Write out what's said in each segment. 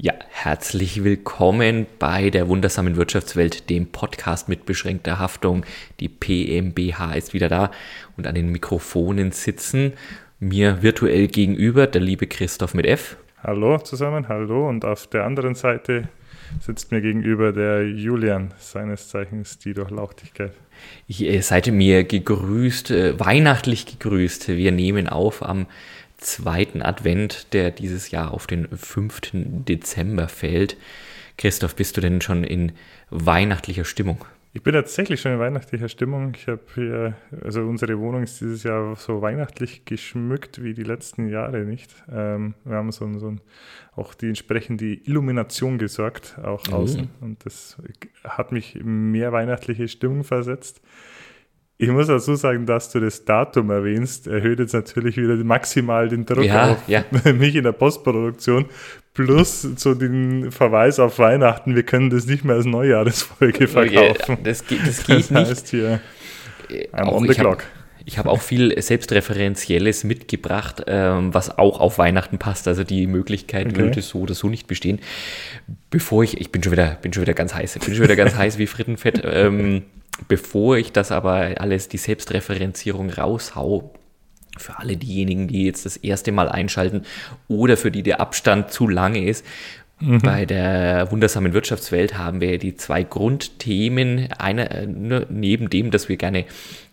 Ja, herzlich willkommen bei der wundersamen Wirtschaftswelt, dem Podcast mit beschränkter Haftung. Die PMBH ist wieder da und an den Mikrofonen sitzen mir virtuell gegenüber der liebe Christoph mit F. Hallo zusammen, hallo. Und auf der anderen Seite sitzt mir gegenüber der Julian, seines Zeichens die Durchlauchtigkeit. Ich, äh, seid mir gegrüßt, äh, weihnachtlich gegrüßt. Wir nehmen auf am zweiten Advent, der dieses Jahr auf den 5. Dezember fällt. Christoph, bist du denn schon in weihnachtlicher Stimmung? Ich bin tatsächlich schon in weihnachtlicher Stimmung. Ich habe hier, also unsere Wohnung ist dieses Jahr so weihnachtlich geschmückt wie die letzten Jahre nicht. Ähm, wir haben so, so ein, auch die entsprechende Illumination gesorgt, auch mhm. außen. Und das hat mich in mehr weihnachtliche Stimmung versetzt. Ich muss dazu sagen, dass du das Datum erwähnst, erhöht jetzt natürlich wieder maximal den Druck ja, auf ja. mich in der Postproduktion. Plus so den Verweis auf Weihnachten, wir können das nicht mehr als Neujahresfolge verkaufen. Das, geht, das geht das heißt nicht. Hier, äh, I'm on the clock. Ich habe auch viel Selbstreferenzielles mitgebracht, ähm, was auch auf Weihnachten passt. Also die Möglichkeit okay. würde so oder so nicht bestehen. Bevor ich, ich bin schon wieder, bin schon wieder ganz heiß, bin schon wieder ganz heiß wie Frittenfett. Ähm, Bevor ich das aber alles, die Selbstreferenzierung raushau, für alle diejenigen, die jetzt das erste Mal einschalten oder für die der Abstand zu lange ist, Mhm. Bei der wundersamen Wirtschaftswelt haben wir die zwei Grundthemen. Einer, äh, ne, neben dem, dass wir gerne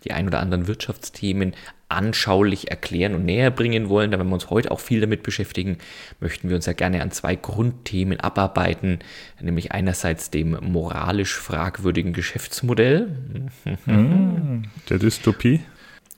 die ein oder anderen Wirtschaftsthemen anschaulich erklären und näher bringen wollen, da wir uns heute auch viel damit beschäftigen, möchten wir uns ja gerne an zwei Grundthemen abarbeiten, nämlich einerseits dem moralisch fragwürdigen Geschäftsmodell. Mhm. Der Dystopie.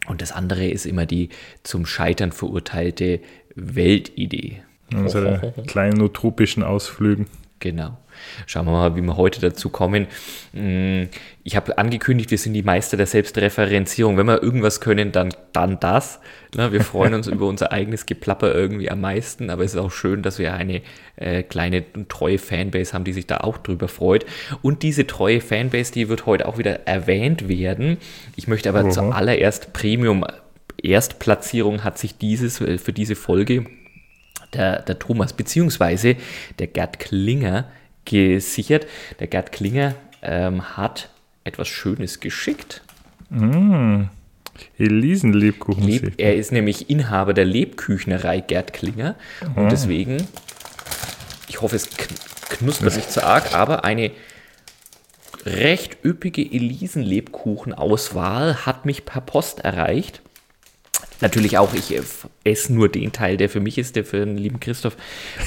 Und das andere ist immer die zum Scheitern verurteilte Weltidee. Unsere kleinen utopischen Ausflügen. Genau. Schauen wir mal, wie wir heute dazu kommen. Mm, ich habe angekündigt, wir sind die Meister der Selbstreferenzierung. Wenn wir irgendwas können, dann, dann das. Wir freuen uns über unser eigenes Geplapper irgendwie am meisten, aber es ist auch schön, dass wir eine äh, kleine treue Fanbase haben, die sich da auch drüber freut. Und diese treue Fanbase, die wird heute auch wieder erwähnt werden. Ich möchte aber Aha. zuallererst Premium Erstplatzierung hat sich dieses äh, für diese Folge der, der Thomas beziehungsweise der Gerd Klinger gesichert. Der Gerd Klinger ähm, hat etwas Schönes geschickt. Mm. Elisenlebkuchen. Leb, er ist nämlich Inhaber der Lebküchnerei Gerd Klinger und ah. deswegen, ich hoffe, es knuspert nicht zu arg, aber eine recht üppige Elisenlebkuchen-Auswahl hat mich per Post erreicht. Natürlich auch, ich esse nur den Teil, der für mich ist, der für den lieben Christoph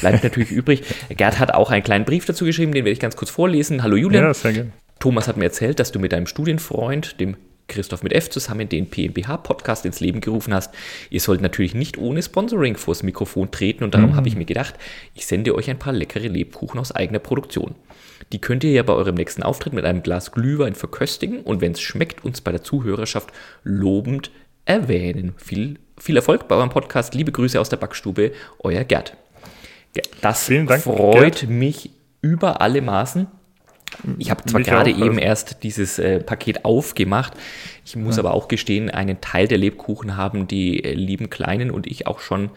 bleibt natürlich übrig. Gerd hat auch einen kleinen Brief dazu geschrieben, den werde ich ganz kurz vorlesen. Hallo Julian. Ja, sehr gerne. Thomas hat mir erzählt, dass du mit deinem Studienfreund, dem Christoph mit F zusammen den PMBH-Podcast ins Leben gerufen hast. Ihr sollt natürlich nicht ohne Sponsoring vors Mikrofon treten und darum mhm. habe ich mir gedacht, ich sende euch ein paar leckere Lebkuchen aus eigener Produktion. Die könnt ihr ja bei eurem nächsten Auftritt mit einem Glas Glühwein verköstigen und wenn es schmeckt, uns bei der Zuhörerschaft lobend erwähnen. Viel, viel Erfolg bei eurem Podcast. Liebe Grüße aus der Backstube, euer Gerd. Das Dank, freut Gerd. mich über alle Maßen. Ich habe zwar gerade eben erst dieses äh, Paket aufgemacht. Ich muss ja. aber auch gestehen, einen Teil der Lebkuchen haben die äh, lieben Kleinen und ich auch schon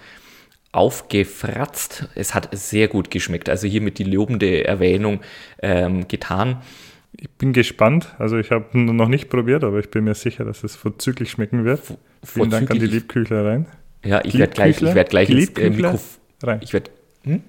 aufgefratzt. Es hat sehr gut geschmeckt. Also hiermit die lobende Erwähnung ähm, getan. Ich bin gespannt. Also ich habe noch nicht probiert, aber ich bin mir sicher, dass es vorzüglich schmecken wird. V Vielen Dank an die Lebküchlereien. Ja, ich werde gleich, ich werd gleich ins äh, Mikrof Ich werd, hm?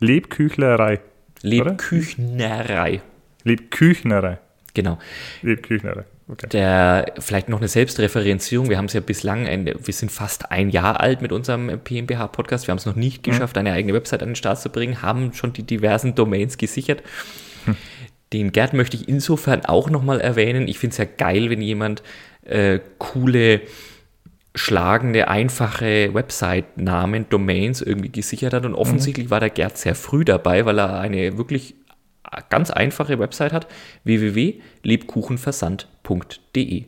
Lebküchlerei. Lebküchnerei. Lebküchnerei. Genau. Lebküchnerei. Okay. Der, vielleicht noch eine Selbstreferenzierung. Wir haben es ja bislang, ein, wir sind fast ein Jahr alt mit unserem PMBH-Podcast. Wir haben es noch nicht hm. geschafft, eine eigene Website an den Start zu bringen, haben schon die diversen Domains gesichert. Hm. Den Gerd möchte ich insofern auch nochmal erwähnen. Ich finde es ja geil, wenn jemand äh, coole, schlagende, einfache Website-Namen, Domains irgendwie gesichert hat. Und offensichtlich mhm. war der Gerd sehr früh dabei, weil er eine wirklich ganz einfache Website hat: www.lebkuchenversand.de.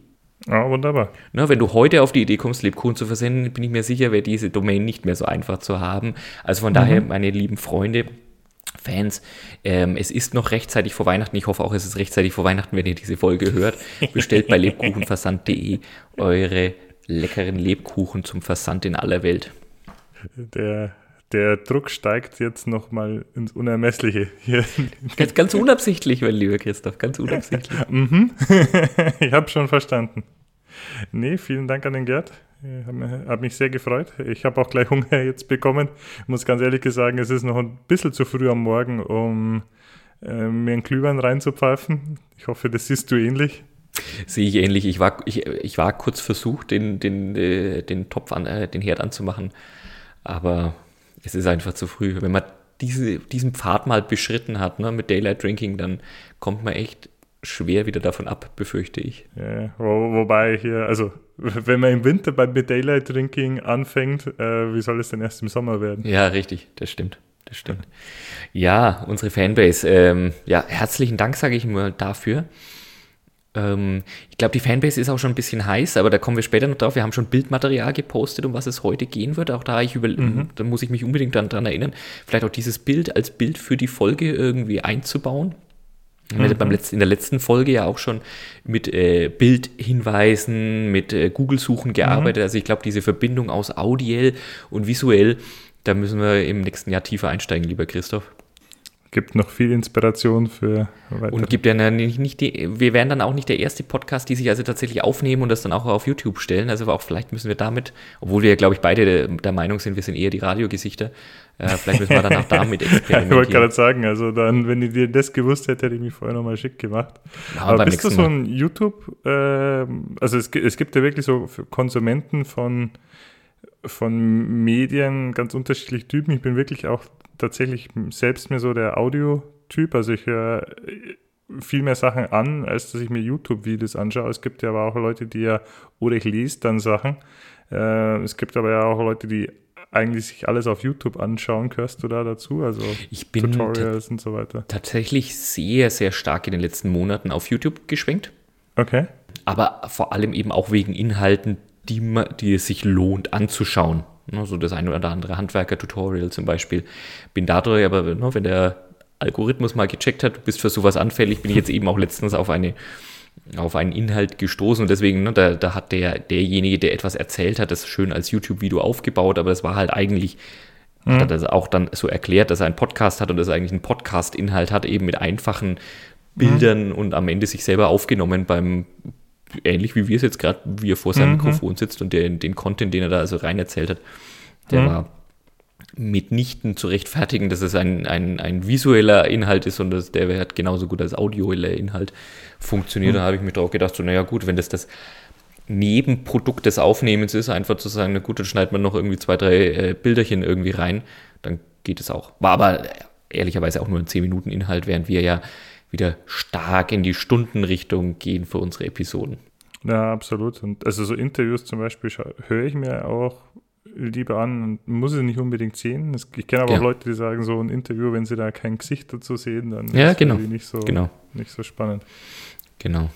Ja, wunderbar. Na, wenn du heute auf die Idee kommst, Lebkuchen zu versenden, bin ich mir sicher, wäre diese Domain nicht mehr so einfach zu haben. Also von mhm. daher, meine lieben Freunde, Fans, ähm, es ist noch rechtzeitig vor Weihnachten. Ich hoffe auch, es ist rechtzeitig vor Weihnachten, wenn ihr diese Folge hört. Bestellt bei lebkuchenversand.de eure leckeren Lebkuchen zum Versand in aller Welt. Der, der Druck steigt jetzt nochmal ins Unermessliche. Hier. Ganz, ganz unabsichtlich, mein lieber Christoph, ganz unabsichtlich. mhm. ich habe schon verstanden. Nee, vielen Dank an den Gerd. Hat mich sehr gefreut. Ich habe auch gleich Hunger jetzt bekommen. Ich muss ganz ehrlich sagen, es ist noch ein bisschen zu früh am Morgen, um äh, mir einen Glühwein reinzupfeifen. Ich hoffe, das siehst du ähnlich. Sehe ich ähnlich. Ich war, ich, ich war kurz versucht, den, den, äh, den Topf an, äh, den Herd anzumachen, aber es ist einfach zu früh. Wenn man diese, diesen Pfad mal beschritten hat, ne, mit Daylight Drinking, dann kommt man echt schwer wieder davon ab, befürchte ich. Ja, wo, wobei hier, also wenn man im Winter bei, Daylight Drinking anfängt, äh, wie soll es denn erst im Sommer werden? Ja, richtig, das stimmt. Das stimmt. Ja, unsere Fanbase. Ähm, ja, herzlichen Dank, sage ich mal, dafür. Ähm, ich glaube, die Fanbase ist auch schon ein bisschen heiß, aber da kommen wir später noch drauf. Wir haben schon Bildmaterial gepostet, um was es heute gehen wird. Auch da, ich über, mhm. da muss ich mich unbedingt daran erinnern, vielleicht auch dieses Bild als Bild für die Folge irgendwie einzubauen. Wir mhm. beim letzten, in der letzten Folge ja auch schon mit äh, Bildhinweisen, mit äh, Google-Suchen gearbeitet. Mhm. Also ich glaube, diese Verbindung aus audiell und visuell, da müssen wir im nächsten Jahr tiefer einsteigen, lieber Christoph gibt noch viel Inspiration für weitere. Und gibt ja nicht, nicht die, wir werden dann auch nicht der erste Podcast, die sich also tatsächlich aufnehmen und das dann auch auf YouTube stellen. Also auch vielleicht müssen wir damit, obwohl wir ja, glaube ich, beide der, der, Meinung sind, wir sind eher die Radiogesichter, äh, vielleicht müssen wir dann auch damit experimentieren. ich wollte gerade sagen, also dann, wenn ich dir das gewusst hätte, hätte ich mich vorher nochmal schick gemacht. Ja, Aber bist du so ein YouTube, äh, also es, es gibt ja wirklich so Konsumenten von von Medien ganz unterschiedliche Typen. Ich bin wirklich auch tatsächlich selbst mir so der Audio-Typ. Also ich höre viel mehr Sachen an, als dass ich mir YouTube-Videos anschaue. Es gibt ja aber auch Leute, die ja, oder ich lese dann Sachen. Äh, es gibt aber ja auch Leute, die eigentlich sich alles auf YouTube anschauen. Gehörst du da dazu? Also ich bin Tutorials und so weiter. Tatsächlich sehr, sehr stark in den letzten Monaten auf YouTube geschwenkt. Okay. Aber vor allem eben auch wegen Inhalten, die, die es sich lohnt anzuschauen. Ne, so das ein oder andere Handwerker-Tutorial zum Beispiel. Bin dadurch aber, ne, wenn der Algorithmus mal gecheckt hat, du bist für sowas anfällig, bin ich jetzt eben auch letztens auf eine auf einen Inhalt gestoßen und deswegen, ne, da, da hat der, derjenige, der etwas erzählt hat, das schön als YouTube-Video aufgebaut, aber das war halt eigentlich, mhm. hat er auch dann so erklärt, dass er einen Podcast hat und dass er eigentlich einen Podcast-Inhalt hat, eben mit einfachen Bildern mhm. und am Ende sich selber aufgenommen beim ähnlich wie wir es jetzt gerade, wie er vor seinem mhm. Mikrofon sitzt und der, den Content, den er da also rein erzählt hat, der mhm. war mitnichten zu rechtfertigen, dass es ein, ein, ein visueller Inhalt ist und dass der hat genauso gut als audioeller Inhalt funktioniert. Mhm. Da habe ich mir drauf gedacht, so, naja gut, wenn das das Nebenprodukt des Aufnehmens ist, einfach zu sagen, na gut, dann schneidet man noch irgendwie zwei, drei äh, Bilderchen irgendwie rein, dann geht es auch. War aber ehrlicherweise auch nur ein 10 Minuten Inhalt, während wir ja wieder stark in die Stundenrichtung gehen für unsere Episoden. Ja, absolut. Und also so Interviews zum Beispiel höre ich mir auch lieber an und muss es nicht unbedingt sehen. Ich kenne aber ja. auch Leute, die sagen, so ein Interview, wenn sie da kein Gesicht dazu sehen, dann ja, ist genau. nicht so, genau. nicht so spannend. Genau,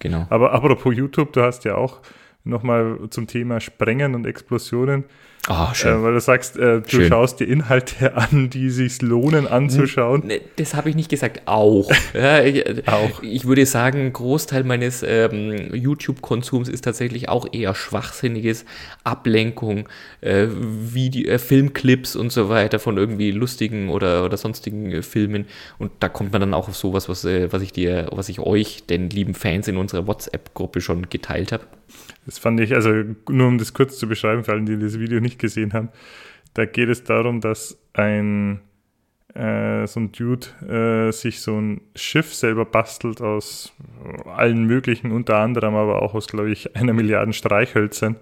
genau. Aber apropos YouTube, du hast ja auch nochmal zum Thema Sprengen und Explosionen. Ah, schön. Äh, weil du sagst, äh, du schön. schaust dir Inhalte an, die sich lohnen anzuschauen. Das habe ich nicht gesagt. Auch. ja, ich, auch. Ich würde sagen, Großteil meines ähm, YouTube-Konsums ist tatsächlich auch eher schwachsinniges Ablenkung, äh, Video, äh, Filmclips und so weiter von irgendwie lustigen oder, oder sonstigen äh, Filmen. Und da kommt man dann auch auf sowas, was, äh, was ich dir, was ich euch, den lieben Fans in unserer WhatsApp-Gruppe schon geteilt habe. Das fand ich, also nur um das kurz zu beschreiben, für alle, die das Video nicht gesehen haben, da geht es darum, dass ein äh, so ein Dude äh, sich so ein Schiff selber bastelt aus allen möglichen, unter anderem aber auch aus, glaube ich, einer Milliarde Streichhölzern,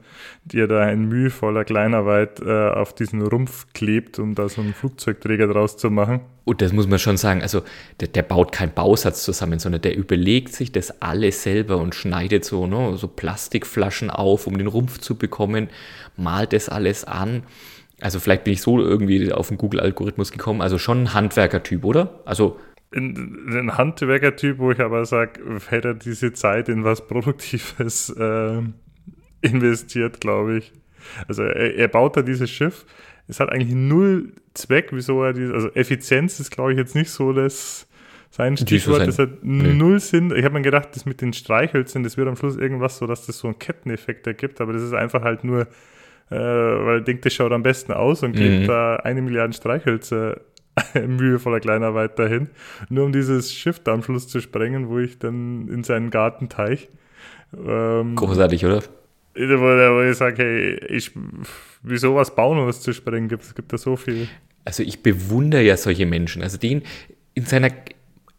die er da in mühevoller Kleinarbeit äh, auf diesen Rumpf klebt, um da so einen Flugzeugträger draus zu machen. Und das muss man schon sagen, also der, der baut keinen Bausatz zusammen, sondern der überlegt sich das alles selber und schneidet so, ne, so Plastikflaschen auf, um den Rumpf zu bekommen, malt das alles an also vielleicht bin ich so irgendwie auf den Google-Algorithmus gekommen. Also schon ein Handwerkertyp, oder? Also ein Handwerkertyp, wo ich aber sage, hätte er diese Zeit in was Produktives äh, investiert, glaube ich. Also er, er, baut da dieses Schiff. Es hat eigentlich null Zweck, wieso er diese, also Effizienz ist, glaube ich, jetzt nicht so das sein Stichwort. Das hat nee. null Sinn. Ich habe mir gedacht, das mit den Streichhölzern, das wird am Schluss irgendwas so, dass das so einen Ketteneffekt ergibt, aber das ist einfach halt nur äh, weil er denkt, das schaut am besten aus und klebt Mhm. da eine Milliarde Streichhölzer mühevoller Kleinarbeit dahin, nur um dieses Schiff da am Schluss zu sprengen, wo ich dann in seinen Gartenteich ähm, Großartig, oder? wo, wo ich sage, hey, ich, wieso was bauen, um was zu sprengen? Gibt, es gibt da so viel. Also ich bewundere ja solche Menschen. Also den in seiner,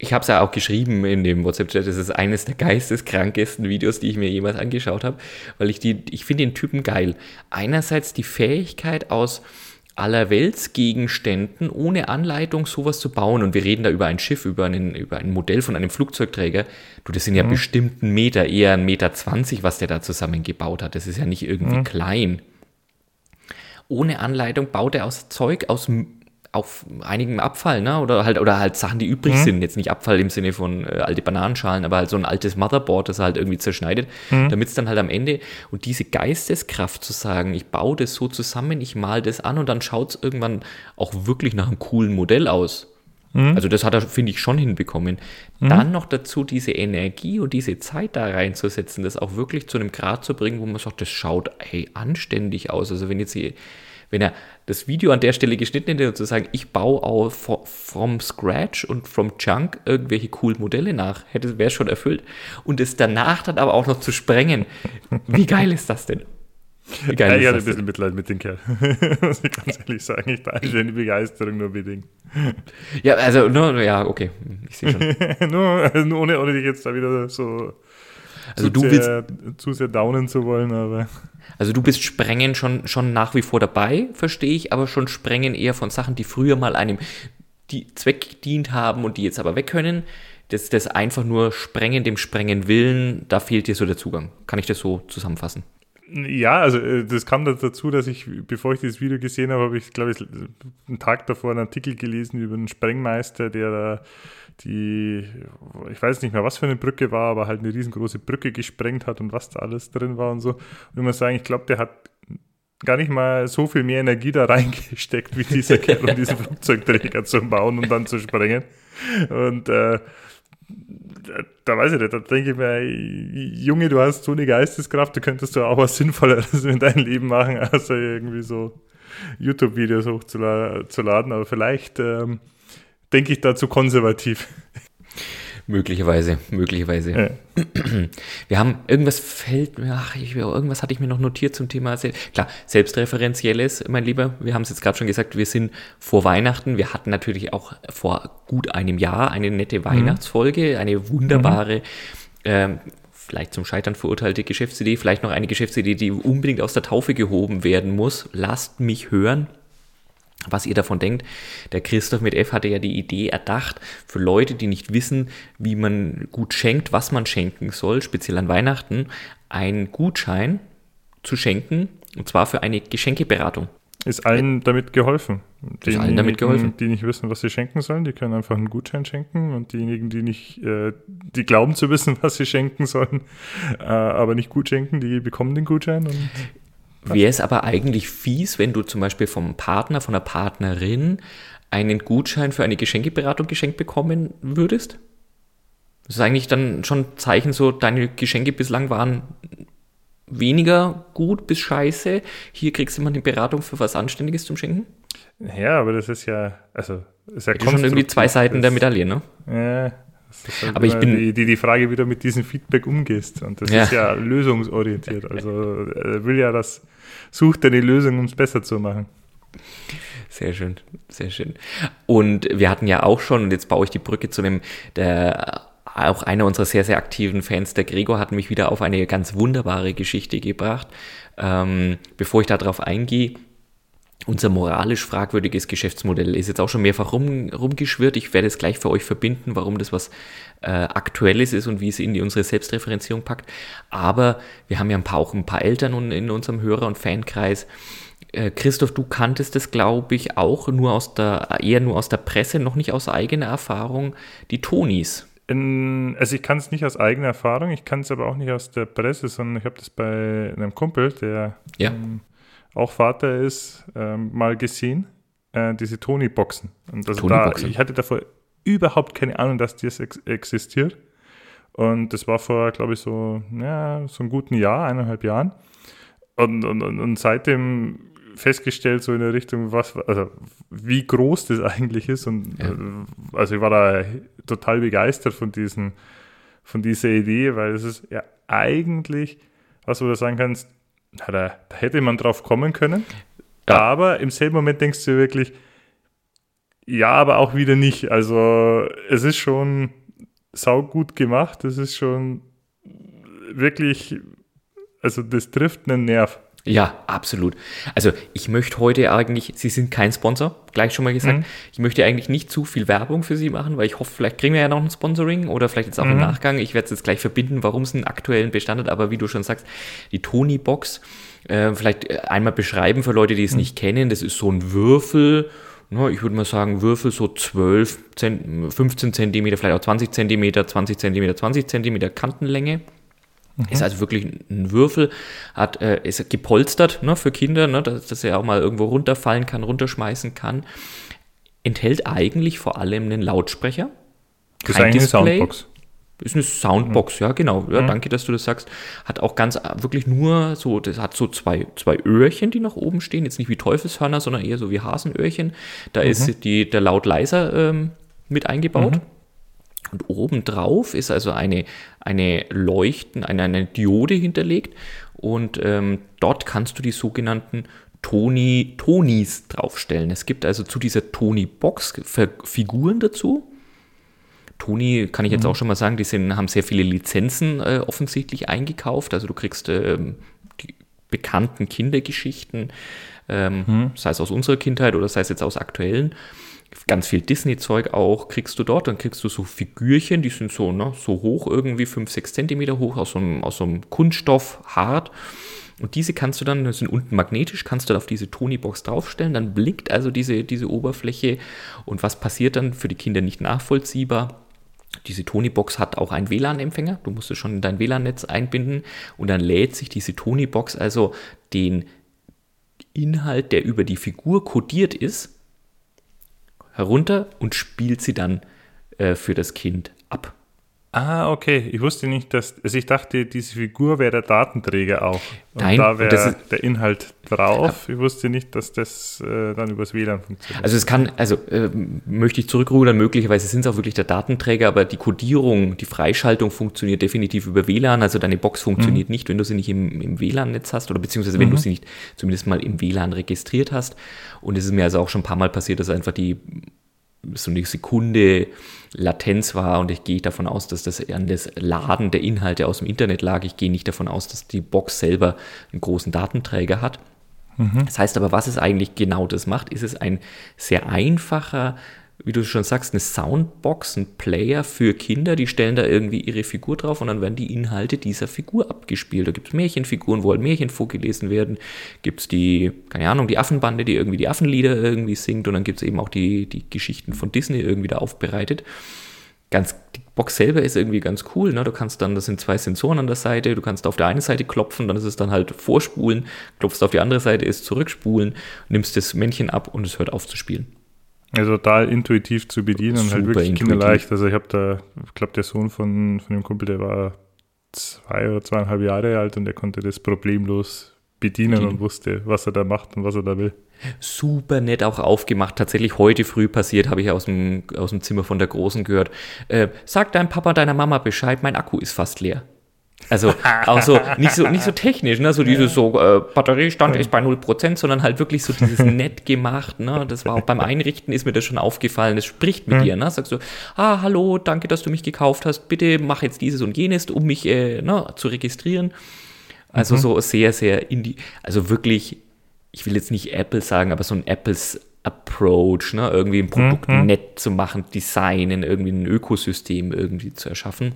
ich habe es ja auch geschrieben in dem WhatsApp-Chat, das ist eines der geisteskrankesten Videos, die ich mir jemals angeschaut habe, weil ich die, ich finde den Typen geil. Einerseits die Fähigkeit aus allerweltsgegenständen ohne Anleitung sowas zu bauen. Und wir reden da über ein Schiff, über, einen, über ein Modell von einem Flugzeugträger. Du, das sind ja bestimmt ein Meter, eher ein Meter zwanzig, was der da zusammengebaut hat. Das ist ja nicht irgendwie klein. Ohne Anleitung baut er aus Zeug aus auf einigem Abfall, ne? Oder halt, oder halt Sachen, die übrig sind. Jetzt nicht Abfall im Sinne von äh, alte Bananenschalen, aber halt so ein altes Motherboard, das er halt irgendwie zerschneidet, damit es dann halt am Ende und diese Geisteskraft zu sagen, ich baue das so zusammen, ich mal das an und dann schaut es irgendwann auch wirklich nach einem coolen Modell aus. Also das hat er, finde ich, schon hinbekommen. Dann noch dazu diese Energie und diese Zeit da reinzusetzen, das auch wirklich zu einem Grad zu bringen, wo man sagt, das schaut hey, anständig aus. Also wenn jetzt hier, wenn er das Video an der Stelle geschnitten hätte und zu sagen, ich baue auch fro- from scratch und from junk irgendwelche coolen Modelle nach, hätte wäre schon erfüllt. Und es danach dann aber auch noch zu sprengen. Wie geil ist das denn? Wie geil Ja, ich ist hatte ein das denn? bisschen Mitleid mit dem Kerl. Muss ich ganz ehrlich sagen. Ich teile die Begeisterung nur bedingt. Ja, also, nur, ja, okay, ich sehe schon. nur, nur ohne, ohne dich jetzt da wieder so Also zu, du sehr, zu sehr downen zu wollen, aber Also du bist Sprengen schon, schon nach wie vor dabei, verstehe ich, aber schon Sprengen eher von Sachen, die früher mal einem die Zweck gedient haben und die jetzt aber weg können. Das, das einfach nur Sprengen, dem Sprengen willen, da fehlt dir so der Zugang. Kann ich das so zusammenfassen? Ja, also äh, das kam dazu, dass ich, bevor ich dieses Video gesehen habe, habe ich, glaube ich, einen Tag davor einen Artikel gelesen über einen Sprengmeister, der da die, ich weiß nicht mehr, was für eine Brücke war, aber halt eine riesengroße Brücke gesprengt hat und was da alles drin war und so. Und ich muss sagen, ich glaube, der hat gar nicht mal so viel mehr Energie da reingesteckt, wie dieser Kerl, um diesen Flugzeugträger zu bauen und dann zu sprengen. Und äh, da weiß ich nicht, da denke ich mir, Junge, du hast so eine Geisteskraft, du könntest doch auch was Sinnvolleres in deinem Leben machen, außer irgendwie so YouTube-Videos hochzuladen. Aber vielleicht ähm, denke ich dazu konservativ. Möglicherweise, möglicherweise. Ja. Wir haben irgendwas fällt mir, ach, ich, irgendwas hatte ich mir noch notiert zum Thema. Klar, selbstreferenzielles, mein Lieber. Wir haben es jetzt gerade schon gesagt, wir sind vor Weihnachten. Wir hatten natürlich auch vor gut einem Jahr eine nette Weihnachtsfolge, eine wunderbare, ähm, vielleicht zum Scheitern verurteilte Geschäftsidee, vielleicht noch eine Geschäftsidee, die unbedingt aus der Taufe gehoben werden muss. Lasst mich hören was ihr davon denkt. Der Christoph mit F hatte ja die Idee erdacht, für Leute, die nicht wissen, wie man gut schenkt, was man schenken soll, speziell an Weihnachten, einen Gutschein zu schenken, und zwar für eine Geschenkeberatung. Ist allen damit geholfen. Ist allen damit geholfen. Die nicht wissen, was sie schenken sollen, die können einfach einen Gutschein schenken und diejenigen, die nicht, äh, die glauben zu wissen, was sie schenken sollen, äh, aber nicht gut schenken, die bekommen den Gutschein Wäre es aber eigentlich fies, wenn du zum Beispiel vom Partner, von der Partnerin einen Gutschein für eine Geschenkeberatung geschenkt bekommen würdest? Das ist eigentlich dann schon ein Zeichen, so deine Geschenke bislang waren weniger gut bis scheiße. Hier kriegst du mal eine Beratung für was Anständiges zum Schenken. Ja, aber das ist ja, also, ist ja Das ist schon irgendwie zwei Seiten der Medaille, ne? Ja, das ist halt Aber ich bin- die, die, die Frage, wie du mit diesem Feedback umgehst. Und das Ja. ist ja lösungsorientiert. Also er will ja das, sucht eine Lösung, um es besser zu machen. Sehr schön, sehr schön. Und wir hatten ja auch schon, und jetzt baue ich die Brücke zu dem, der auch einer unserer sehr, sehr aktiven Fans, der Gregor, hat mich wieder auf eine ganz wunderbare Geschichte gebracht. Ähm, bevor ich darauf eingehe, unser moralisch fragwürdiges Geschäftsmodell ist jetzt auch schon mehrfach rum, rumgeschwirrt. Ich werde es gleich für euch verbinden, warum das was äh, Aktuelles ist und wie es in die, unsere Selbstreferenzierung packt. Aber wir haben ja ein paar, auch ein paar Eltern und- in unserem Hörer- und Fankreis. Äh, Christoph, du kanntest es, glaube ich, auch nur aus der, eher nur aus der Presse, noch nicht aus eigener Erfahrung, die Tonis. In, also ich kann es nicht aus eigener Erfahrung, ich kann es aber auch nicht aus der Presse, sondern ich habe das bei einem Kumpel, der Ja. ähm, auch Vater ist, ähm, mal gesehen, äh, diese Tony-Boxen. Und also da, Tony-Boxen. ich hatte davor überhaupt keine Ahnung, dass das ex existiert. Und das war vor, glaube ich, so, ja, so einem guten Jahr, eineinhalb Jahren. und, und, und seitdem festgestellt, so in der Richtung, was, also wie groß das eigentlich ist. Und ja. Äh, also ich war da total begeistert von diesen, von dieser Idee, weil es ist ja eigentlich, was du da sagen kannst, na, da, da, hätte man drauf kommen können. Ja. Aber im selben Moment denkst du wirklich, ja, aber auch wieder nicht. Also es ist schon saugut gemacht. Es ist schon wirklich, also das trifft einen Nerv. Ja, absolut. Also ich möchte heute eigentlich, Sie sind kein Sponsor, gleich schon mal gesagt. Mhm. Ich möchte eigentlich nicht zu viel Werbung für Sie machen, weil ich hoffe, vielleicht kriegen wir ja noch ein Sponsoring oder vielleicht jetzt auch mhm. im Nachgang. Ich werde es jetzt gleich verbinden, warum es einen aktuellen Bestand hat. Aber wie du schon sagst, die Tony-Box, äh, vielleicht äh, einmal beschreiben für Leute, die es mhm. nicht kennen. Das ist so ein Würfel, ich würde mal sagen, Würfel so 12, 15 Zentimeter, vielleicht auch 20 Zentimeter, 20 Zentimeter, 20 Zentimeter Kantenlänge. Mhm. Ist also wirklich ein Würfel, hat, äh, ist gepolstert ne, für Kinder, ne, dass, dass er auch mal irgendwo runterfallen kann, runterschmeißen kann. Enthält eigentlich vor allem einen Lautsprecher. Das ist eigentlich eine Soundbox. Ist eine Soundbox, mhm. ja, genau. Ja, mhm. Danke, dass du das sagst. Hat auch ganz wirklich nur so, das hat so zwei, zwei Öhrchen, die nach oben stehen. Jetzt nicht wie Teufelshörner, sondern eher so wie Hasenöhrchen. Da mhm. ist die, der Laut leiser ähm, mit eingebaut. Und obendrauf ist also eine, eine Leuchten, eine, eine Diode hinterlegt. Und ähm, dort kannst du die sogenannten Toni, Tonis draufstellen. Es gibt also zu dieser Toni-Box Figuren dazu. Toni kann ich jetzt mhm. auch schon mal sagen, die sind, haben sehr viele Lizenzen äh, offensichtlich eingekauft. Also du kriegst ähm, die bekannten Kindergeschichten, ähm, mhm. sei es aus unserer Kindheit oder sei es jetzt aus aktuellen ganz viel Disney-Zeug auch kriegst du dort. Dann kriegst du so Figürchen, die sind so, ne, so hoch, irgendwie 5, 6 Zentimeter hoch, aus so einem, aus so einem Kunststoff, hart. Und diese kannst du dann, sind unten magnetisch, kannst du auf diese Tony-Box draufstellen. Dann blinkt also diese, diese Oberfläche. Und was passiert dann für die Kinder nicht nachvollziehbar? Diese Tony-Box hat auch einen WLAN-Empfänger. Du musst es schon in dein WLAN-Netz einbinden. Und dann lädt sich diese Tony-Box also den Inhalt, der über die Figur kodiert ist, herunter und spielt sie dann äh, für das Kind. Ah, okay. Ich wusste nicht, dass. Also ich dachte, diese Figur wäre der Datenträger auch. Und Nein, da wäre der Inhalt drauf. Ich wusste nicht, dass das äh, dann übers WLAN funktioniert. Also es kann, also äh, möchte ich zurückrudern, möglicherweise sind es auch wirklich der Datenträger, aber die Codierung, die Freischaltung funktioniert definitiv über WLAN. Also deine Box funktioniert mhm. nicht, wenn du sie nicht im, im WLAN-Netz hast oder beziehungsweise wenn mhm. du sie nicht zumindest mal im WLAN registriert hast. Und es ist mir also auch schon ein paar Mal passiert, dass einfach die so eine Sekunde Latenz war und ich gehe davon aus, dass das an das Laden der Inhalte aus dem Internet lag. Ich gehe nicht davon aus, dass die Box selber einen großen Datenträger hat. Mhm. Das heißt aber, was es eigentlich genau das macht, ist es ein sehr einfacher wie du schon sagst, eine Soundbox, ein Player für Kinder, die stellen da irgendwie ihre Figur drauf und dann werden die Inhalte dieser Figur abgespielt. Da gibt es Märchenfiguren, wo halt Märchen vorgelesen werden, gibt es die, keine Ahnung, die Affenbande, die irgendwie die Affenlieder irgendwie singt und dann gibt es eben auch die, die Geschichten von Disney irgendwie da aufbereitet. Ganz, die Box selber ist irgendwie ganz cool, ne? Du kannst dann, das sind zwei Sensoren an der Seite, du kannst auf der einen Seite klopfen, dann ist es dann halt vorspulen, klopfst auf die andere Seite, ist zurückspulen, nimmst das Männchen ab und es hört auf zu spielen. Also total intuitiv zu bedienen und halt wirklich intuitiv. kinderleicht. Also ich habe da, ich glaube, der Sohn von, von dem Kumpel, der war zwei oder zweieinhalb Jahre alt und der konnte das problemlos bedienen, bedienen und wusste, was er da macht und was er da will. Super nett auch aufgemacht. Tatsächlich heute früh passiert, habe ich aus dem, aus dem Zimmer von der Großen gehört. Äh, sag deinem Papa, deiner Mama Bescheid, mein Akku ist fast leer. Also auch so nicht so nicht so technisch, ne? So dieses so äh, Batteriestand ist bei 0%, sondern halt wirklich so dieses nett gemacht, ne? Das war auch beim Einrichten ist mir das schon aufgefallen, es spricht mit mhm. dir, ne? Sagst du, ah, hallo, danke, dass du mich gekauft hast, bitte mach jetzt dieses und jenes, um mich äh, ne, zu registrieren. Also mhm. so sehr, sehr indie, also wirklich, ich will jetzt nicht Apple sagen, aber so ein Apples Approach, ne? Irgendwie ein Produkt mhm. nett zu machen, designen, irgendwie ein Ökosystem irgendwie zu erschaffen.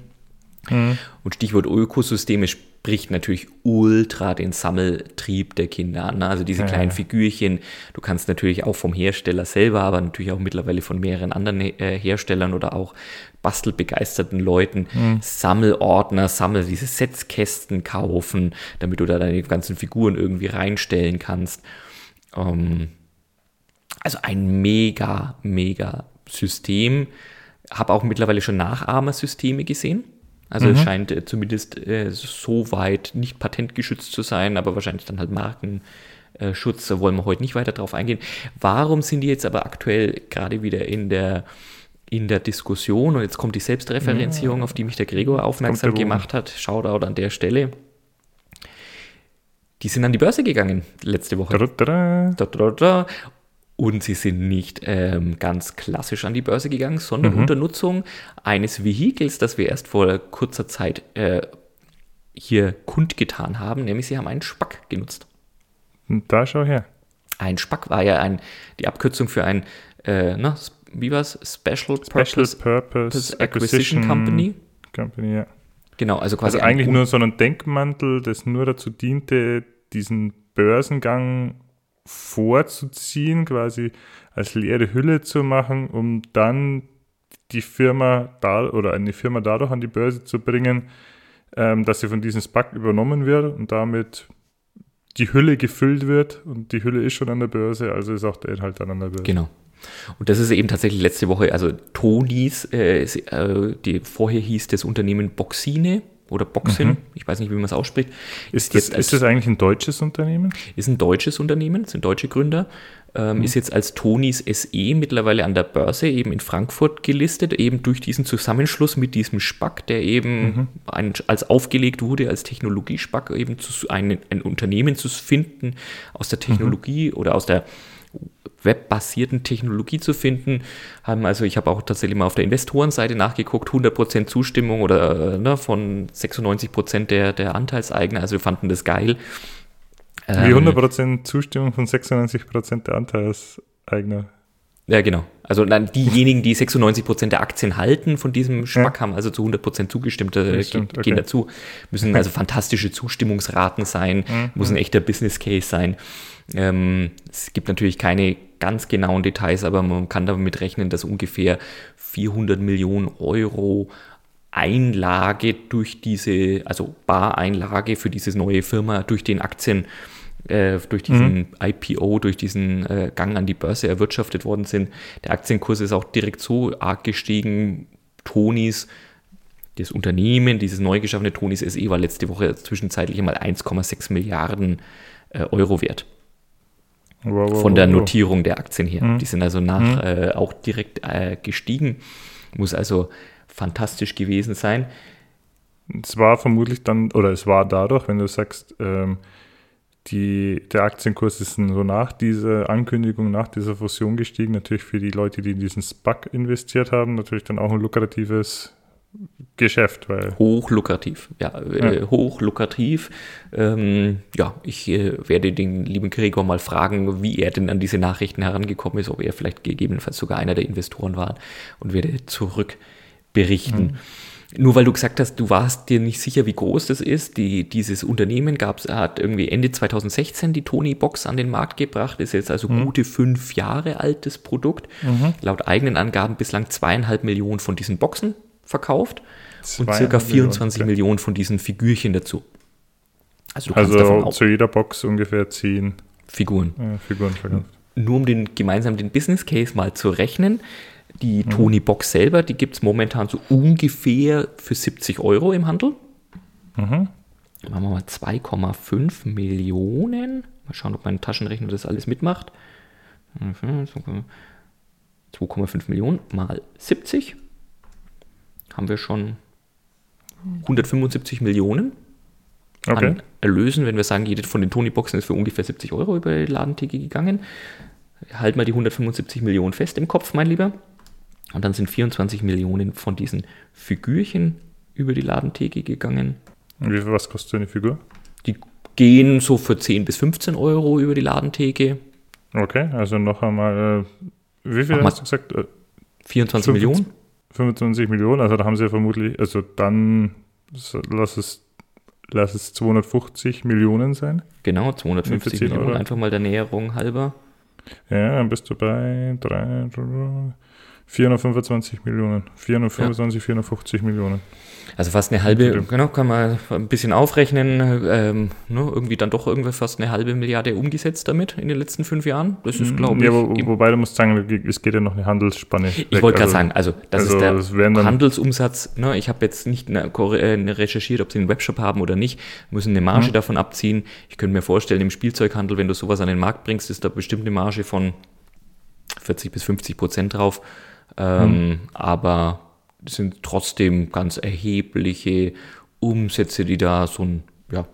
Mhm. Und Stichwort Ökosysteme spricht natürlich ultra den Sammeltrieb der Kinder an. Ne? Also diese ja, kleinen Figürchen, du kannst natürlich auch vom Hersteller selber, aber natürlich auch mittlerweile von mehreren anderen äh, Herstellern oder auch bastelbegeisterten Leuten mhm. Sammelordner, Sammel, diese Setzkästen kaufen, damit du da deine ganzen Figuren irgendwie reinstellen kannst. Ähm, also ein mega, mega System. Habe auch mittlerweile schon Nachahmersysteme gesehen Also mhm. es scheint äh, zumindest äh, so weit nicht patentgeschützt zu sein, aber wahrscheinlich dann halt Markenschutz. Da wollen wir heute nicht weiter drauf eingehen. Warum sind die jetzt aber aktuell gerade wieder in der in der Diskussion und jetzt kommt die Selbstreferenzierung, ja. auf die mich der Gregor aufmerksam der gemacht hat. Shoutout an der Stelle. Die sind an die Börse gegangen letzte Woche. Da, da, da, und sie sind nicht ähm, ganz klassisch an die Börse gegangen, sondern mhm. unter Nutzung eines Vehikels, das wir erst vor kurzer Zeit äh, hier kundgetan haben, nämlich sie haben einen Spack genutzt. Da schau her. Ein Spack war ja ein, die Abkürzung für ein, äh, na, wie war's? Special, Special Purpose, Purpose Acquisition, Acquisition Company. Company, ja. Genau, also quasi. Also eigentlich nur so ein Denkmantel, das nur dazu diente, diesen Börsengang vorzuziehen, quasi als leere Hülle zu machen, um dann die Firma da oder eine Firma dadurch an die Börse zu bringen, ähm, dass sie von diesem SPAC übernommen wird und damit die Hülle gefüllt wird und die Hülle ist schon an der Börse, also ist auch der Inhalt dann an der Börse. Genau. Und das ist eben tatsächlich letzte Woche, also Tonys, äh, äh, die vorher hieß das Unternehmen Boxine, oder Boxin, mhm. ich weiß nicht, wie man es ausspricht. Ist, das, ist das eigentlich ein deutsches Unternehmen? Ist ein deutsches Unternehmen, sind deutsche Gründer. Ähm, mhm. Ist jetzt als Tonis SE mittlerweile an der Börse eben in Frankfurt gelistet, eben durch diesen Zusammenschluss mit diesem Spack, der eben mhm. ein, als aufgelegt wurde, als Technologiespack, eben zu, ein, ein Unternehmen zu finden aus der Technologie mhm. oder aus der webbasierten Technologie zu finden. Haben also, ich habe auch tatsächlich mal auf der Investorenseite nachgeguckt, 100% Zustimmung oder äh, ne, von 96% der, der Anteilseigner. Also wir fanden das geil. Wie 100% ähm, Zustimmung von 96% der Anteilseigner. Ja, genau. Also dann diejenigen, die 96% der Aktien halten von diesem Spack, ja. haben also zu 100% zugestimmt, äh, Stimmt, gehen okay. dazu. Müssen also fantastische Zustimmungsraten sein, mhm. muss ein echter Business Case sein. Ähm, es gibt natürlich keine ganz genauen Details, aber man kann damit rechnen, dass ungefähr 400 Millionen Euro Einlage durch diese, also Bareinlage für diese neue Firma durch den Aktien, äh, durch diesen mhm. IPO, durch diesen äh, Gang an die Börse erwirtschaftet worden sind. Der Aktienkurs ist auch direkt so arg gestiegen. Tonis, das Unternehmen, dieses neu geschaffene Tonis SE war letzte Woche zwischenzeitlich einmal 1,6 Milliarden äh, Euro wert. Wow, wow, von der Notierung der Aktien her. Mhm. Die sind also nach mhm. äh, auch direkt äh, gestiegen. Muss also fantastisch gewesen sein. Es war vermutlich dann, oder es war dadurch, wenn du sagst, ähm, die, der Aktienkurs ist so nach dieser Ankündigung, nach dieser Fusion gestiegen, natürlich für die Leute, die in diesen SPAC investiert haben, natürlich dann auch ein lukratives Geschäft, weil. Hochlukrativ, ja, äh, ja. hochlukrativ. Ähm, ja, ich äh, werde den lieben Gregor mal fragen, wie er denn an diese Nachrichten herangekommen ist, ob er vielleicht gegebenenfalls sogar einer der Investoren war und werde zurück berichten. Mhm. Nur weil du gesagt hast, du warst dir nicht sicher, wie groß das ist. Die, dieses Unternehmen gab's, hat irgendwie Ende 2016 die Tony Box an den Markt gebracht, ist jetzt also mhm. gute fünf Jahre altes Produkt. Mhm. Laut eigenen Angaben bislang zweieinhalb Millionen von diesen Boxen verkauft und circa 24 Millionen, Millionen von diesen Figürchen dazu. Also, also zu jeder Box ungefähr 10 Figuren. Ja, Figuren verkauft. Nur um den gemeinsam den Business Case mal zu rechnen. Die mhm. Tony Box selber, die gibt es momentan so ungefähr für 70 Euro im Handel. Mhm. Machen wir mal 2,5 Millionen. Mal schauen, ob mein Taschenrechner das alles mitmacht. 2,5 Millionen mal 70 haben wir schon 175 Millionen okay. an Erlösen, wenn wir sagen, jede von den Tony-Boxen ist für ungefähr 70 Euro über die Ladentheke gegangen. Halt mal die 175 Millionen fest im Kopf, mein Lieber. Und dann sind 24 Millionen von diesen Figürchen über die Ladentheke gegangen. Und wie viel was kostet eine Figur? Die gehen so für 10 bis 15 Euro über die Ladentheke. Okay, also noch einmal, äh, wie viel hast du gesagt? 24 Millionen? 25 Millionen, also da haben sie ja vermutlich, also dann lass es, lass es 250 Millionen sein. Genau, 250 Millionen, Euro. einfach mal der Näherung halber. Ja, dann bist du bei 3, 425 Millionen. 425, ja. 450 Millionen. Also fast eine halbe, genau, kann man ein bisschen aufrechnen, ähm, ne, irgendwie dann doch irgendwie fast eine halbe Milliarde umgesetzt damit in den letzten fünf Jahren. Das ist, glaube ja, ich. Wo, wobei du musst sagen, es geht ja noch eine Handelsspanne. Ich wollte gerade also, sagen, also das also ist der Handelsumsatz. Ne, ich habe jetzt nicht äh, recherchiert, ob sie einen Webshop haben oder nicht, müssen eine Marge mhm. davon abziehen. Ich könnte mir vorstellen, im Spielzeughandel, wenn du sowas an den Markt bringst, ist da bestimmt eine Marge von 40 bis 50 Prozent drauf. Ähm, mhm. Aber es sind trotzdem ganz erhebliche Umsätze, die da so ein, ja,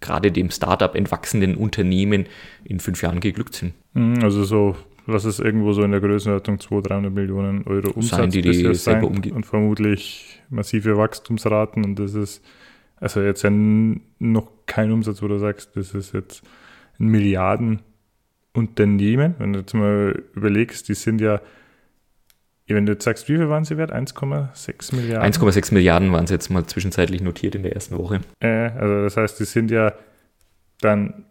gerade dem Startup entwachsenen Unternehmen in fünf Jahren geglückt sind. Mhm, also so, lass es irgendwo so in der Größenordnung 200, 300 Millionen Euro Umsatz sein, die die sein und vermutlich massive Wachstumsraten und das ist also jetzt ja noch kein Umsatz, wo du sagst, das ist jetzt ein Milliardenunternehmen. Wenn du jetzt mal überlegst, die sind ja wenn du jetzt sagst, wie viel waren sie wert? 1,6 Milliarden? 1,6 Milliarden waren sie jetzt mal zwischenzeitlich notiert in der ersten Woche. Äh, also das heißt, die sind ja dann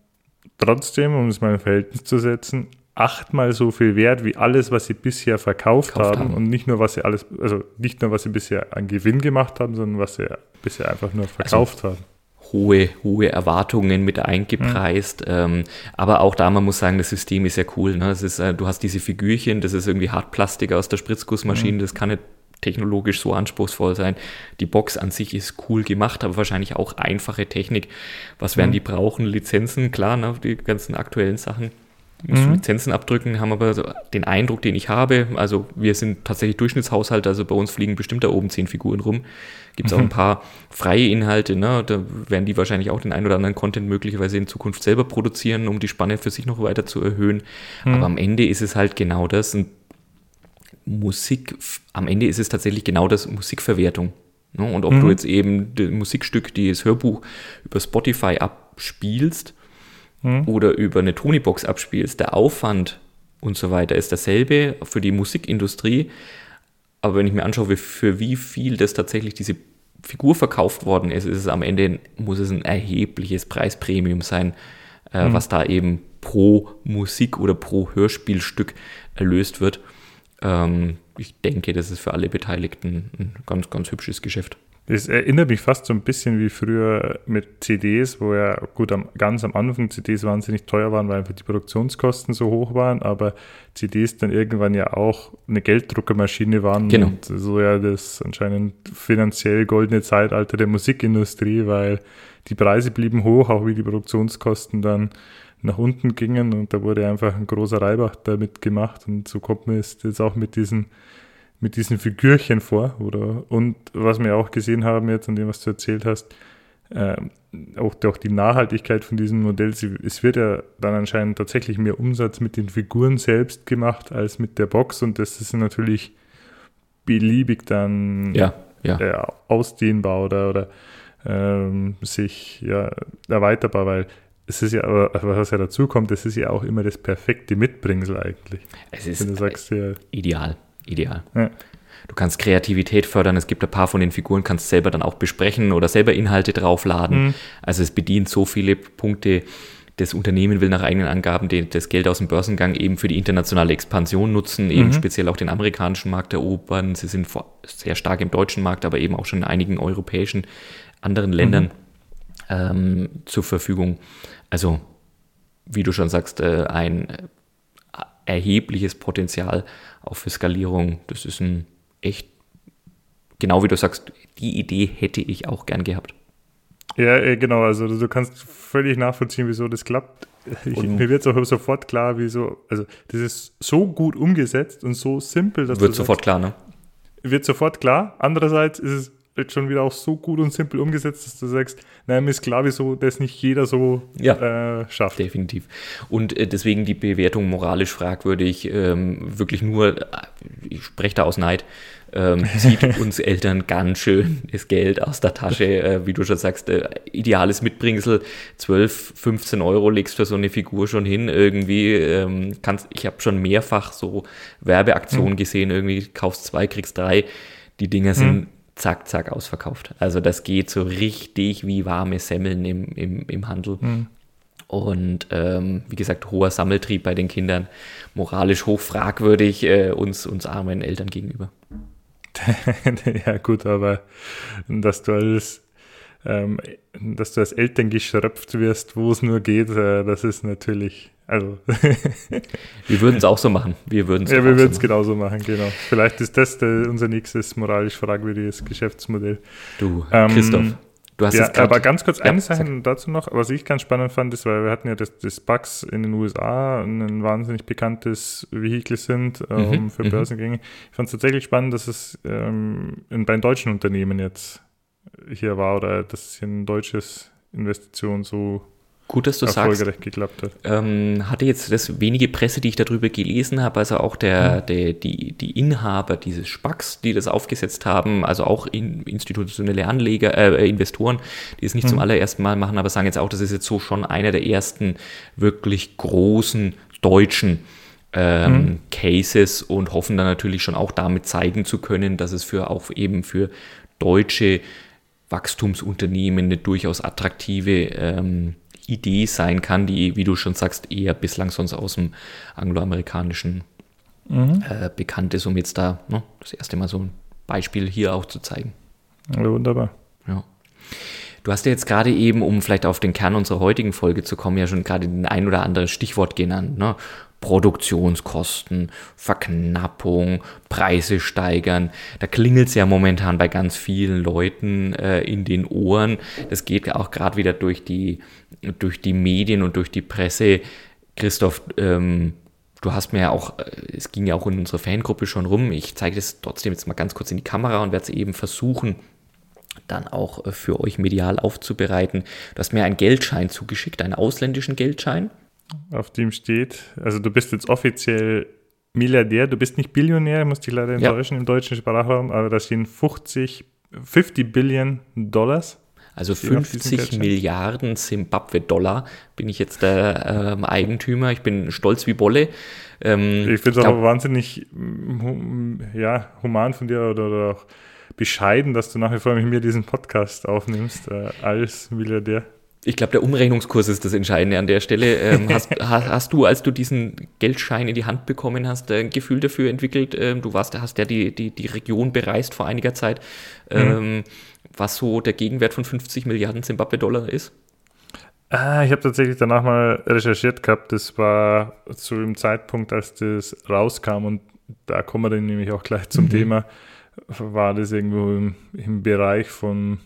trotzdem, um es mal in Verhältnis zu setzen, achtmal so viel wert wie alles, was sie bisher verkauft haben. haben. Und nicht nur, was sie alles, also nicht nur, was sie bisher an Gewinn gemacht haben, sondern was sie bisher einfach nur verkauft also, haben hohe, hohe Erwartungen mit eingepreist. Mhm. Ähm, aber auch da, man muss sagen, das System ist ja cool. Ne? Es ist, äh, du hast diese Figürchen, das ist irgendwie Hartplastik aus der Spritzgussmaschine, mhm. das kann nicht technologisch so anspruchsvoll sein. Die Box an sich ist cool gemacht, aber wahrscheinlich auch einfache Technik. Was werden mhm. die brauchen? Lizenzen, klar, ne? die ganzen aktuellen Sachen musst mhm. Lizenzen abdrücken, haben aber den Eindruck, den ich habe, also wir sind tatsächlich Durchschnittshaushalt, also bei uns fliegen bestimmt da oben zehn Figuren rum. Gibt es mhm. auch ein paar freie Inhalte, ne? da werden die wahrscheinlich auch den ein oder anderen Content möglicherweise in Zukunft selber produzieren, um die Spanne für sich noch weiter zu erhöhen. Mhm. Aber am Ende ist es halt genau das. Und Musik, am Ende ist es tatsächlich genau das Musikverwertung. Ne? Und ob du mhm. jetzt eben das Musikstück, das Hörbuch über Spotify abspielst, hm. oder über eine Tonybox abspielst, der Aufwand und so weiter ist dasselbe für die Musikindustrie. Aber wenn ich mir anschaue, für wie viel das tatsächlich diese Figur verkauft worden ist, ist es am Ende, muss es ein erhebliches Preispremium sein, äh, mhm. was da eben pro Musik oder pro Hörspielstück erlöst wird. Ähm, ich denke, das ist für alle Beteiligten ein ganz, ganz hübsches Geschäft. Das erinnert mich fast so ein bisschen wie früher mit CDs, wo ja gut am, ganz am Anfang CDs wahnsinnig teuer waren, weil einfach die Produktionskosten so hoch waren, aber CDs dann irgendwann ja auch eine Gelddruckermaschine waren genau. und so ja das anscheinend finanziell goldene Zeitalter der Musikindustrie, weil die Preise blieben hoch, auch wie die Produktionskosten dann nach unten gingen und da wurde einfach ein großer Reibach damit gemacht und so kommt man jetzt auch mit diesen mit diesen Figürchen vor. Oder, und was wir auch gesehen haben jetzt an dem, was du erzählt hast, äh, auch, auch die Nachhaltigkeit von diesem Modell, sie, es wird ja dann anscheinend tatsächlich mehr Umsatz mit den Figuren selbst gemacht als mit der Box und das ist natürlich beliebig dann ja, ja. Äh, ausdehnbar oder, oder ähm, sich ja, erweiterbar, weil es ist ja, was ja dazu kommt, es ist ja auch immer das perfekte Mitbringsel eigentlich. Es ist Wenn du sagst, ja, ideal ideal. Ja. Du kannst Kreativität fördern. Es gibt ein paar von den Figuren, kannst selber dann auch besprechen oder selber Inhalte draufladen. Mhm. Also es bedient so viele Punkte. Das Unternehmen will nach eigenen Angaben das Geld aus dem Börsengang eben für die internationale Expansion nutzen, eben mhm. speziell auch den amerikanischen Markt erobern. Sie sind sehr stark im deutschen Markt, aber eben auch schon in einigen europäischen anderen Ländern mhm. ähm, zur Verfügung. Also, wie du schon sagst, äh, ein erhebliches Potenzial auch für Skalierung. Das ist ein echt, genau wie du sagst, die Idee hätte ich auch gern gehabt. Ja, äh, genau, also du kannst völlig nachvollziehen, wieso das klappt. Ich, mir wird es auch sofort klar, wieso, also das ist so gut umgesetzt und so simpel, dass Wird sofort sagst, klar, ne? Wird sofort klar. Andererseits ist es jetzt schon wieder auch so gut und simpel umgesetzt, dass du sagst, nein, mir ist klar, wieso das nicht jeder so ja, äh, schafft. Definitiv. Und äh, deswegen die Bewertung moralisch fragwürdig, ähm, wirklich nur, äh, ich spreche da aus Neid, ähm, zieht uns Eltern ganz schön das Geld aus der Tasche, äh, wie du schon sagst, äh, ideales Mitbringsel, 12, 15 Euro legst für so eine Figur schon hin, irgendwie, ähm, kannst, ich habe schon mehrfach so Werbeaktionen mhm. gesehen, irgendwie kaufst zwei, kriegst drei, die Dinger sind mhm zack, zack ausverkauft. Also das geht so richtig wie warme Semmeln im, im, im Handel. Mhm. Und ähm, wie gesagt, hoher Sammeltrieb bei den Kindern, moralisch hoch fragwürdig äh, uns, uns armen Eltern gegenüber. ja, gut, aber dass du als ähm, dass du als Eltern geschröpft wirst, wo es nur geht, äh, das ist natürlich, also. wir würden es auch so machen. Wir würden es Ja, wir würden es so genauso machen, genau. Vielleicht ist das der, unser nächstes moralisch fragwürdiges Geschäftsmodell. Du, ähm, Christoph. Du hast ja, aber ganz kurz eine Sache dazu noch, was ich ganz spannend fand, ist, weil wir hatten ja das, das Bugs in den USA, ein wahnsinnig bekanntes Vehikel sind ähm, mhm, für mhm. Börsengänge. Ich fand es tatsächlich spannend, dass es ähm, bei deutschen Unternehmen jetzt hier war oder dass es hier ein deutsches Investition so Gut, dass du erfolgreich sagst. geklappt hat. Ähm, hatte jetzt das wenige Presse, die ich darüber gelesen habe, also auch der, mhm. der, die, die Inhaber dieses Spacks, die das aufgesetzt haben, also auch in, institutionelle Anleger, äh, Investoren, die es nicht mhm. zum allerersten Mal machen, aber sagen jetzt auch, das ist jetzt so schon einer der ersten wirklich großen deutschen ähm, mhm. Cases und hoffen dann natürlich schon auch damit zeigen zu können, dass es für auch eben für deutsche Wachstumsunternehmen eine durchaus attraktive ähm, Idee sein kann, die, wie du schon sagst, eher bislang sonst aus dem angloamerikanischen mhm. äh, bekannt ist, um jetzt da ne, das erste Mal so ein Beispiel hier auch zu zeigen. Ja, wunderbar. Ja. Du hast ja jetzt gerade eben, um vielleicht auf den Kern unserer heutigen Folge zu kommen, ja schon gerade ein ein oder andere Stichwort genannt. Ne? Produktionskosten, Verknappung, Preise steigern. Da klingelt es ja momentan bei ganz vielen Leuten äh, in den Ohren. Das geht auch gerade wieder durch die, durch die Medien und durch die Presse. Christoph, ähm, du hast mir ja auch, äh, es ging ja auch in unserer Fangruppe schon rum, ich zeige das trotzdem jetzt mal ganz kurz in die Kamera und werde es eben versuchen, dann auch äh, für euch medial aufzubereiten. Du hast mir einen Geldschein zugeschickt, einen ausländischen Geldschein auf dem steht, also du bist jetzt offiziell Milliardär, du bist nicht Billionär, muss dich leider enttäuschen ja. im deutschen Sprachraum, aber da stehen 50, 50 Billion Dollars. Also 50 Milliarden Zimbabwe-Dollar bin ich jetzt der ähm, Eigentümer. Ich bin stolz wie Bolle. Ähm, ich finde es auch wahnsinnig ja, human von dir oder, oder, auch bescheiden, dass du nach wie vor mit mir diesen Podcast aufnimmst äh, als Milliardär ich glaube, der Umrechnungskurs ist das Entscheidende an der Stelle. Ähm, hast, hast, du, als du diesen Geldschein in die Hand bekommen hast, ein Gefühl dafür entwickelt? Ähm, du warst, hast ja die, die, die Region bereist vor einiger Zeit, ähm, mhm. was so der Gegenwert von 50 Milliarden Zimbabwe-Dollar ist? Ah, ich habe tatsächlich danach mal recherchiert gehabt. Das war zu dem Zeitpunkt, als das rauskam und da kommen wir dann nämlich auch gleich zum mhm. Thema, war das irgendwo im, im Bereich von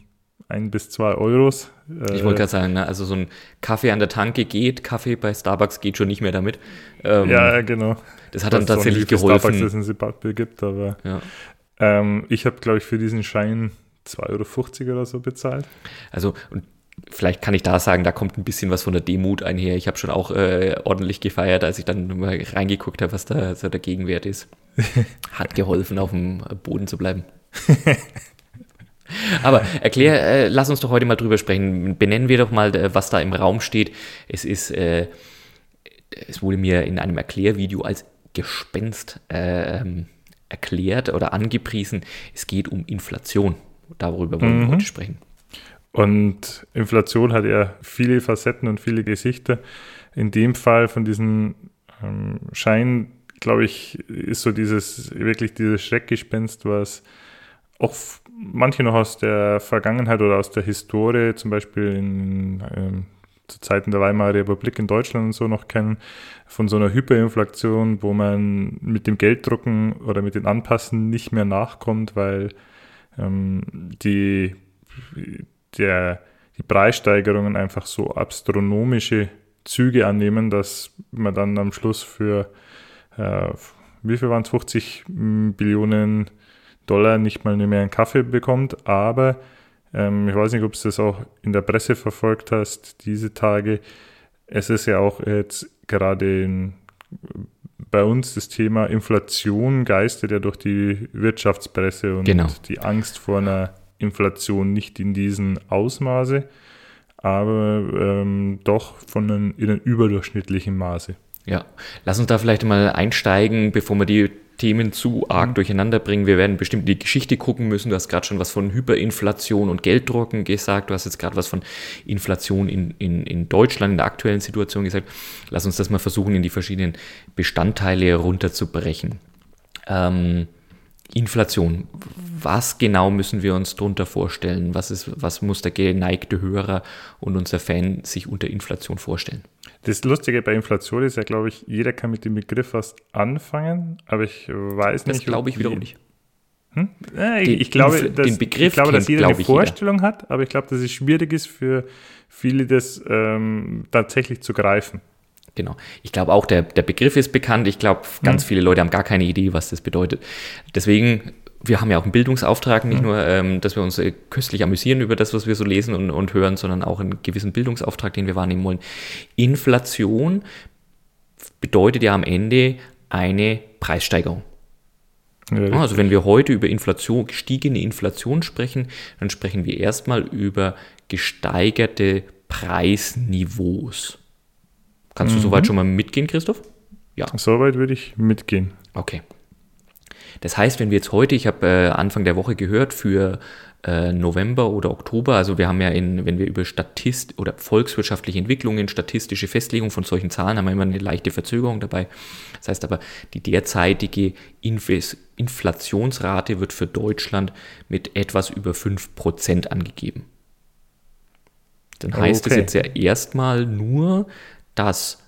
ein bis zwei Euros. Ich wollte gerade sagen, ne? also so ein Kaffee an der Tanke geht, Kaffee bei Starbucks geht schon nicht mehr damit. Ähm, ja, genau. Das hat dann tatsächlich nicht, geholfen. Starbucks es in Zimbabwe gibt, aber ja. ähm, ich habe, glaube ich, für diesen Schein 2,50 Euro oder so bezahlt. Also, und vielleicht kann ich da sagen, da kommt ein bisschen was von der Demut einher. Ich habe schon auch äh, ordentlich gefeiert, als ich dann mal reingeguckt habe, was da so der Gegenwert ist. Hat geholfen, auf dem Boden zu bleiben. Aber erklär, äh, lass uns doch heute mal drüber sprechen. Benennen wir doch mal, äh, was da im Raum steht. Es ist, äh, es wurde mir in einem Erklärvideo als Gespenst äh, erklärt oder angepriesen. Es geht um Inflation. Darüber wollen mhm. wir heute sprechen. Und Inflation hat ja viele Facetten und viele Gesichter. In dem Fall von diesen ähm, Schein, glaube ich, ist so dieses wirklich dieses Schreckgespenst, was auch manche noch aus der Vergangenheit oder aus der Historie, zum Beispiel in, ähm, zu Zeiten der Weimarer Republik in Deutschland und so noch kennen, von so einer Hyperinflation, wo man mit dem Gelddrucken oder mit den Anpassen nicht mehr nachkommt, weil ähm, die, der, die Preissteigerungen einfach so astronomische Züge annehmen, dass man dann am Schluss für, äh, wie viel waren es, 50 Billionen Dollar nicht mal mehr einen Kaffee bekommt. Aber ähm, ich weiß nicht, ob du das auch in der Presse verfolgt hast, diese Tage. Es ist ja auch jetzt gerade in, bei uns das Thema Inflation geistert ja durch die Wirtschaftspresse und genau. die Angst vor einer Inflation nicht in diesem Ausmaße, aber ähm, doch von einem, in einem überdurchschnittlichen Maße. Ja, lass uns da vielleicht mal einsteigen, bevor wir die Themen zu arg mhm. durcheinander bringen. Wir werden bestimmt die Geschichte gucken müssen. Du hast gerade schon was von Hyperinflation und Gelddrucken gesagt. Du hast jetzt gerade was von Inflation in, in, in Deutschland, in der aktuellen Situation gesagt. Lass uns das mal versuchen, in die verschiedenen Bestandteile runterzubrechen. Ähm, Inflation. Was genau müssen wir uns darunter vorstellen? Was, ist, was muss der geneigte Hörer und unser Fan sich unter Inflation vorstellen? Das Lustige bei Inflation ist ja, glaube ich, jeder kann mit dem Begriff was anfangen, aber ich weiß das nicht. Das glaube ich wiederum nicht. Hm? Ja, ich, ich, glaube, dass, ich glaube, dass jeder eine Vorstellung jeder. hat, aber ich glaube, dass es schwierig ist für viele, das ähm, tatsächlich zu greifen. Genau. Ich glaube auch, der, der Begriff ist bekannt. Ich glaube, ganz mhm. viele Leute haben gar keine Idee, was das bedeutet. Deswegen, wir haben ja auch einen Bildungsauftrag, nicht mhm. nur, ähm, dass wir uns äh, köstlich amüsieren über das, was wir so lesen und, und hören, sondern auch einen gewissen Bildungsauftrag, den wir wahrnehmen wollen. Inflation bedeutet ja am Ende eine Preissteigerung. Ja, also wenn wir heute über Inflation, gestiegene Inflation sprechen, dann sprechen wir erstmal über gesteigerte Preisniveaus. Kannst mhm. du soweit schon mal mitgehen, Christoph? Ja. Soweit würde ich mitgehen. Okay. Das heißt, wenn wir jetzt heute, ich habe äh, Anfang der Woche gehört, für äh, November oder Oktober, also wir haben ja in, wenn wir über Statist oder volkswirtschaftliche Entwicklungen, statistische Festlegung von solchen Zahlen, haben wir immer eine leichte Verzögerung dabei. Das heißt aber, die derzeitige Inf Inflationsrate wird für Deutschland mit etwas über 5% angegeben. Dann heißt okay. es jetzt ja erstmal nur, dass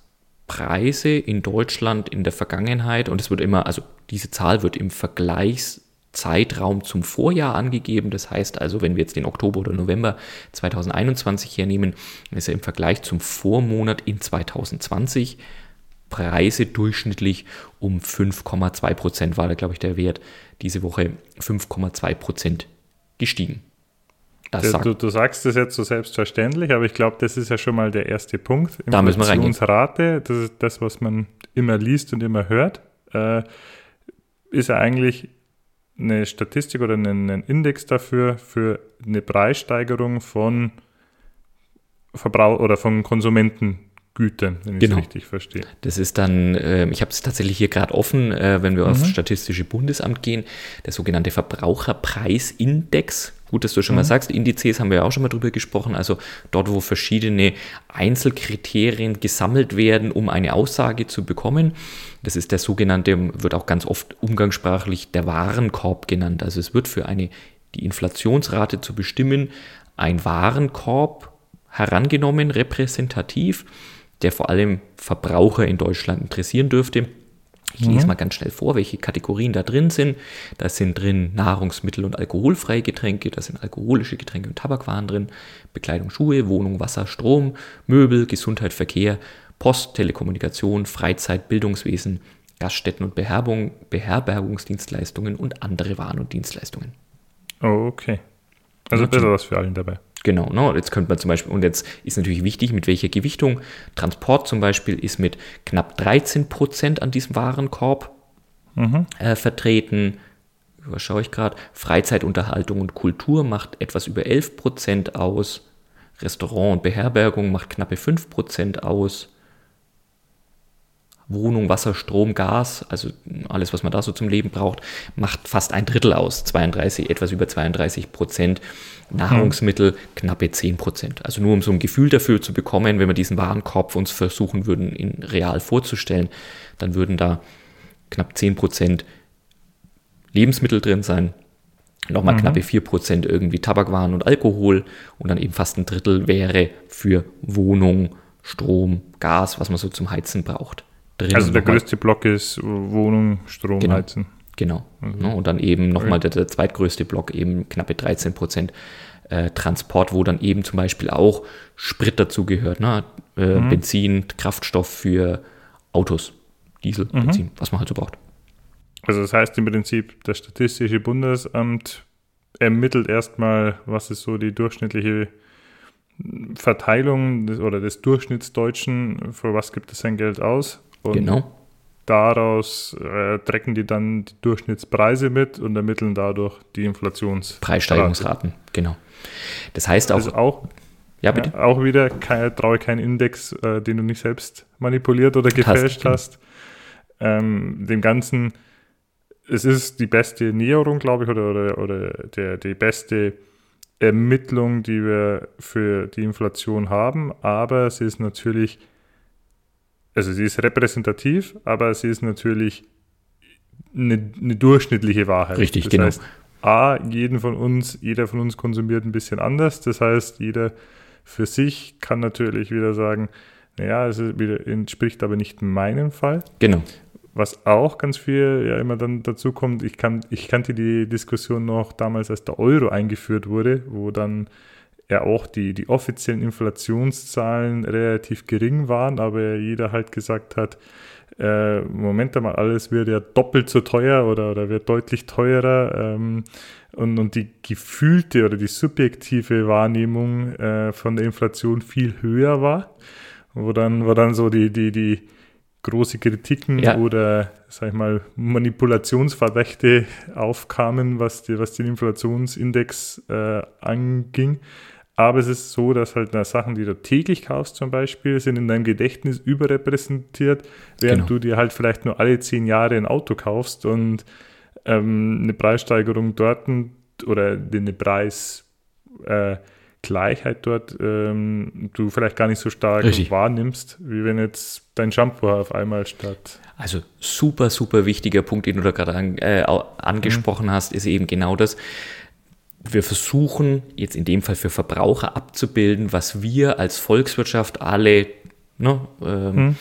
Preise in Deutschland in der Vergangenheit, und es wird immer, also diese Zahl wird im Vergleichszeitraum zum Vorjahr angegeben. Das heißt also, wenn wir jetzt den Oktober oder November 2021 hernehmen, ist ja im Vergleich zum Vormonat in 2020 Preise durchschnittlich um 5,2 Prozent war da, glaube ich, der Wert diese Woche 5,2 Prozent gestiegen. Das du, du, sagst das jetzt so selbstverständlich, aber ich glaube, das ist ja schon mal der erste Punkt. Da müssen wir reingehen. Das ist das, was man immer liest und immer hört, äh, ist ja eigentlich eine Statistik oder ein, Index dafür, für eine Preissteigerung von Verbrauch oder von Konsumenten Gütern, wenn ich genau. es richtig verstehe. Das ist dann, äh, ich habe es tatsächlich hier gerade offen, äh, wenn wir mhm. aufs Statistische Bundesamt gehen, der sogenannte Verbraucherpreisindex. Gut, dass du schon mhm. mal sagst, Indizes haben wir ja auch schon mal drüber gesprochen, also dort, wo verschiedene Einzelkriterien gesammelt werden, um eine Aussage zu bekommen. Das ist der sogenannte, wird auch ganz oft umgangssprachlich der Warenkorb genannt. Also es wird für eine, die Inflationsrate zu bestimmen, ein Warenkorb herangenommen, repräsentativ der vor allem Verbraucher in Deutschland interessieren dürfte. Ich lese mhm. mal ganz schnell vor, welche Kategorien da drin sind. Da sind drin Nahrungsmittel und alkoholfreie Getränke, da sind alkoholische Getränke und Tabakwaren drin, Bekleidung, Schuhe, Wohnung, Wasser, Strom, Möbel, Gesundheit, Verkehr, Post, Telekommunikation, Freizeit, Bildungswesen, Gaststätten und Beherbergung, Beherbergungsdienstleistungen und andere Waren und Dienstleistungen. okay. Also besser was für allen dabei. Genau, ne? jetzt könnte man zum Beispiel, und jetzt ist natürlich wichtig, mit welcher Gewichtung. Transport zum Beispiel ist mit knapp 13 Prozent an diesem Warenkorb mhm. äh, vertreten. Was schaue ich gerade? Freizeitunterhaltung und Kultur macht etwas über 11 Prozent aus. Restaurant und Beherbergung macht knappe 5 Prozent aus. Wohnung, Wasser, Strom, Gas, also alles, was man da so zum Leben braucht, macht fast ein Drittel aus, 32, etwas über 32 Prozent. Nahrungsmittel knappe 10 Prozent. Also nur um so ein Gefühl dafür zu bekommen, wenn wir diesen Warenkorb uns versuchen würden, in real vorzustellen, dann würden da knapp 10 Prozent Lebensmittel drin sein, nochmal mhm. knappe 4 Prozent irgendwie Tabakwaren und Alkohol und dann eben fast ein Drittel wäre für Wohnung, Strom, Gas, was man so zum Heizen braucht. Drin also der größte Block ist Wohnung, Strom, genau. Heizen. Genau. Mhm. Und dann eben nochmal der, der zweitgrößte Block, eben knappe 13 Prozent äh, Transport, wo dann eben zum Beispiel auch Sprit dazu gehört. Ne? Äh, mhm. Benzin, Kraftstoff für Autos, Diesel, mhm. Benzin, was man halt so braucht. Also das heißt im Prinzip, das Statistische Bundesamt ermittelt erstmal, was ist so die durchschnittliche Verteilung des, oder des Durchschnittsdeutschen, für was gibt es sein Geld aus. Und genau daraus äh, trecken die dann die Durchschnittspreise mit und ermitteln dadurch die Inflationsraten. Preissteigerungsraten, genau. Das heißt auch. Also auch Ja, bitte. Ja, auch wieder keine, traue keinen Index, äh, den du nicht selbst manipuliert oder gefälscht hast. hast. Ähm, dem Ganzen, es ist die beste Näherung, glaube ich, oder, oder, oder der, die beste Ermittlung, die wir für die Inflation haben, aber sie ist natürlich, also sie ist repräsentativ, aber sie ist natürlich eine, eine durchschnittliche Wahrheit. Richtig, das genau. Heißt, A, jeden von uns, jeder von uns konsumiert ein bisschen anders. Das heißt, jeder für sich kann natürlich wieder sagen, naja, es wieder, entspricht aber nicht meinem Fall. Genau. Was auch ganz viel ja immer dann dazu kommt, ich, kann, ich kannte die Diskussion noch damals, als der Euro eingeführt wurde, wo dann ja auch die, die offiziellen Inflationszahlen relativ gering waren, aber jeder halt gesagt hat, äh, Moment einmal, alles wird ja doppelt so teuer oder, oder wird deutlich teurer. Ähm, und, und die gefühlte oder die subjektive Wahrnehmung äh, von der Inflation viel höher war, wo dann, wo dann so die, die, die große Kritiken ja. oder, sag ich mal, Manipulationsverdächte aufkamen, was, die, was den Inflationsindex äh, anging. Aber es ist so, dass halt na, Sachen, die du täglich kaufst zum Beispiel, sind in deinem Gedächtnis überrepräsentiert, während genau. du dir halt vielleicht nur alle zehn Jahre ein Auto kaufst und ähm, eine Preissteigerung dort oder eine Preisgleichheit äh, dort ähm, du vielleicht gar nicht so stark Richtig. wahrnimmst, wie wenn jetzt dein Shampoo auf einmal statt. Also super, super wichtiger Punkt, den du da gerade an, äh, angesprochen mhm. hast, ist eben genau das wir versuchen jetzt in dem Fall für Verbraucher abzubilden, was wir als Volkswirtschaft alle ne, ähm,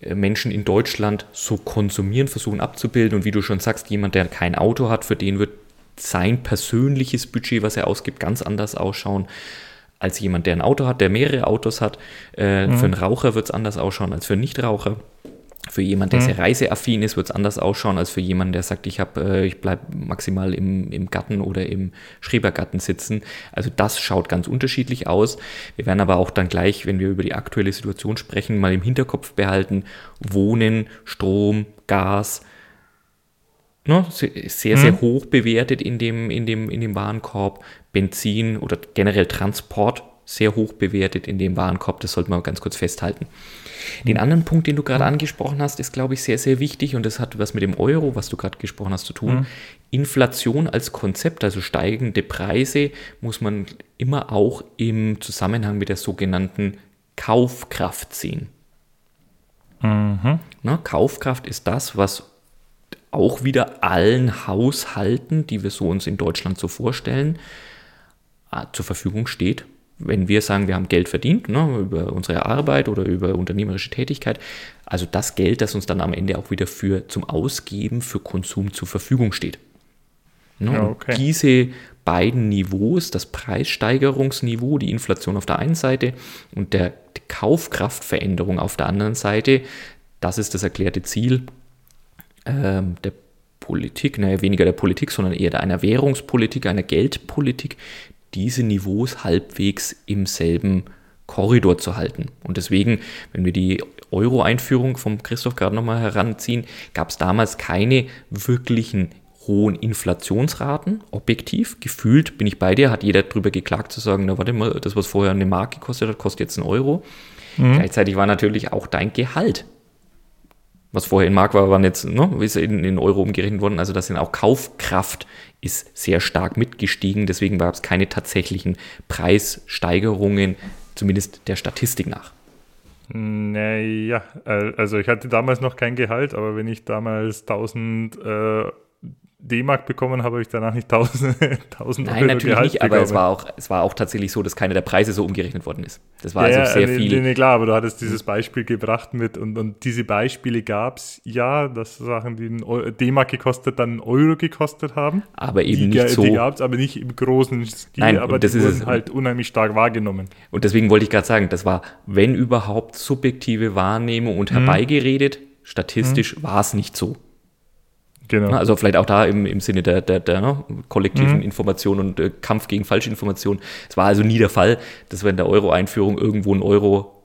hm. Menschen in Deutschland so konsumieren, versuchen abzubilden. Und wie du schon sagst, jemand, der kein Auto hat, für den wird sein persönliches Budget, was er ausgibt, ganz anders ausschauen als jemand, der ein Auto hat, der mehrere Autos hat. Äh, mhm. Für einen Raucher wird es anders ausschauen als für einen Nichtraucher. Für jemanden, der mhm. sehr reiseaffin ist, wird es anders ausschauen als für jemanden, der sagt, ich, äh, ich bleibe maximal im, im Garten oder im Schrebergarten sitzen. Also das schaut ganz unterschiedlich aus. Wir werden aber auch dann gleich, wenn wir über die aktuelle Situation sprechen, mal im Hinterkopf behalten, Wohnen, Strom, Gas, ne, sehr, sehr, mhm. hoch bewertet in dem, in, dem, in dem Warenkorb, Benzin oder generell Transport sehr hoch bewertet in dem Warenkorb. Das sollte man ganz kurz festhalten. Den anderen Punkt, den du gerade angesprochen hast, ist, glaube ich, sehr, sehr wichtig und das hat was mit dem Euro, was du gerade gesprochen hast, zu tun. Mhm. Inflation als Konzept, also steigende Preise, muss man immer auch im Zusammenhang mit der sogenannten Kaufkraft sehen. Mhm. Na, Kaufkraft ist das, was auch wieder allen Haushalten, die wir so uns in Deutschland so vorstellen, äh, zur Verfügung steht wenn wir sagen, wir haben Geld verdient, ne, über unsere Arbeit oder über unternehmerische Tätigkeit, also das Geld, das uns dann am Ende auch wieder für zum Ausgeben, für Konsum zur Verfügung steht. Ne, ja, okay. Diese beiden Niveaus, das Preissteigerungsniveau, die Inflation auf der einen Seite und der die Kaufkraftveränderung auf der anderen Seite, das ist das erklärte Ziel ähm, der Politik, naja, weniger der Politik, sondern eher einer Währungspolitik, einer Geldpolitik, diese Niveaus halbwegs im selben Korridor zu halten. Und deswegen, wenn wir die Euro-Einführung vom Christoph gerade nochmal heranziehen, gab es damals keine wirklichen hohen Inflationsraten, objektiv. Gefühlt bin ich bei dir, hat jeder drüber geklagt zu sagen, na warte mal, das, was vorher eine Mark gekostet hat, kostet jetzt einen Euro. Mhm. Gleichzeitig war natürlich auch dein Gehalt was vorher in Mark war, waren jetzt, ne, ist in, in Euro umgerechnet worden. Also das sind auch Kaufkraft ist sehr stark mitgestiegen. Deswegen gab es keine tatsächlichen Preissteigerungen, zumindest der Statistik nach. Naja, also ich hatte damals noch kein Gehalt, aber wenn ich damals 1000 äh, D-Mark bekommen habe, ich danach nicht 1000, 1000 Nein, Euro natürlich Gehalt nicht, bekommen. aber es war, auch, es war auch tatsächlich so, dass keine der Preise so umgerechnet worden ist. Das war ja, also sehr nee, viel. Nee, klar, aber du hattest dieses Beispiel gebracht mit und, und diese Beispiele gab es ja, dass Sachen, die D-Mark gekostet, dann Euro gekostet haben. Aber eben die, nicht so. Die gab es aber nicht im großen Stil, Nein, aber das die wurden halt unheimlich stark wahrgenommen. Und deswegen wollte ich gerade sagen, das war, wenn überhaupt, subjektive Wahrnehmung und hm. herbeigeredet. Statistisch hm. war es nicht so. Genau. Also vielleicht auch da im, im Sinne der, der, der ne, kollektiven mhm. Information und äh, Kampf gegen Falschinformation. Es war also nie der Fall, dass wenn der Euro-Einführung irgendwo ein Euro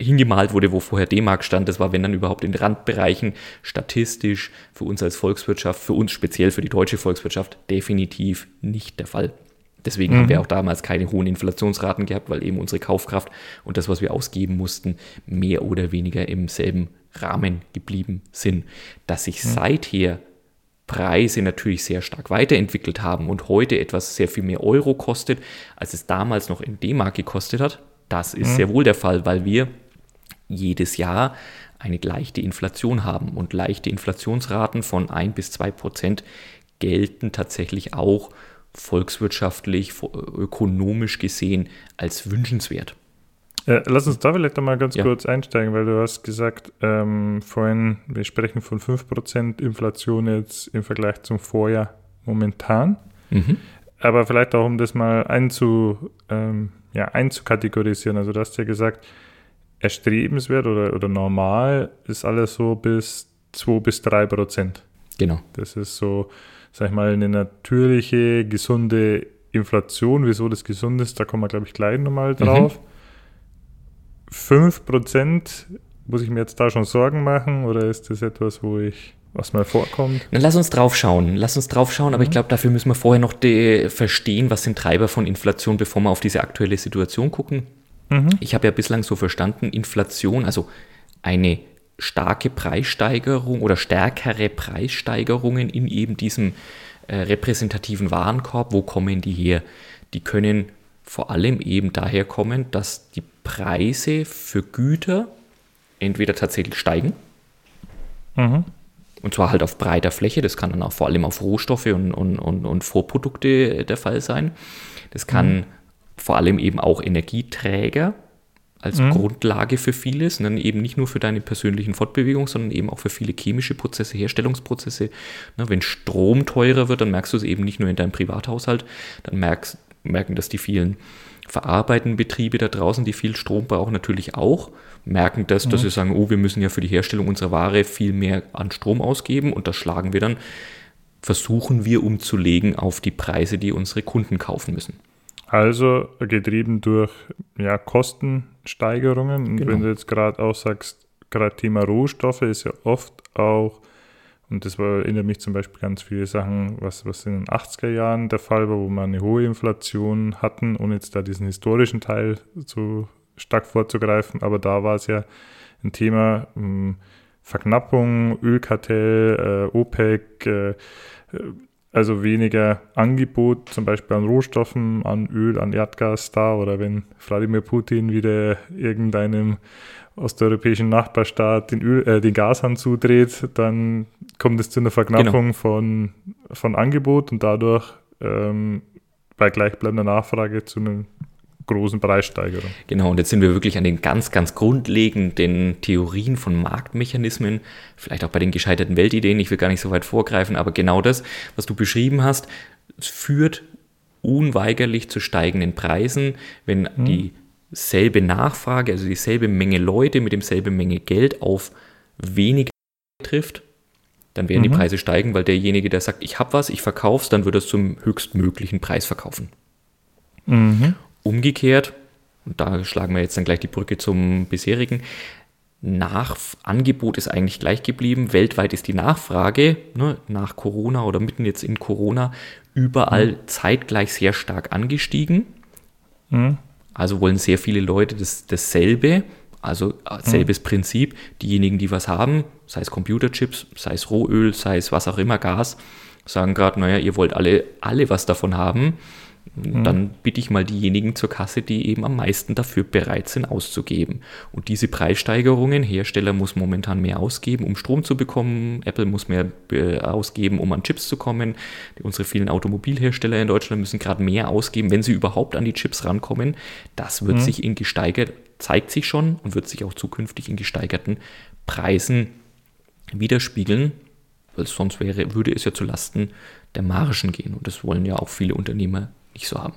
hingemalt wurde, wo vorher D-Mark stand. Das war, wenn dann überhaupt in Randbereichen statistisch für uns als Volkswirtschaft, für uns speziell für die deutsche Volkswirtschaft definitiv nicht der Fall. Deswegen mhm. haben wir auch damals keine hohen Inflationsraten gehabt, weil eben unsere Kaufkraft und das, was wir ausgeben mussten, mehr oder weniger im selben Rahmen geblieben sind. Dass sich mhm. seither Preise natürlich sehr stark weiterentwickelt haben und heute etwas sehr viel mehr Euro kostet, als es damals noch in D-Mark gekostet hat, das ist mhm. sehr wohl der Fall, weil wir jedes Jahr eine leichte Inflation haben und leichte Inflationsraten von 1 bis 2 Prozent gelten tatsächlich auch volkswirtschaftlich, ökonomisch gesehen als wünschenswert. Ja, lass uns da vielleicht einmal ganz ja. kurz einsteigen, weil du hast gesagt, ähm, vorhin, wir sprechen von 5% Inflation jetzt im Vergleich zum Vorjahr momentan. Mhm. Aber vielleicht auch, um das mal einzu, ähm, ja, einzukategorisieren. Also du hast ja gesagt, erstrebenswert oder, oder normal ist alles so bis 2 bis 3 Prozent. Genau. Das ist so, sag ich mal, eine natürliche, gesunde Inflation. Wieso das gesund ist, da kommen wir, glaube ich, gleich nochmal mhm. drauf. Mhm. 5%, muss ich mir jetzt da schon Sorgen machen oder ist das etwas, wo ich was mal vorkommt. Dann lass uns drauf schauen. Lass uns drauf schauen, aber mhm. ich glaube, dafür müssen wir vorher noch verstehen, was sind Treiber von Inflation, bevor wir auf diese aktuelle Situation gucken. Mhm. Ich habe ja bislang so verstanden, Inflation, also eine starke Preissteigerung oder stärkere Preissteigerungen in eben diesem äh, repräsentativen Warenkorb, wo kommen die her? Die können vor allem eben daher kommen, dass die Preise für Güter entweder tatsächlich steigen, mhm. und zwar halt auf breiter Fläche, das kann dann auch vor allem auf Rohstoffe und, und, und, und Vorprodukte der Fall sein. Das kann mhm. vor allem eben auch Energieträger als mhm. Grundlage für vieles, und dann eben nicht nur für deine persönlichen Fortbewegung, sondern eben auch für viele chemische Prozesse, Herstellungsprozesse. Na, wenn Strom teurer wird, dann merkst du es eben nicht nur in deinem Privathaushalt, dann merkst, merken das die vielen verarbeitenden Betriebe da draußen, die viel Strom brauchen, natürlich auch, merken das, mhm. dass sie sagen, oh, wir müssen ja für die Herstellung unserer Ware viel mehr an Strom ausgeben und das schlagen wir dann, versuchen wir umzulegen auf die Preise, die unsere Kunden kaufen müssen. Also getrieben durch ja, Kostensteigerungen. Und genau. wenn du jetzt gerade auch sagst, gerade Thema Rohstoffe ist ja oft auch, und das war, erinnert mich zum Beispiel ganz viele Sachen, was, was in den 80er Jahren der Fall war, wo wir eine hohe Inflation hatten, ohne jetzt da diesen historischen Teil so stark vorzugreifen, aber da war es ja ein Thema ähm, Verknappung, Ölkartell, äh, OPEC, äh, also weniger Angebot zum Beispiel an Rohstoffen, an Öl, an Erdgas da. Oder wenn Wladimir Putin wieder irgendeinem osteuropäischen Nachbarstaat den, Öl, äh, den Gashahn zudreht, dann kommt es zu einer Verknappung genau. von, von Angebot und dadurch ähm, bei gleichbleibender Nachfrage zu einem großen Preissteigerung. Genau, und jetzt sind wir wirklich an den ganz, ganz grundlegenden Theorien von Marktmechanismen, vielleicht auch bei den gescheiterten Weltideen, ich will gar nicht so weit vorgreifen, aber genau das, was du beschrieben hast, führt unweigerlich zu steigenden Preisen, wenn hm. Dieselbe Nachfrage, also dieselbe Menge Leute mit demselben Menge Geld auf wenig trifft, dann werden mhm. die Preise steigen, weil derjenige, der sagt, ich habe was, ich verkaufe es, dann wird es zum höchstmöglichen Preis verkaufen. Mhm. Umgekehrt, und da schlagen wir jetzt dann gleich die Brücke zum bisherigen, nach Angebot ist eigentlich gleich geblieben. Weltweit ist die Nachfrage ne, nach Corona oder mitten jetzt in Corona überall mhm. zeitgleich sehr stark angestiegen. Mhm. Also wollen sehr viele Leute das, dasselbe, also selbes mhm. Prinzip. Diejenigen, die was haben, sei es Computerchips, sei es Rohöl, sei es was auch immer, Gas, sagen gerade, naja, ihr wollt alle, alle was davon haben. Mhm. Dann bitte ich mal diejenigen zur Kasse, die eben am meisten dafür bereit sind auszugeben. Und diese Preissteigerungen, Hersteller muss momentan mehr ausgeben, um Strom zu bekommen, Apple muss mehr äh, ausgeben, um an Chips zu kommen. Unsere vielen Automobilhersteller in Deutschland müssen gerade mehr ausgeben, wenn sie überhaupt an die Chips rankommen. Das wird mhm. sich in gesteigert, zeigt sich schon und wird sich auch zukünftig in gesteigerten Preisen widerspiegeln, weil sonst wäre, würde es ja zu Lasten der Margen gehen. Und das wollen ja auch viele Unternehmer nicht so haben.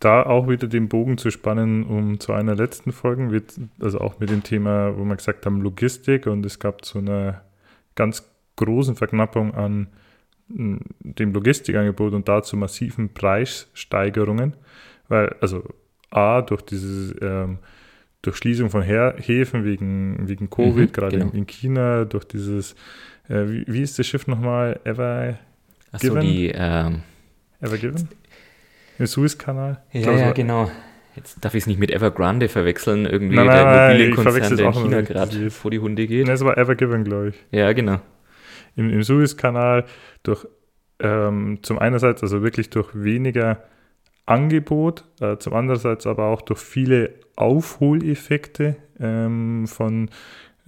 Da auch wieder den Bogen zu spannen, um zu einer letzten Folge, wird, also auch mit dem Thema, wo wir gesagt haben, Logistik und es gab zu einer ganz großen Verknappung an hm, dem Logistikangebot und dazu massiven Preissteigerungen, weil, also A, durch diese ähm, durch Schließung von Her Häfen wegen, wegen Covid, mhm, gerade genau. in, China, durch dieses, äh, wie, wie, ist das Schiff nochmal? Ever Achso, die ähm, Ever Given? Im Suezkanal. Ja, ja, genau. Jetzt darf ich es nicht mit Evergrande verwechseln, irgendwie Nein, der nein, mobile ich Konzern, verwechsel's der in China gerade vor die Hunde geht. Ne, das war Evergiven, glaube ich. Ja, genau. Im, im Suezkanal durch ähm, zum einerseits also wirklich durch weniger Angebot, äh, zum andererseits aber auch durch viele Aufholeffekte ähm, von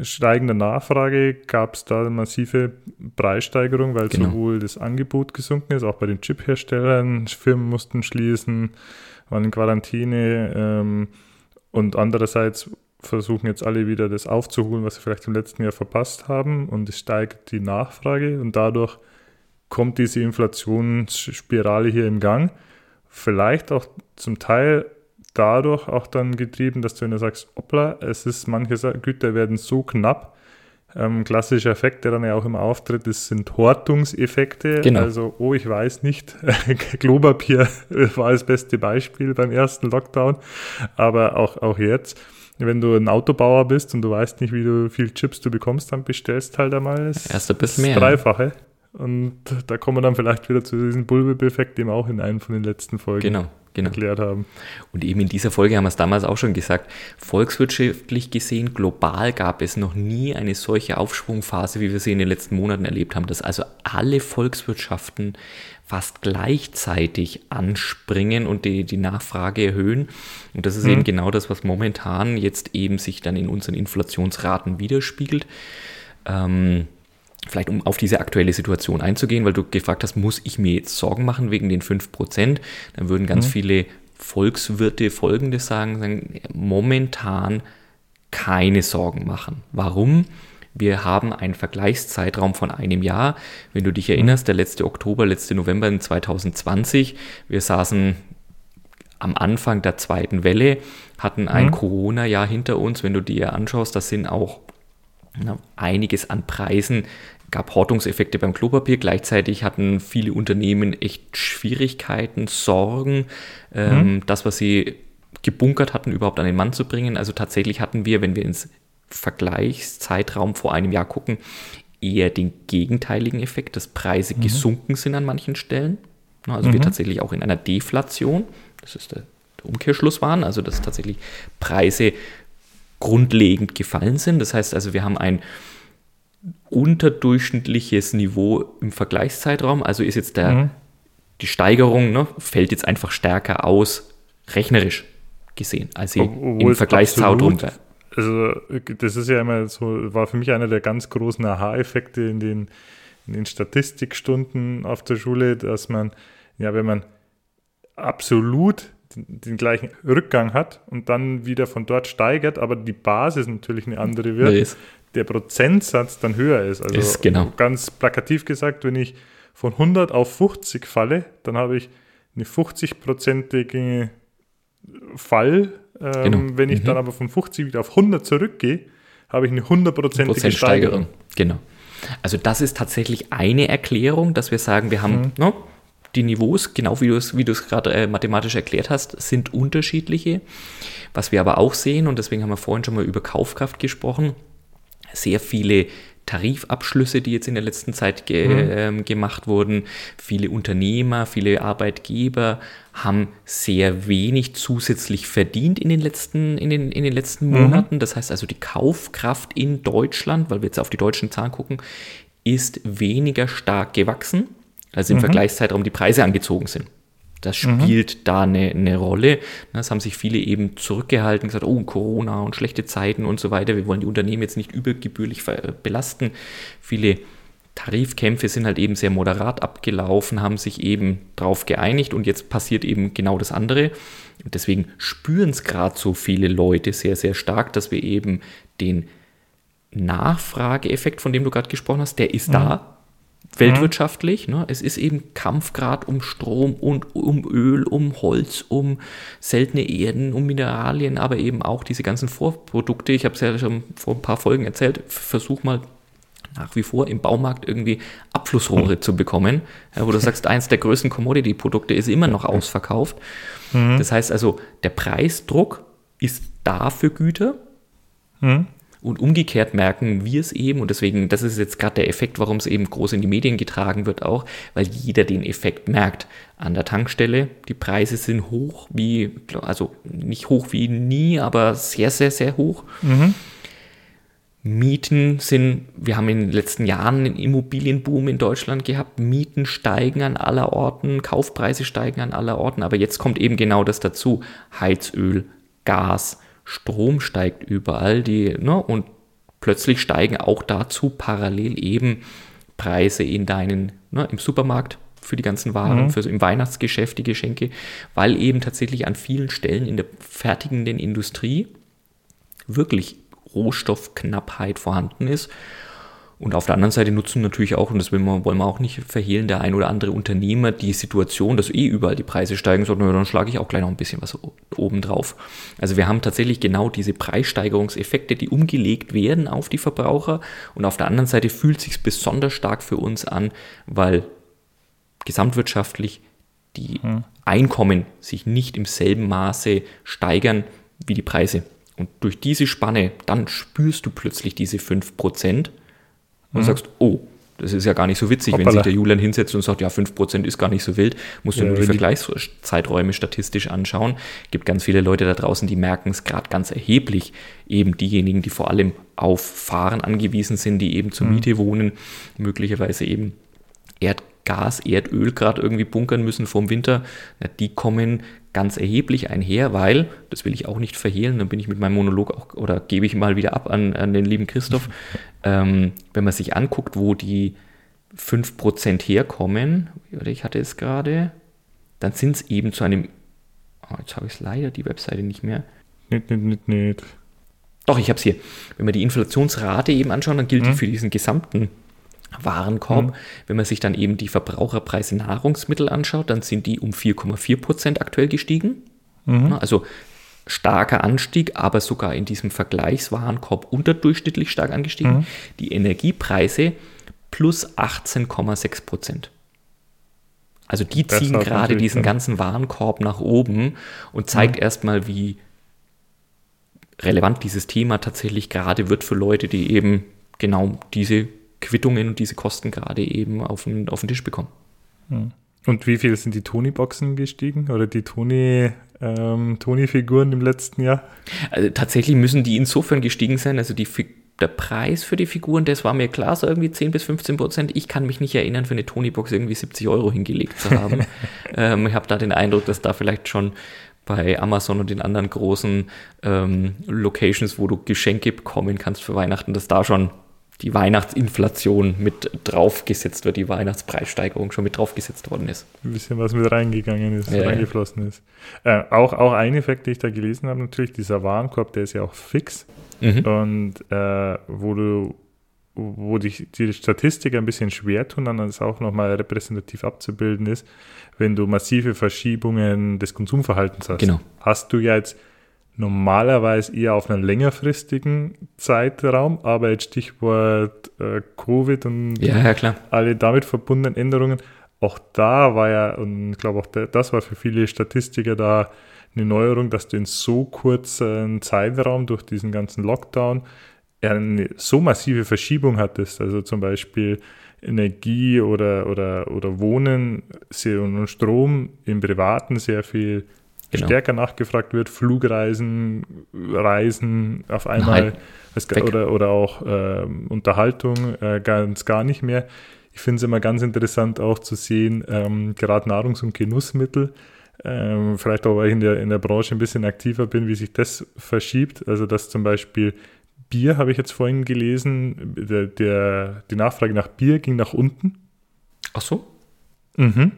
steigender Nachfrage gab es da massive Preissteigerung, weil Genau. sowohl das Angebot gesunken ist, auch bei den Chip-Herstellern, Firmen mussten schließen, waren in Quarantäne ähm, und andererseits versuchen jetzt alle wieder das aufzuholen, was sie vielleicht im letzten Jahr verpasst haben und es steigt die Nachfrage und dadurch kommt diese Inflationsspirale hier in Gang. Vielleicht auch zum Teil dadurch auch dann getrieben, dass du, wenn du sagst, hoppla, es ist, manche Güter werden so knapp. Ähm, klassischer Effekt, der dann ja auch immer auftritt, ist, sind Hortungseffekte. Genau. Also, oh, ich weiß nicht, Klopapier war das beste Beispiel beim ersten Lockdown, aber auch, auch jetzt. Wenn du ein Autobauer bist und du weißt nicht, wie du viel Chips du bekommst, dann bestellst halt einmal das, Erst ein bisschen mehr. Dreifache. Und da kommen wir dann vielleicht wieder zu diesem Bullwhip-Effekt, den wir auch in einem von den letzten Folgen Genau, genau. erklärt haben. Und eben in dieser Folge haben wir es damals auch schon gesagt, volkswirtschaftlich gesehen, global gab es noch nie eine solche Aufschwungphase, wie wir sie in den letzten Monaten erlebt haben, dass also alle Volkswirtschaften fast gleichzeitig anspringen und die, die Nachfrage erhöhen. Und das ist Mhm. eben genau das, was momentan jetzt eben sich dann in unseren Inflationsraten widerspiegelt. Ähm, vielleicht um auf diese aktuelle Situation einzugehen, weil du gefragt hast, muss ich mir jetzt Sorgen machen wegen den 5%? Dann würden ganz viele Volkswirte Folgendes sagen, sagen, momentan keine Sorgen machen. Warum? Wir haben einen Vergleichszeitraum von einem Jahr. Wenn du dich erinnerst, der letzte Oktober, letzte November in 2020, wir saßen am Anfang der zweiten Welle, hatten ein Mhm. Corona-Jahr hinter uns. Wenn du dir anschaust, das sind auch einiges an Preisen, gab Hortungseffekte beim Klopapier. Gleichzeitig hatten viele Unternehmen echt Schwierigkeiten, Sorgen, ähm, das, was sie gebunkert hatten, überhaupt an den Mann zu bringen. Also tatsächlich hatten wir, wenn wir ins Vergleichszeitraum vor einem Jahr gucken, eher den gegenteiligen Effekt, dass Preise gesunken sind an manchen Stellen. Also wir tatsächlich auch in einer Deflation, das ist der, der Umkehrschluss waren, also dass tatsächlich Preise grundlegend gefallen sind. Das heißt also, wir haben ein unterdurchschnittliches Niveau im Vergleichszeitraum. Also ist jetzt der, Mhm. die Steigerung, ne, fällt jetzt einfach stärker aus, rechnerisch gesehen, als sie Obwohl im Vergleichszeitraum absolut- Also, das ist ja immer so, war für mich einer der ganz großen Aha-Effekte in den, in den Statistikstunden auf der Schule, dass man, ja, wenn man absolut den, gleichen Rückgang hat und dann wieder von dort steigert, aber die Basis natürlich eine andere wird, ist. der Prozentsatz dann höher ist. Also Ist, genau. ganz plakativ gesagt, wenn ich von 100 auf 50 falle, dann habe ich eine 50-prozentige Fall. Ähm, Genau. Wenn ich Mhm. dann aber von 50 wieder auf 100 zurückgehe, habe ich eine 100-prozentige Prozentsteigerung. Steigerung. Genau. Also das ist tatsächlich eine Erklärung, dass wir sagen, wir haben ne, die Niveaus, genau wie du es, wie du es gerade äh, mathematisch erklärt hast, sind unterschiedliche. Was wir aber auch sehen, und deswegen haben wir vorhin schon mal über Kaufkraft gesprochen, sehr viele Tarifabschlüsse, die jetzt in der letzten Zeit ge ähm, gemacht wurden. Viele Unternehmer, viele Arbeitgeber haben sehr wenig zusätzlich verdient in den letzten, in den, in den letzten Monaten. Das heißt also, die Kaufkraft in Deutschland, weil wir jetzt auf die deutschen Zahlen gucken, ist weniger stark gewachsen, als im Vergleichszeitraum die Preise angezogen sind. Das spielt da eine, eine Rolle. Das haben sich viele eben zurückgehalten, gesagt, oh, Corona und schlechte Zeiten und so weiter. Wir wollen die Unternehmen jetzt nicht übergebührlich ver- belasten. Viele Tarifkämpfe sind halt eben sehr moderat abgelaufen, haben sich eben drauf geeinigt und jetzt passiert eben genau das andere. Und deswegen spüren es gerade so viele Leute sehr, sehr stark, dass wir eben den Nachfrageeffekt, von dem du gerade gesprochen hast, der ist da, weltwirtschaftlich. Ne? Es ist eben Kampf gerade um Strom und um Öl, um Holz, um seltene Erden, um Mineralien, aber eben auch diese ganzen Vorprodukte. Ich habe es ja schon vor ein paar Folgen erzählt. Versuch mal nach wie vor im Baumarkt irgendwie Abflussrohre zu bekommen, ja, wo du sagst, eins der größten Commodity-Produkte ist immer noch ausverkauft. Das heißt also, der Preisdruck ist da für Güter Mhm. Und umgekehrt merken wir es eben, und deswegen, das ist jetzt gerade der Effekt, warum es eben groß in die Medien getragen wird, auch, weil jeder den Effekt merkt. An der Tankstelle, die Preise sind hoch, wie, also nicht hoch wie nie, aber sehr, sehr, sehr hoch. Mhm. Mieten sind, wir haben in den letzten Jahren einen Immobilienboom in Deutschland gehabt. Mieten steigen an aller Orten, Kaufpreise steigen an aller Orten, aber jetzt kommt eben genau das dazu. Heizöl, Gas, Strom steigt überall, die, ne, und plötzlich steigen auch dazu parallel eben Preise in deinen, ne, im Supermarkt für die ganzen Waren, mhm. für im Weihnachtsgeschäft die Geschenke, weil eben tatsächlich an vielen Stellen in der fertigenden Industrie wirklich Rohstoffknappheit vorhanden ist und auf der anderen Seite nutzen natürlich auch, und das wollen wir, wollen wir auch nicht verhehlen, der ein oder andere Unternehmer die Situation, dass eh überall die Preise steigen, sondern dann schlage ich auch gleich noch ein bisschen was oben drauf. Also wir haben tatsächlich genau diese Preissteigerungseffekte, die umgelegt werden auf die Verbraucher. Und auf der anderen Seite fühlt sich besonders stark für uns an, weil gesamtwirtschaftlich die hm. Einkommen sich nicht im selben Maße steigern wie die Preise. Und durch diese Spanne, dann spürst du plötzlich diese 5% und mhm. sagst, oh, das ist ja gar nicht so witzig, Hoppala. wenn sich der Julian hinsetzt und sagt, ja, 5% ist gar nicht so wild, musst du ja, nur die Vergleichszeiträume statistisch anschauen. Gibt ganz viele Leute da draußen, die merken es gerade ganz erheblich. Eben diejenigen, die vor allem auf Fahren angewiesen sind, die eben zur mhm. Miete wohnen, möglicherweise eben Erdgas, Erdöl gerade irgendwie bunkern müssen vom Winter, ja, die kommen ganz erheblich einher, weil, das will ich auch nicht verhehlen, dann bin ich mit meinem Monolog auch, oder gebe ich mal wieder ab an, an den lieben Christoph, ähm, wenn man sich anguckt, wo die 5% herkommen, oder ich hatte es gerade, dann sind es eben zu einem, oh, jetzt habe ich es leider, die Webseite nicht mehr. Nicht, nicht, nicht, nicht. Doch, ich habe es hier. Wenn wir die Inflationsrate eben anschauen, dann gilt hm. die für diesen gesamten Warenkorb. Mhm. Wenn man sich dann eben die Verbraucherpreise Nahrungsmittel anschaut, dann sind die um 4,4 Prozent aktuell gestiegen. Mhm. Also starker Anstieg, aber sogar in diesem Vergleichswarenkorb unterdurchschnittlich stark angestiegen. Mhm. Die Energiepreise plus 18,6 Prozent. Also die ziehen gerade diesen ganzen Warenkorb nach oben und zeigt mhm. erstmal, wie relevant dieses Thema tatsächlich gerade wird für Leute, die eben genau diese Quittungen und diese Kosten gerade eben auf den, auf den Tisch bekommen. Hm. Und wie viel sind die Tony-Boxen gestiegen oder die Tony, ähm, Tony-Figuren im letzten Jahr? Also tatsächlich müssen die insofern gestiegen sein, also die, der Preis für die Figuren, das war mir klar, so irgendwie 10 bis 15 Prozent. Ich kann mich nicht erinnern, für eine Tony-Box irgendwie 70 Euro hingelegt zu haben. ähm, ich habe da den Eindruck, dass da vielleicht schon bei Amazon und den anderen großen ähm, Locations, wo du Geschenke bekommen kannst für Weihnachten, dass da schon die Weihnachtsinflation mit draufgesetzt wird, die Weihnachtspreissteigerung schon mit draufgesetzt worden ist. Ein bisschen was mit reingegangen ist, ja, reingeflossen ist. Äh, auch, auch ein Effekt, den ich da gelesen habe, natürlich, dieser Warenkorb, der ist ja auch fix. Mhm. Und äh, wo du wo dich die Statistik ein bisschen schwer tun, dann das auch nochmal repräsentativ abzubilden ist, wenn du massive Verschiebungen des Konsumverhaltens hast. Genau. Hast du ja jetzt normalerweise eher auf einen längerfristigen Zeitraum, aber jetzt Stichwort äh, Covid und ja, ja, alle damit verbundenen Änderungen, auch da war ja, und ich glaube auch das war für viele Statistiker da eine Neuerung, dass du in so kurzen Zeitraum durch diesen ganzen Lockdown eine so massive Verschiebung hattest, also zum Beispiel Energie oder, oder, oder Wohnen und Strom im Privaten sehr viel genau. stärker nachgefragt wird, Flugreisen, Reisen auf einmal es, oder, oder auch äh, Unterhaltung äh, ganz gar nicht mehr. Ich finde es immer ganz interessant auch zu sehen, ähm, gerade Nahrungs- und Genussmittel, ähm, vielleicht auch, weil ich in der, in der Branche ein bisschen aktiver bin, wie sich das verschiebt. Also dass zum Beispiel Bier, habe ich jetzt vorhin gelesen, der, der, die Nachfrage nach Bier ging nach unten. Ach so? Mhm.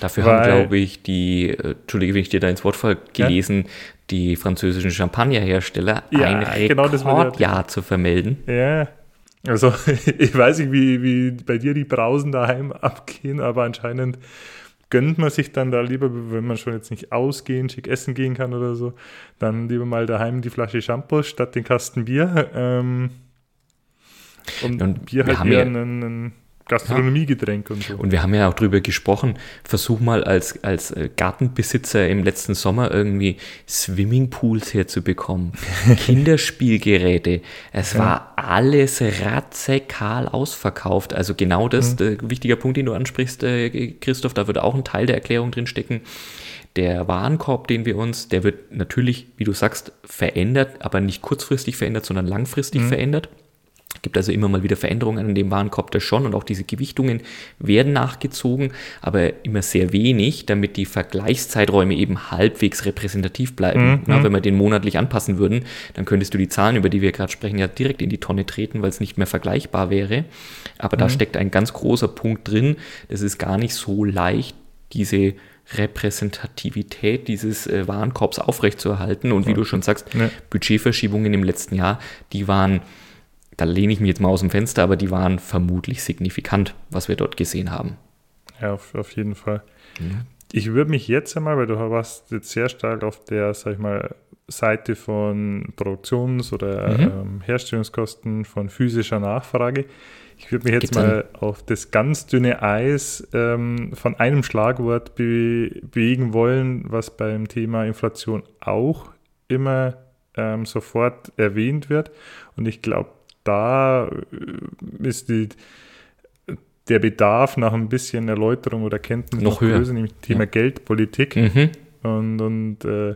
Dafür Weil, haben, glaube ich, die, äh, Entschuldige, wenn ich dir da ins Wort fall, gelesen, ja? die französischen Champagnerhersteller ja, ein genau Rekordjahr zu vermelden. Ja, also ich weiß nicht, wie, wie bei dir die Brausen daheim abgehen, aber anscheinend gönnt man sich dann da lieber, wenn man schon jetzt nicht ausgehen, schick essen gehen kann oder so, dann lieber mal daheim die Flasche Shampoo statt den Kasten Bier. Ähm, und, und Bier halt eher einen, einen Gastronomiegetränk und so. Und wir haben ja auch drüber gesprochen, versuch mal als, als äh, Gartenbesitzer im letzten Sommer irgendwie Swimmingpools herzubekommen, Kinderspielgeräte. Es ja. war alles ratzekal ausverkauft. Also genau das, mhm. äh, wichtiger Punkt, den du ansprichst, äh, Christoph, da würde auch ein Teil der Erklärung drin stecken. Der Warenkorb, den wir uns, der wird natürlich, wie du sagst, verändert, aber nicht kurzfristig verändert, sondern langfristig mhm. verändert gibt also immer mal wieder Veränderungen an dem Warenkorb, das schon und auch diese Gewichtungen werden nachgezogen, aber immer sehr wenig, damit die Vergleichszeiträume eben halbwegs repräsentativ bleiben. Mhm. Na, wenn wir den monatlich anpassen würden, dann könntest du die Zahlen, über die wir gerade sprechen, ja direkt in die Tonne treten, weil es nicht mehr vergleichbar wäre. Aber mhm. da steckt ein ganz großer Punkt drin. Das ist gar nicht so leicht, diese Repräsentativität dieses äh, Warenkorbs aufrechtzuerhalten. Und wie ja. du schon sagst, ja. Budgetverschiebungen im letzten Jahr, die waren da lehne ich mich jetzt mal aus dem Fenster, aber die waren vermutlich signifikant, was wir dort gesehen haben. Ja, auf, auf jeden Fall. Mhm. Ich würde mich jetzt einmal, weil du warst jetzt sehr stark auf der, sag ich mal, Seite von Produktions- oder mhm. ähm, Herstellungskosten von physischer Nachfrage. Ich würde mich jetzt Gibt's mal an? auf das ganz dünne Eis ähm, von einem Schlagwort be bewegen wollen, was beim Thema Inflation auch immer ähm, sofort erwähnt wird. Und ich glaube, da äh, ist die, der Bedarf nach ein bisschen Erläuterung oder Kenntnis noch, noch höher. Größer, nämlich Thema ja. Geldpolitik mhm. und, und äh,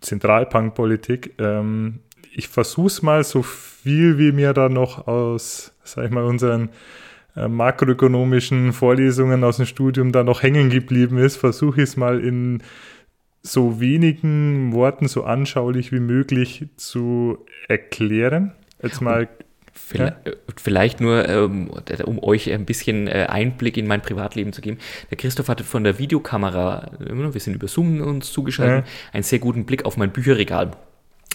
Zentralbankpolitik. Ähm, ich versuche es mal so viel, wie mir da noch aus, sag ich mal, unseren äh, makroökonomischen Vorlesungen aus dem Studium da noch hängen geblieben ist, versuche ich es mal in so wenigen Worten so anschaulich wie möglich zu erklären. Jetzt mal. Vielleicht, ja. vielleicht nur, ähm, um euch ein bisschen äh, Einblick in mein Privatleben zu geben. Der Christoph hatte von der Videokamera, wir sind über Zoom uns zugeschaltet, ja. einen sehr guten Blick auf mein Bücherregal.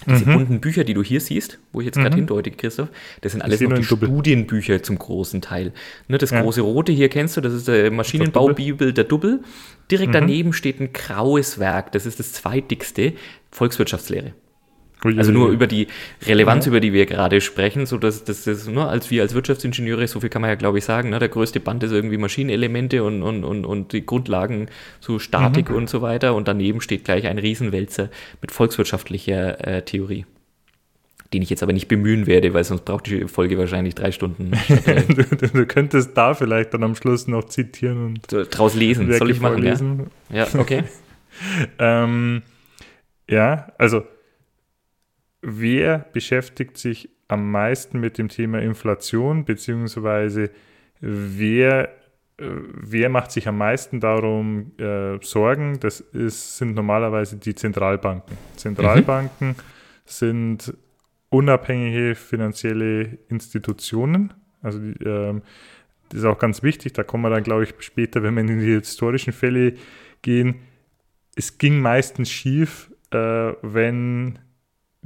Diese mhm. bunten Bücher, die du hier siehst, wo ich jetzt gerade mhm. hindeute, Christoph, das sind alles noch die Studienbücher zum großen Teil. Ne, das ja. große rote hier kennst du, das ist der Maschinenbaubibel, der Double. Direkt mhm. daneben steht ein graues Werk, das ist das zweitdickste, Volkswirtschaftslehre. Also nur über die Relevanz, ja. über die wir gerade sprechen, so dass das ist, ne, als wir als Wirtschaftsingenieure, so viel kann man ja glaube ich sagen, ne, der größte Band ist irgendwie Maschinenelemente und, und, und, und die Grundlagen zu Statik mhm. und so weiter und daneben steht gleich ein Riesenwälzer mit volkswirtschaftlicher äh, Theorie. Den ich jetzt aber nicht bemühen werde, weil sonst braucht die Folge wahrscheinlich drei Stunden. du, du, könntest da vielleicht dann am Schluss noch zitieren und so, draus lesen. Soll ich machen? Lesen? Ja, ja okay. ähm, ja, also wer beschäftigt sich am meisten mit dem Thema Inflation, beziehungsweise wer, äh, wer macht sich am meisten darum äh, Sorgen? Das ist, sind normalerweise die Zentralbanken. Zentralbanken mhm. sind unabhängige finanzielle Institutionen. Also ähm, das ist auch ganz wichtig, da kommen wir dann, glaube ich, später, wenn wir in die historischen Fälle gehen. Es ging meistens schief, äh, wenn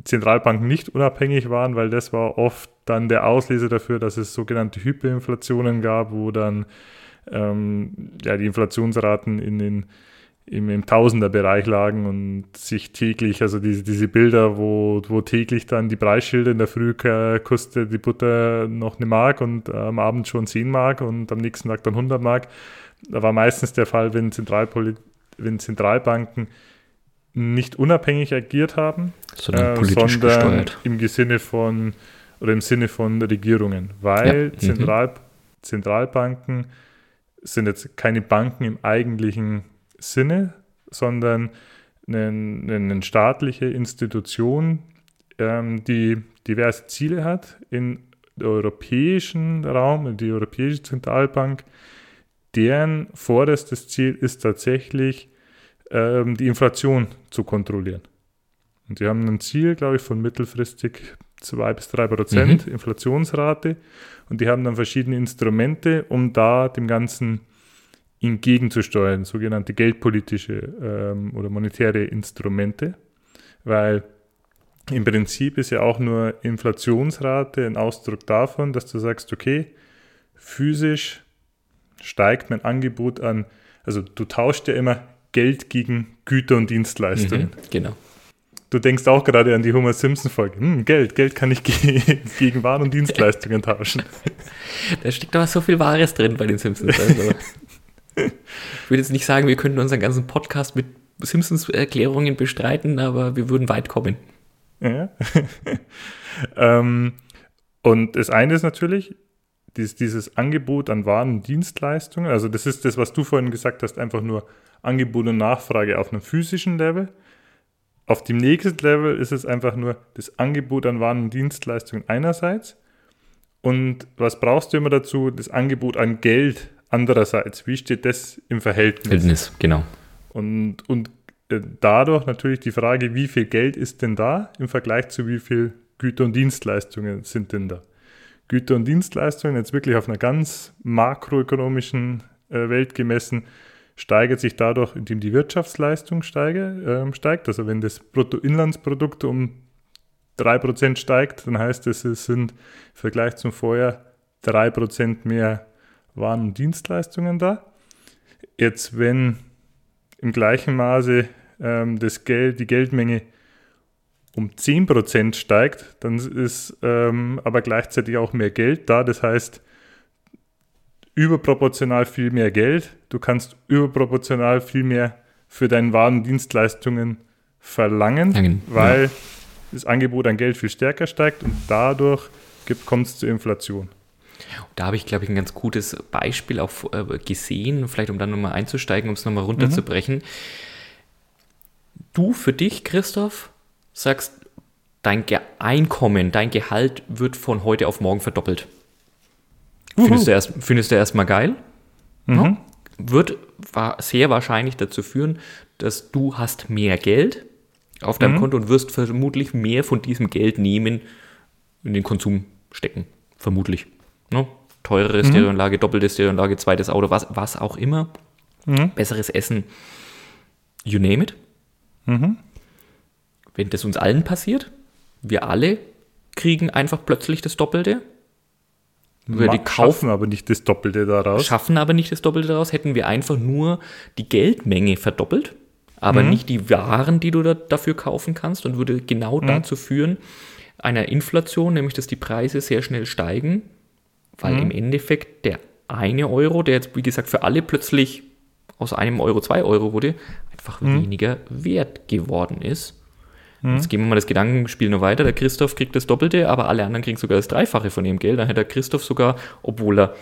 Zentralbanken nicht unabhängig waren, weil das war oft dann der Auslöser dafür, dass es sogenannte Hyperinflationen gab, wo dann ähm, ja, die Inflationsraten in den, im, im Tausenderbereich lagen und sich täglich, also diese, diese Bilder, wo, wo täglich dann die Preisschilder in der Früh kostet die Butter noch eine Mark und am Abend schon 10 Mark und am nächsten Tag dann 100 Mark. Da war meistens der Fall, wenn, Zentralpoli wenn Zentralbanken nicht unabhängig agiert haben, sondern, äh, politisch sondern im Sinne von oder im Sinne von Regierungen, weil ja. Zentral, mhm. Zentralbanken sind jetzt keine Banken im eigentlichen Sinne, sondern eine, eine staatliche Institution, ähm, die diverse Ziele hat in der europäischen Raum, die Europäische Zentralbank, deren vorderstes Ziel ist tatsächlich ähm, die Inflation zu kontrollieren. Und die haben ein Ziel, glaube ich, von mittelfristig 2 bis 3 Prozent mhm. Inflationsrate. Und die haben dann verschiedene Instrumente, um da dem Ganzen entgegenzusteuern, sogenannte geldpolitische ähm, oder monetäre Instrumente. Weil im Prinzip ist ja auch nur Inflationsrate ein Ausdruck davon, dass du sagst, okay, physisch steigt mein Angebot an, also du tauschst ja immer Geld gegen Güter und Dienstleistungen. Mhm, genau. du denkst auch gerade an die Homer Simpson-Folge. Hm, Geld, Geld kann ich ge gegen Waren und Dienstleistungen tauschen. Da steckt aber so viel Wahres drin bei den Simpsons. Also. ich würde jetzt nicht sagen, wir könnten unseren ganzen Podcast mit Simpsons-Erklärungen bestreiten, aber wir würden weit kommen. Ja. ähm, und das eine ist natürlich, dieses, dieses Angebot an Waren und Dienstleistungen, also das ist das, was du vorhin gesagt hast, einfach nur Angebot und Nachfrage auf einem physischen Level. Auf dem nächsten Level ist es einfach nur das Angebot an Waren und Dienstleistungen einerseits. Und was brauchst du immer dazu? Das Angebot an Geld andererseits. Wie steht das im Verhältnis? Verhältnis, genau. Und, und äh, dadurch natürlich die Frage, wie viel Geld ist denn da im Vergleich zu wie viel Güter und Dienstleistungen sind denn da? Güter und Dienstleistungen jetzt wirklich auf einer ganz makroökonomischen äh, Welt gemessen, steigert sich dadurch, indem die Wirtschaftsleistung steige, äh, steigt. Also wenn das Bruttoinlandsprodukt um 3% steigt, dann heißt es, es sind im Vergleich zum Vorjahr 3% mehr Waren und Dienstleistungen da. Jetzt, wenn im gleichen Maße ähm, das Geld, die Geldmenge um 10% steigt, dann ist ähm, aber gleichzeitig auch mehr Geld da. Das heißt, überproportional viel mehr Geld. Du kannst überproportional viel mehr für deine Waren und Dienstleistungen verlangen, Langen, weil ja. das Angebot an Geld viel stärker steigt und dadurch kommt es zur Inflation. Da habe ich, glaube ich, ein ganz gutes Beispiel auch äh, gesehen, vielleicht um dann nochmal einzusteigen, um es nochmal runterzubrechen. Mhm. Du für dich, Christoph, sagst, dein Ge Einkommen, dein Gehalt wird von heute auf morgen verdoppelt. Findest du, erst, findest du erstmal geil? Mhm. Ja? Wird sehr wahrscheinlich dazu führen, dass du hast mehr Geld auf deinem mhm. Konto und wirst vermutlich mehr von diesem Geld nehmen in den Konsum stecken. Vermutlich. Ne? Teurere mhm. Stereoanlage, doppelte Stereoanlage, zweites Auto, was, was auch immer. Mhm. Besseres Essen. You name it. Mhm wenn das uns allen passiert, wir alle kriegen einfach plötzlich das Doppelte. Wir die kaufen aber nicht das Doppelte daraus. Schaffen aber nicht das Doppelte daraus, hätten wir einfach nur die Geldmenge verdoppelt, aber mhm. nicht die Waren, die du da dafür kaufen kannst und würde genau mhm. dazu führen, einer Inflation, nämlich dass die Preise sehr schnell steigen, weil mhm. im Endeffekt der eine Euro, der jetzt wie gesagt für alle plötzlich aus einem Euro zwei Euro wurde, einfach mhm. weniger wert geworden ist. Mhm. Jetzt gehen wir mal das Gedankenspiel noch weiter. Der Christoph kriegt das Doppelte, aber alle anderen kriegen sogar das Dreifache von ihrem Geld. Dann hätte der Christoph sogar, obwohl er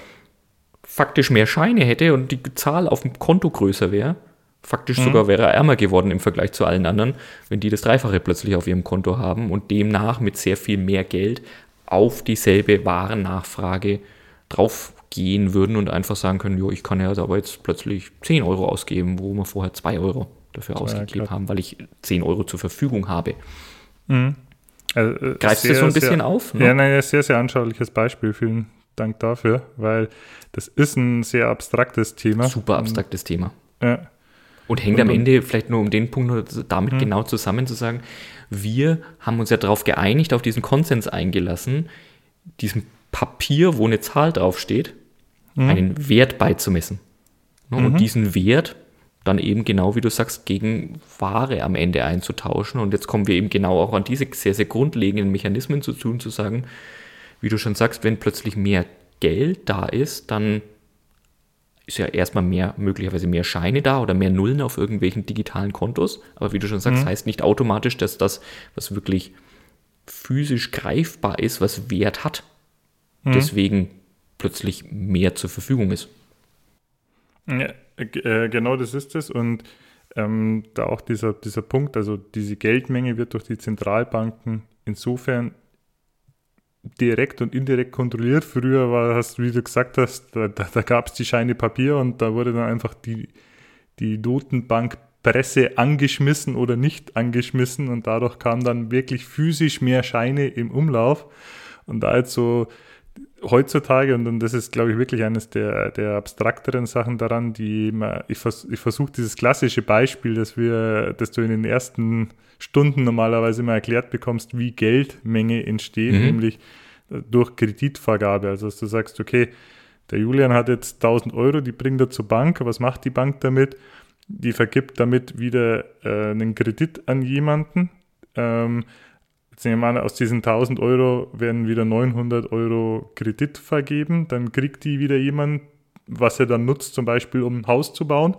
faktisch mehr Scheine hätte und die Zahl auf dem Konto größer wäre, faktisch mhm. sogar wäre er ärmer geworden im Vergleich zu allen anderen, wenn die das Dreifache plötzlich auf ihrem Konto haben und demnach mit sehr viel mehr Geld auf dieselbe Warennachfrage draufgehen würden und einfach sagen können, jo, ich kann ja aber jetzt plötzlich 10 Euro ausgeben, wo man vorher 2 Euro dafür ja, ausgegeben klar. haben, weil ich 10 Euro zur Verfügung habe. Mhm. Also, äh, Greifst du so ein bisschen sehr, auf? Ne? Ja, nein, ein sehr, sehr anschauliches Beispiel. Vielen Dank dafür, weil das ist ein sehr abstraktes Thema. Super abstraktes Thema. Ja. Und hängt am Ende vielleicht nur um den Punkt damit mhm. genau zusammen zu sagen, wir haben uns ja darauf geeinigt, auf diesen Konsens eingelassen, diesem Papier, wo eine Zahl draufsteht, mhm. einen Wert beizumessen. Ne, und mhm. diesen Wert dann eben genau, wie du sagst, gegen Ware am Ende einzutauschen. Und jetzt kommen wir eben genau auch an diese sehr, sehr grundlegenden Mechanismen zu tun, zu sagen, wie du schon sagst, wenn plötzlich mehr Geld da ist, dann ist ja erstmal mehr, möglicherweise mehr Scheine da oder mehr Nullen auf irgendwelchen digitalen Kontos. Aber wie du schon sagst, mhm. heißt nicht automatisch, dass das, was wirklich physisch greifbar ist, was Wert hat, mhm. deswegen plötzlich mehr zur Verfügung ist. Ja, äh, genau das ist es. Und ähm, da auch dieser, dieser Punkt, also diese Geldmenge wird durch die Zentralbanken insofern direkt und indirekt kontrolliert. Früher war, hast, wie du gesagt hast, da, da, da gab es die Scheine Papier und da wurde dann einfach die, die Notenbankpresse angeschmissen oder nicht angeschmissen und dadurch kam dann wirklich physisch mehr Scheine im Umlauf. Und da jetzt so heutzutage, und, und das ist, glaube ich, wirklich eines der, der abstrakteren Sachen daran, die man, ich, vers, ich versuche dieses klassische Beispiel, das wir, das du in den ersten Stunden normalerweise immer erklärt bekommst, wie Geldmenge entsteht, mhm. nämlich durch Kreditvergabe. Also, dass du sagst, okay, der Julian hat jetzt 1000 Euro, die bringt er zur Bank. Was macht die Bank damit? Die vergibt damit wieder äh, einen Kredit an jemanden, ähm, jetzt nehmen wir an, aus diesen 1000 Euro werden wieder 900 Euro Kredit vergeben, dann kriegt die wieder jemand, was er dann nutzt, zum Beispiel um ein Haus zu bauen,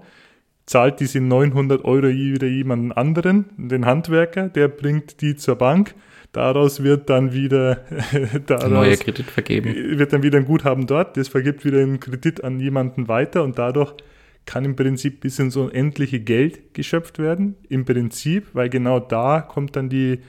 zahlt diese 900 Euro wieder jemanden anderen, den Handwerker, der bringt die zur Bank, daraus wird dann wieder daraus neuer Kredit vergeben. Wird dann wieder ein Guthaben dort, das vergibt wieder einen Kredit an jemanden weiter und dadurch kann im Prinzip bis ins unendliche Geld geschöpft werden. Im Prinzip, weil genau da kommt dann die,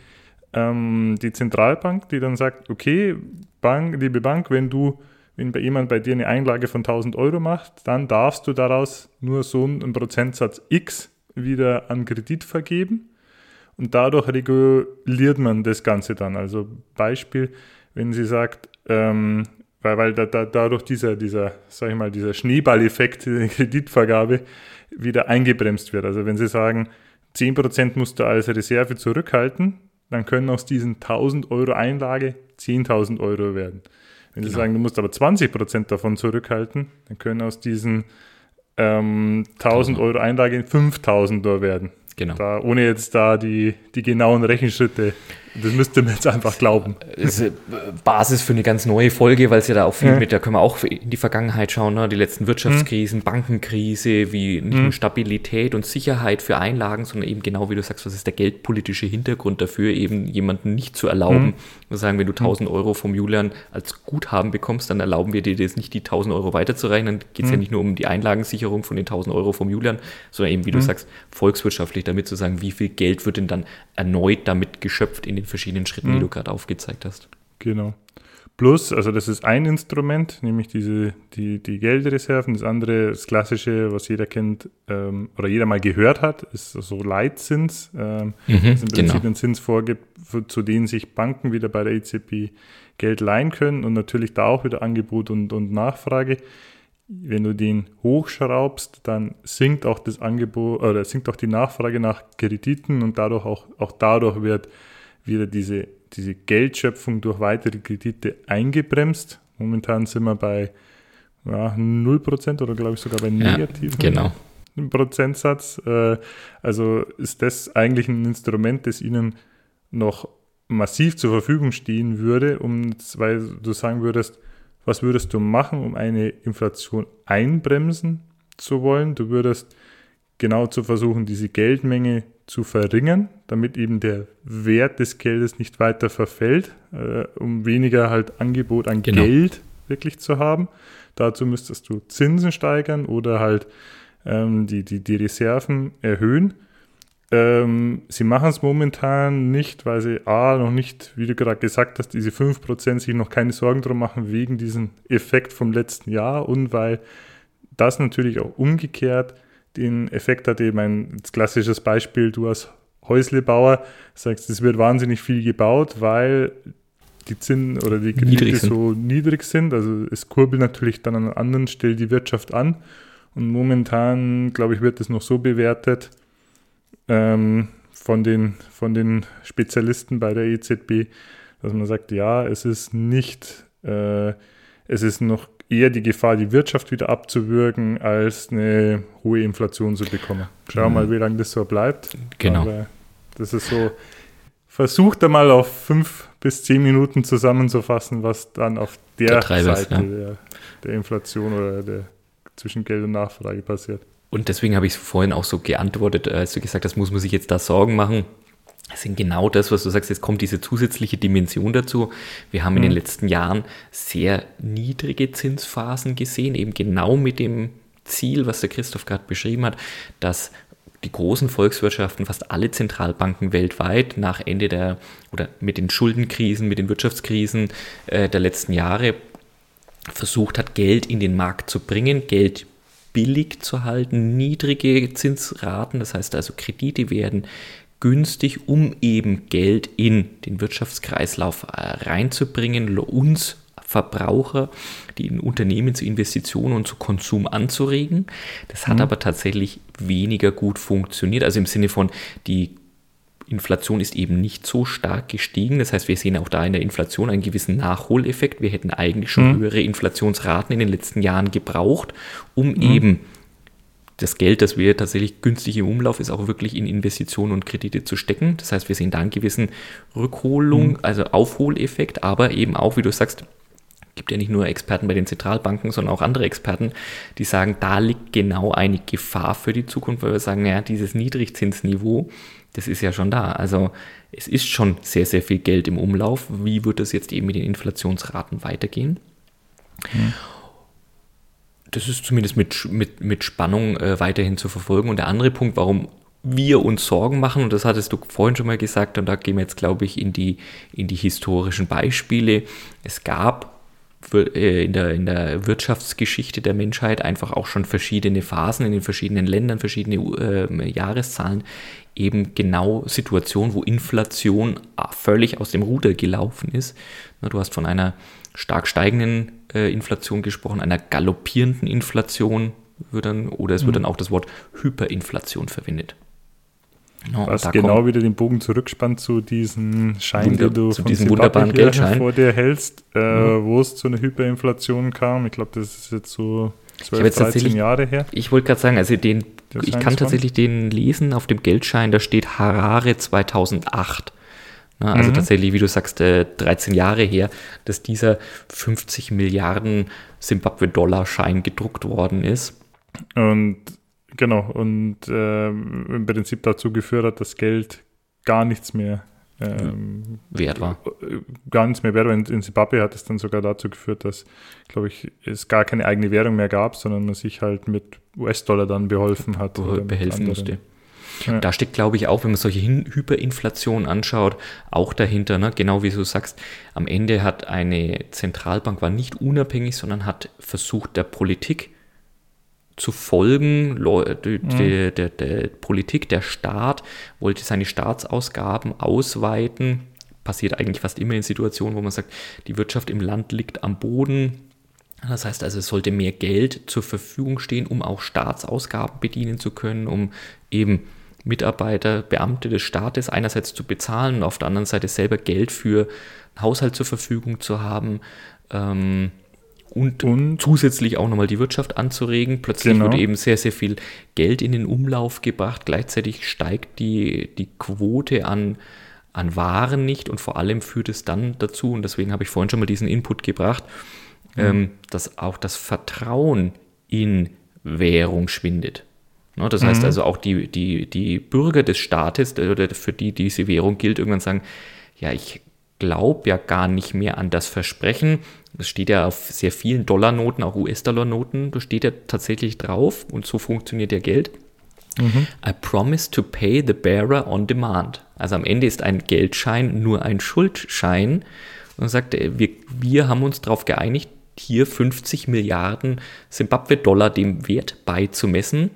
ähm, die Zentralbank, die dann sagt, okay, Bank, liebe Bank, wenn du, wenn jemand bei dir eine Einlage von 1000 Euro macht, dann darfst du daraus nur so einen Prozentsatz X wieder an Kredit vergeben. Und dadurch reguliert man das Ganze dann. Also Beispiel, wenn sie sagt, ähm, weil, weil da, da, dadurch dieser, dieser, sag ich mal, dieser Schneeballeffekt der Kreditvergabe wieder eingebremst wird. Also wenn Sie sagen, 10% musst du als Reserve zurückhalten, dann können aus diesen 1000 Euro Einlage 10.000 Euro werden. Wenn genau. Sie sagen, du musst aber 20% davon zurückhalten, dann können aus diesen ähm, 1000 Euro Einlage 5000 Euro werden. Genau. Da, ohne jetzt da die, die genauen Rechenschritte das müsste man jetzt einfach glauben. Das ist Basis für eine ganz neue Folge, weil es ja da auch viel ja. mit, da können wir auch in die Vergangenheit schauen, ne? die letzten Wirtschaftskrisen, mhm. Bankenkrise, wie nicht mhm. nur Stabilität und Sicherheit für Einlagen, sondern eben genau wie du sagst, was ist der geldpolitische Hintergrund dafür, eben jemanden nicht zu erlauben. Mhm. sagen, wenn du 1000 Euro vom Julian als Guthaben bekommst, dann erlauben wir dir das nicht, die 1000 Euro weiterzurechnen. Dann geht es ja mhm. nicht nur um die Einlagensicherung von den 1000 Euro vom Julian, sondern eben, wie du mhm. sagst, volkswirtschaftlich damit zu sagen, wie viel Geld wird denn dann erneut damit geschöpft in den verschiedenen Schritten, mhm. die du gerade aufgezeigt hast. Genau. Plus, also das ist ein Instrument, nämlich diese, die, die Geldreserven. Das andere, das klassische, was jeder kennt ähm, oder jeder mal gehört hat, ist so Leitzins, ähm, mhm, das im Prinzip genau. einen Zins vorgibt, für, zu denen sich Banken wieder bei der EZB Geld leihen können und natürlich da auch wieder Angebot und, und Nachfrage. Wenn du den hochschraubst, dann sinkt auch das Angebot oder sinkt auch die Nachfrage nach Krediten und dadurch auch, auch dadurch wird wieder diese, diese Geldschöpfung durch weitere Kredite eingebremst. Momentan sind wir bei ja, 0% oder glaube ich sogar bei negativen ja, genau. Prozentsatz. Äh, also ist das eigentlich ein Instrument, das Ihnen noch massiv zur Verfügung stehen würde, um, weil du sagen würdest, was würdest du machen, um eine Inflation einbremsen zu wollen? Du würdest genau zu versuchen, diese Geldmenge zu verringern, damit eben der Wert des Geldes nicht weiter verfällt, äh, um weniger halt Angebot an genau. Geld wirklich zu haben. Dazu müsstest du Zinsen steigern oder halt ähm, die, die, die Reserven erhöhen. Ähm, sie machen es momentan nicht, weil sie A, noch nicht, wie du gerade gesagt hast, diese 5% sich noch keine Sorgen drum machen wegen diesem Effekt vom letzten Jahr und weil das natürlich auch umgekehrt den Effekt hat eben ein klassisches Beispiel, du als Häuslebauer sagst, es wird wahnsinnig viel gebaut, weil die Zinsen oder die Kredite so niedrig sind. Also es kurbelt natürlich dann an anderen Stellen die Wirtschaft an. Und momentan, glaube ich, wird es noch so bewertet ähm, von, den, von den Spezialisten bei der EZB, dass man sagt, ja, es ist nicht, äh, es ist noch eher die Gefahr, die Wirtschaft wieder abzuwürgen, als eine hohe Inflation zu bekommen. Schauen wir mal, wie lange das so bleibt. Genau. Aber das ist so, versucht einmal auf fünf bis zehn Minuten zusammenzufassen, was dann auf der, der Seite ja. der, der, Inflation oder der zwischen Geld und Nachfrage passiert. Und deswegen habe ich vorhin auch so geantwortet, als du gesagt hast, muss man sich jetzt da Sorgen machen sind genau das, was du sagst, jetzt kommt diese zusätzliche Dimension dazu. Wir haben in den mhm. letzten Jahren sehr niedrige Zinsphasen gesehen, eben genau mit dem Ziel, was der Christoph gerade beschrieben hat, dass die großen Volkswirtschaften, fast alle Zentralbanken weltweit nach Ende der oder mit den Schuldenkrisen, mit den Wirtschaftskrisen äh, der letzten Jahre versucht hat, Geld in den Markt zu bringen, Geld billig zu halten, niedrige Zinsraten, das heißt also Kredite werden günstig, um eben Geld in den Wirtschaftskreislauf äh, reinzubringen, uns Verbraucher, die in Unternehmen zu Investitionen und zu Konsum anzuregen. Das hat mhm. aber tatsächlich weniger gut funktioniert. Also im Sinne von, die Inflation ist eben nicht so stark gestiegen. Das heißt, wir sehen auch da in der Inflation einen gewissen Nachholeffekt. Wir hätten eigentlich schon mhm. höhere Inflationsraten in den letzten Jahren gebraucht, um mhm. eben das Geld, das wir tatsächlich günstig im Umlauf ist, auch wirklich in Investitionen und Kredite zu stecken. Das heißt, wir sehen da einen gewissen Rückholung, mhm. also Aufholeffekt, aber eben auch, wie du sagst, gibt ja nicht nur Experten bei den Zentralbanken, sondern auch andere Experten, die sagen, da liegt genau eine Gefahr für die Zukunft, weil wir sagen, ja, dieses Niedrigzinsniveau, das ist ja schon da. Also es ist schon sehr, sehr viel Geld im Umlauf. Wie wird das jetzt eben mit den Inflationsraten weitergehen? Mhm das ist zumindest mit, mit, mit Spannung äh, weiterhin zu verfolgen. Und der andere Punkt, warum wir uns Sorgen machen, und das hattest du vorhin schon mal gesagt, und da gehen wir jetzt, glaube ich, in die, in die historischen Beispiele. Es gab äh, in der, in der Wirtschaftsgeschichte der Menschheit einfach auch schon verschiedene Phasen in den verschiedenen Ländern, verschiedene äh, Jahreszahlen, eben genau Situationen, wo Inflation völlig aus dem Ruder gelaufen ist. Du hast von einer stark steigenden äh, Inflation gesprochen, einer galoppierenden Inflation wird dann, oder es wird mhm. dann auch das Wort Hyperinflation verwendet. No, Was genau wieder den Bogen zurückspannt zu diesem Schein, Wunder, den du zu diesem wunderbaren Geldschein vor dir hältst, äh, mhm. wo es zu einer Hyperinflation kam. Ich glaube, das ist jetzt so 12, 13 Jahre her. Ich wollte gerade sagen, also den, ich kann tatsächlich den lesen auf dem Geldschein, da steht Harare 2008. Na, also mhm. tatsächlich, wie du sagst, äh, 13 Jahre her, dass dieser 50 Milliarden Simbabwe-Dollar-Schein gedruckt worden ist. Und genau, und äh, im Prinzip dazu geführt hat, dass Geld gar nichts mehr ähm, wert war. Gar nichts mehr wert war. In, in Zimbabwe hat es dann sogar dazu geführt, dass, glaube ich, es gar keine eigene Währung mehr gab, sondern man sich halt mit US-Dollar dann beholfen hat. Behelfen musste. Ja. Da steckt, glaube ich, auch, wenn man solche Hyperinflationen anschaut, auch dahinter, ne? genau wie du sagst, am Ende hat eine Zentralbank war nicht unabhängig, sondern hat versucht, der Politik zu folgen, die, mhm. der, der, der Politik, der Staat wollte seine Staatsausgaben ausweiten. Passiert eigentlich fast immer in Situationen, wo man sagt, die Wirtschaft im Land liegt am Boden, das heißt also, es sollte mehr Geld zur Verfügung stehen, um auch Staatsausgaben bedienen zu können, um eben Mitarbeiter, Beamte des Staates einerseits zu bezahlen und auf der anderen Seite selber Geld für einen Haushalt zur Verfügung zu haben ähm, und, und, zusätzlich auch nochmal die Wirtschaft anzuregen. Plötzlich genau. wird eben sehr, sehr viel Geld in den Umlauf gebracht. Gleichzeitig steigt die, die Quote an, an Waren nicht und vor allem führt es dann dazu, und deswegen habe ich vorhin schon mal diesen Input gebracht, mhm. ähm, dass auch das Vertrauen in Währung schwindet. Ne, das mhm. heißt also auch die, die, die Bürger des Staates, oder für die diese Währung gilt, irgendwann sagen, ja, ich glaube ja gar nicht mehr an das Versprechen. Das steht ja auf sehr vielen Dollarnoten, auch US-Dollar-Noten, da steht ja tatsächlich drauf und so funktioniert ja Geld. Mhm. I promise to pay the bearer on demand. Also am Ende ist ein Geldschein nur ein Schuldschein und sagt, wir, wir haben uns darauf geeinigt, hier 50 Milliarden Zimbabwe-Dollar dem Wert beizumessen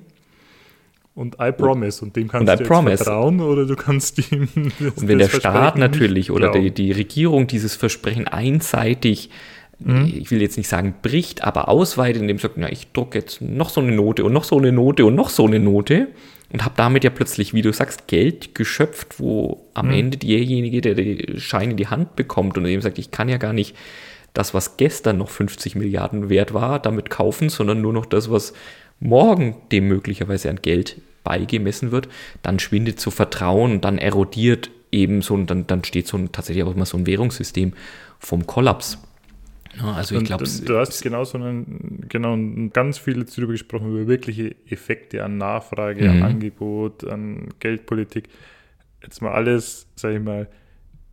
und I promise. Und dem kannst und du vertrauen oder du kannst ihm. Und wenn der Staat natürlich oder die, die, Regierung dieses Versprechen einseitig, mhm. ich will jetzt nicht sagen bricht, aber ausweitet, indem sagt, na, ich drucke jetzt noch so eine Note und noch so eine Note und noch so eine Note und habe damit ja plötzlich, wie du sagst, Geld geschöpft, wo am mhm. Ende derjenige, der den Schein in die Hand bekommt und eben sagt, ich kann ja gar nicht das, was gestern noch 50 Milliarden wert war, damit kaufen, sondern nur noch das, was morgen dem möglicherweise an Geld beigemessen wird, dann schwindet so Vertrauen, dann erodiert eben so, und dann, dann steht so ein, tatsächlich auch immer so ein Währungssystem vom Kollaps. Also ich glaube, du hast genau so einen, genau ganz viel darüber gesprochen, über wirkliche Effekte an Nachfrage, mhm. an Angebot, an Geldpolitik. Jetzt mal alles, sage ich mal,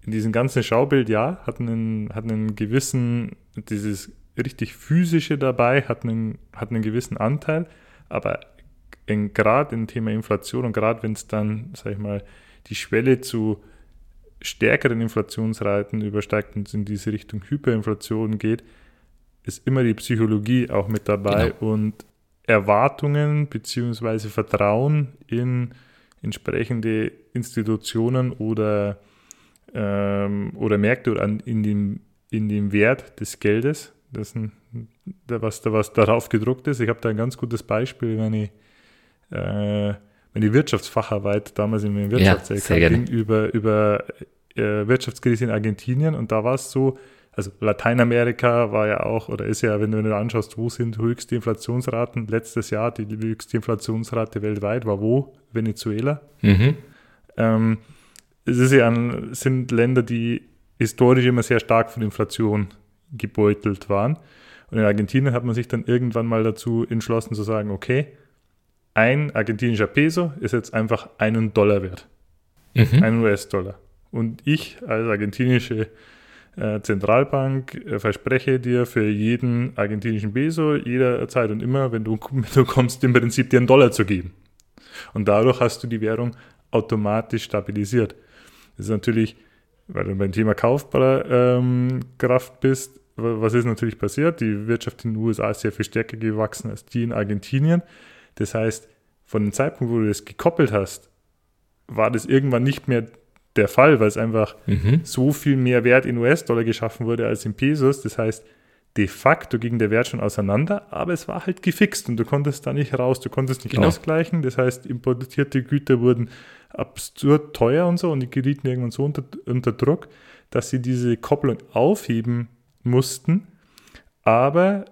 in diesem ganzen Schaubild, ja, hat einen, hat einen gewissen, dieses richtig physische dabei, hat einen, hat einen gewissen Anteil, aber gerade im Thema Inflation und gerade wenn es dann, sag ich mal, die Schwelle zu stärkeren Inflationsraten übersteigt und in diese Richtung Hyperinflation geht, ist immer die Psychologie auch mit dabei genau. und Erwartungen bzw. Vertrauen in entsprechende Institutionen oder, ähm, oder Märkte oder an, in, dem, in dem Wert des Geldes das ein, was, was darauf gedruckt ist. Ich habe da ein ganz gutes Beispiel, wenn ich äh, meine Wirtschaftsfacharbeit damals in meinem Wirtschafts-LK ja, ging über, über äh, Wirtschaftskrise in Argentinien und da war es so, also Lateinamerika war ja auch, oder ist ja, wenn du dir anschaust, wo sind höchste Inflationsraten? Letztes Jahr die höchste Inflationsrate weltweit war wo? Venezuela. Mhm. Ähm, es ist ja ein, sind Länder, die historisch immer sehr stark von Inflation gebeutelt waren. Und in Argentinien hat man sich dann irgendwann mal dazu entschlossen zu sagen, okay, ein argentinischer Peso ist jetzt einfach einen Dollar wert. Mhm. Ein US-Dollar. Und ich als argentinische äh, Zentralbank äh, verspreche dir für jeden argentinischen Peso jederzeit und immer, wenn du, du kommst, im Prinzip dir einen Dollar zu geben. Und dadurch hast du die Währung automatisch stabilisiert. Das ist natürlich, weil du beim Thema kaufbarer ähm, bist, was ist natürlich passiert? Die Wirtschaft in den USA ist sehr viel stärker gewachsen als die in Argentinien. Das heißt, von dem Zeitpunkt, wo du das gekoppelt hast, war das irgendwann nicht mehr der Fall, weil es einfach mhm. so viel mehr Wert in US-Dollar geschaffen wurde als in Pesos. Das heißt, de facto ging der Wert schon auseinander, aber es war halt gefixt und du konntest da nicht raus, du konntest nicht genau. ausgleichen. Das heißt, importierte Güter wurden absurd teuer und so und die gerieten irgendwann so unter, unter Druck, dass sie diese Kopplung aufheben mussten. Aber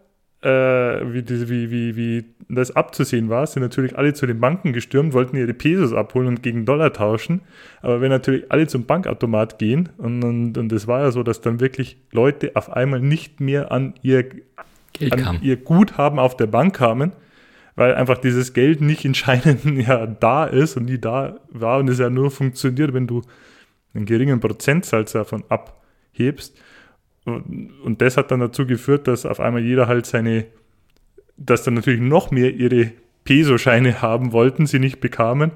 äh, wie, wie, wie, wie das abzusehen war, sind natürlich alle zu den Banken gestürmt, wollten ihre Pesos abholen und gegen Dollar tauschen. Aber wenn natürlich alle zum Bankautomat gehen, und, und, und es war ja so, dass dann wirklich Leute auf einmal nicht mehr an ihr, an ihr Guthaben auf der Bank kamen, weil einfach dieses Geld nicht in Scheinen ja da ist und nie da war und es ja nur funktioniert, wenn du einen geringen Prozentsatz davon abhebst. Und, das hat dann dazu geführt, dass auf einmal jeder halt seine, dass dann natürlich noch mehr ihre Peso-Scheine haben wollten, sie nicht bekamen.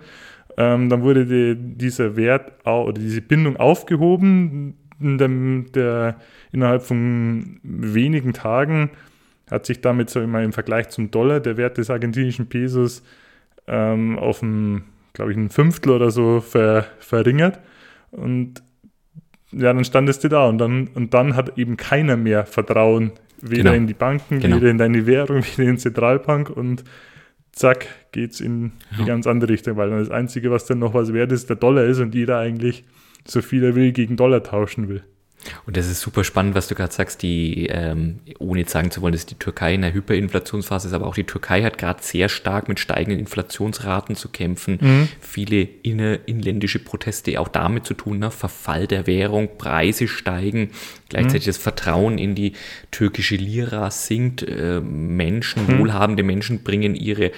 Ähm, dann wurde die, dieser Wert oder diese Bindung aufgehoben. Der, der, innerhalb von wenigen Tagen hat sich damit so immer im Vergleich zum Dollar der Wert des argentinischen Pesos ähm, auf ein, glaube ich, ein Fünftel oder so ver, verringert. Und ja, dann standest du da und dann, und dann hat eben keiner mehr Vertrauen, weder genau. in die Banken, genau. weder in deine Währung, weder in die Zentralbank und zack, geht's in ja. die ganz andere Richtung, weil dann das Einzige, was dann noch was wert ist, der Dollar ist und jeder eigentlich so viel er will gegen Dollar tauschen will. Und das ist super spannend, was du gerade sagst, die, ähm, ohne jetzt sagen zu wollen, dass die Türkei in einer Hyperinflationsphase ist, aber auch die Türkei hat gerade sehr stark mit steigenden Inflationsraten zu kämpfen. Mhm. Viele inner, inländische Proteste auch damit zu tun, ne? Verfall der Währung, Preise steigen, gleichzeitig mhm. das Vertrauen in die türkische Lira sinkt, äh, Menschen, mhm. wohlhabende Menschen bringen ihre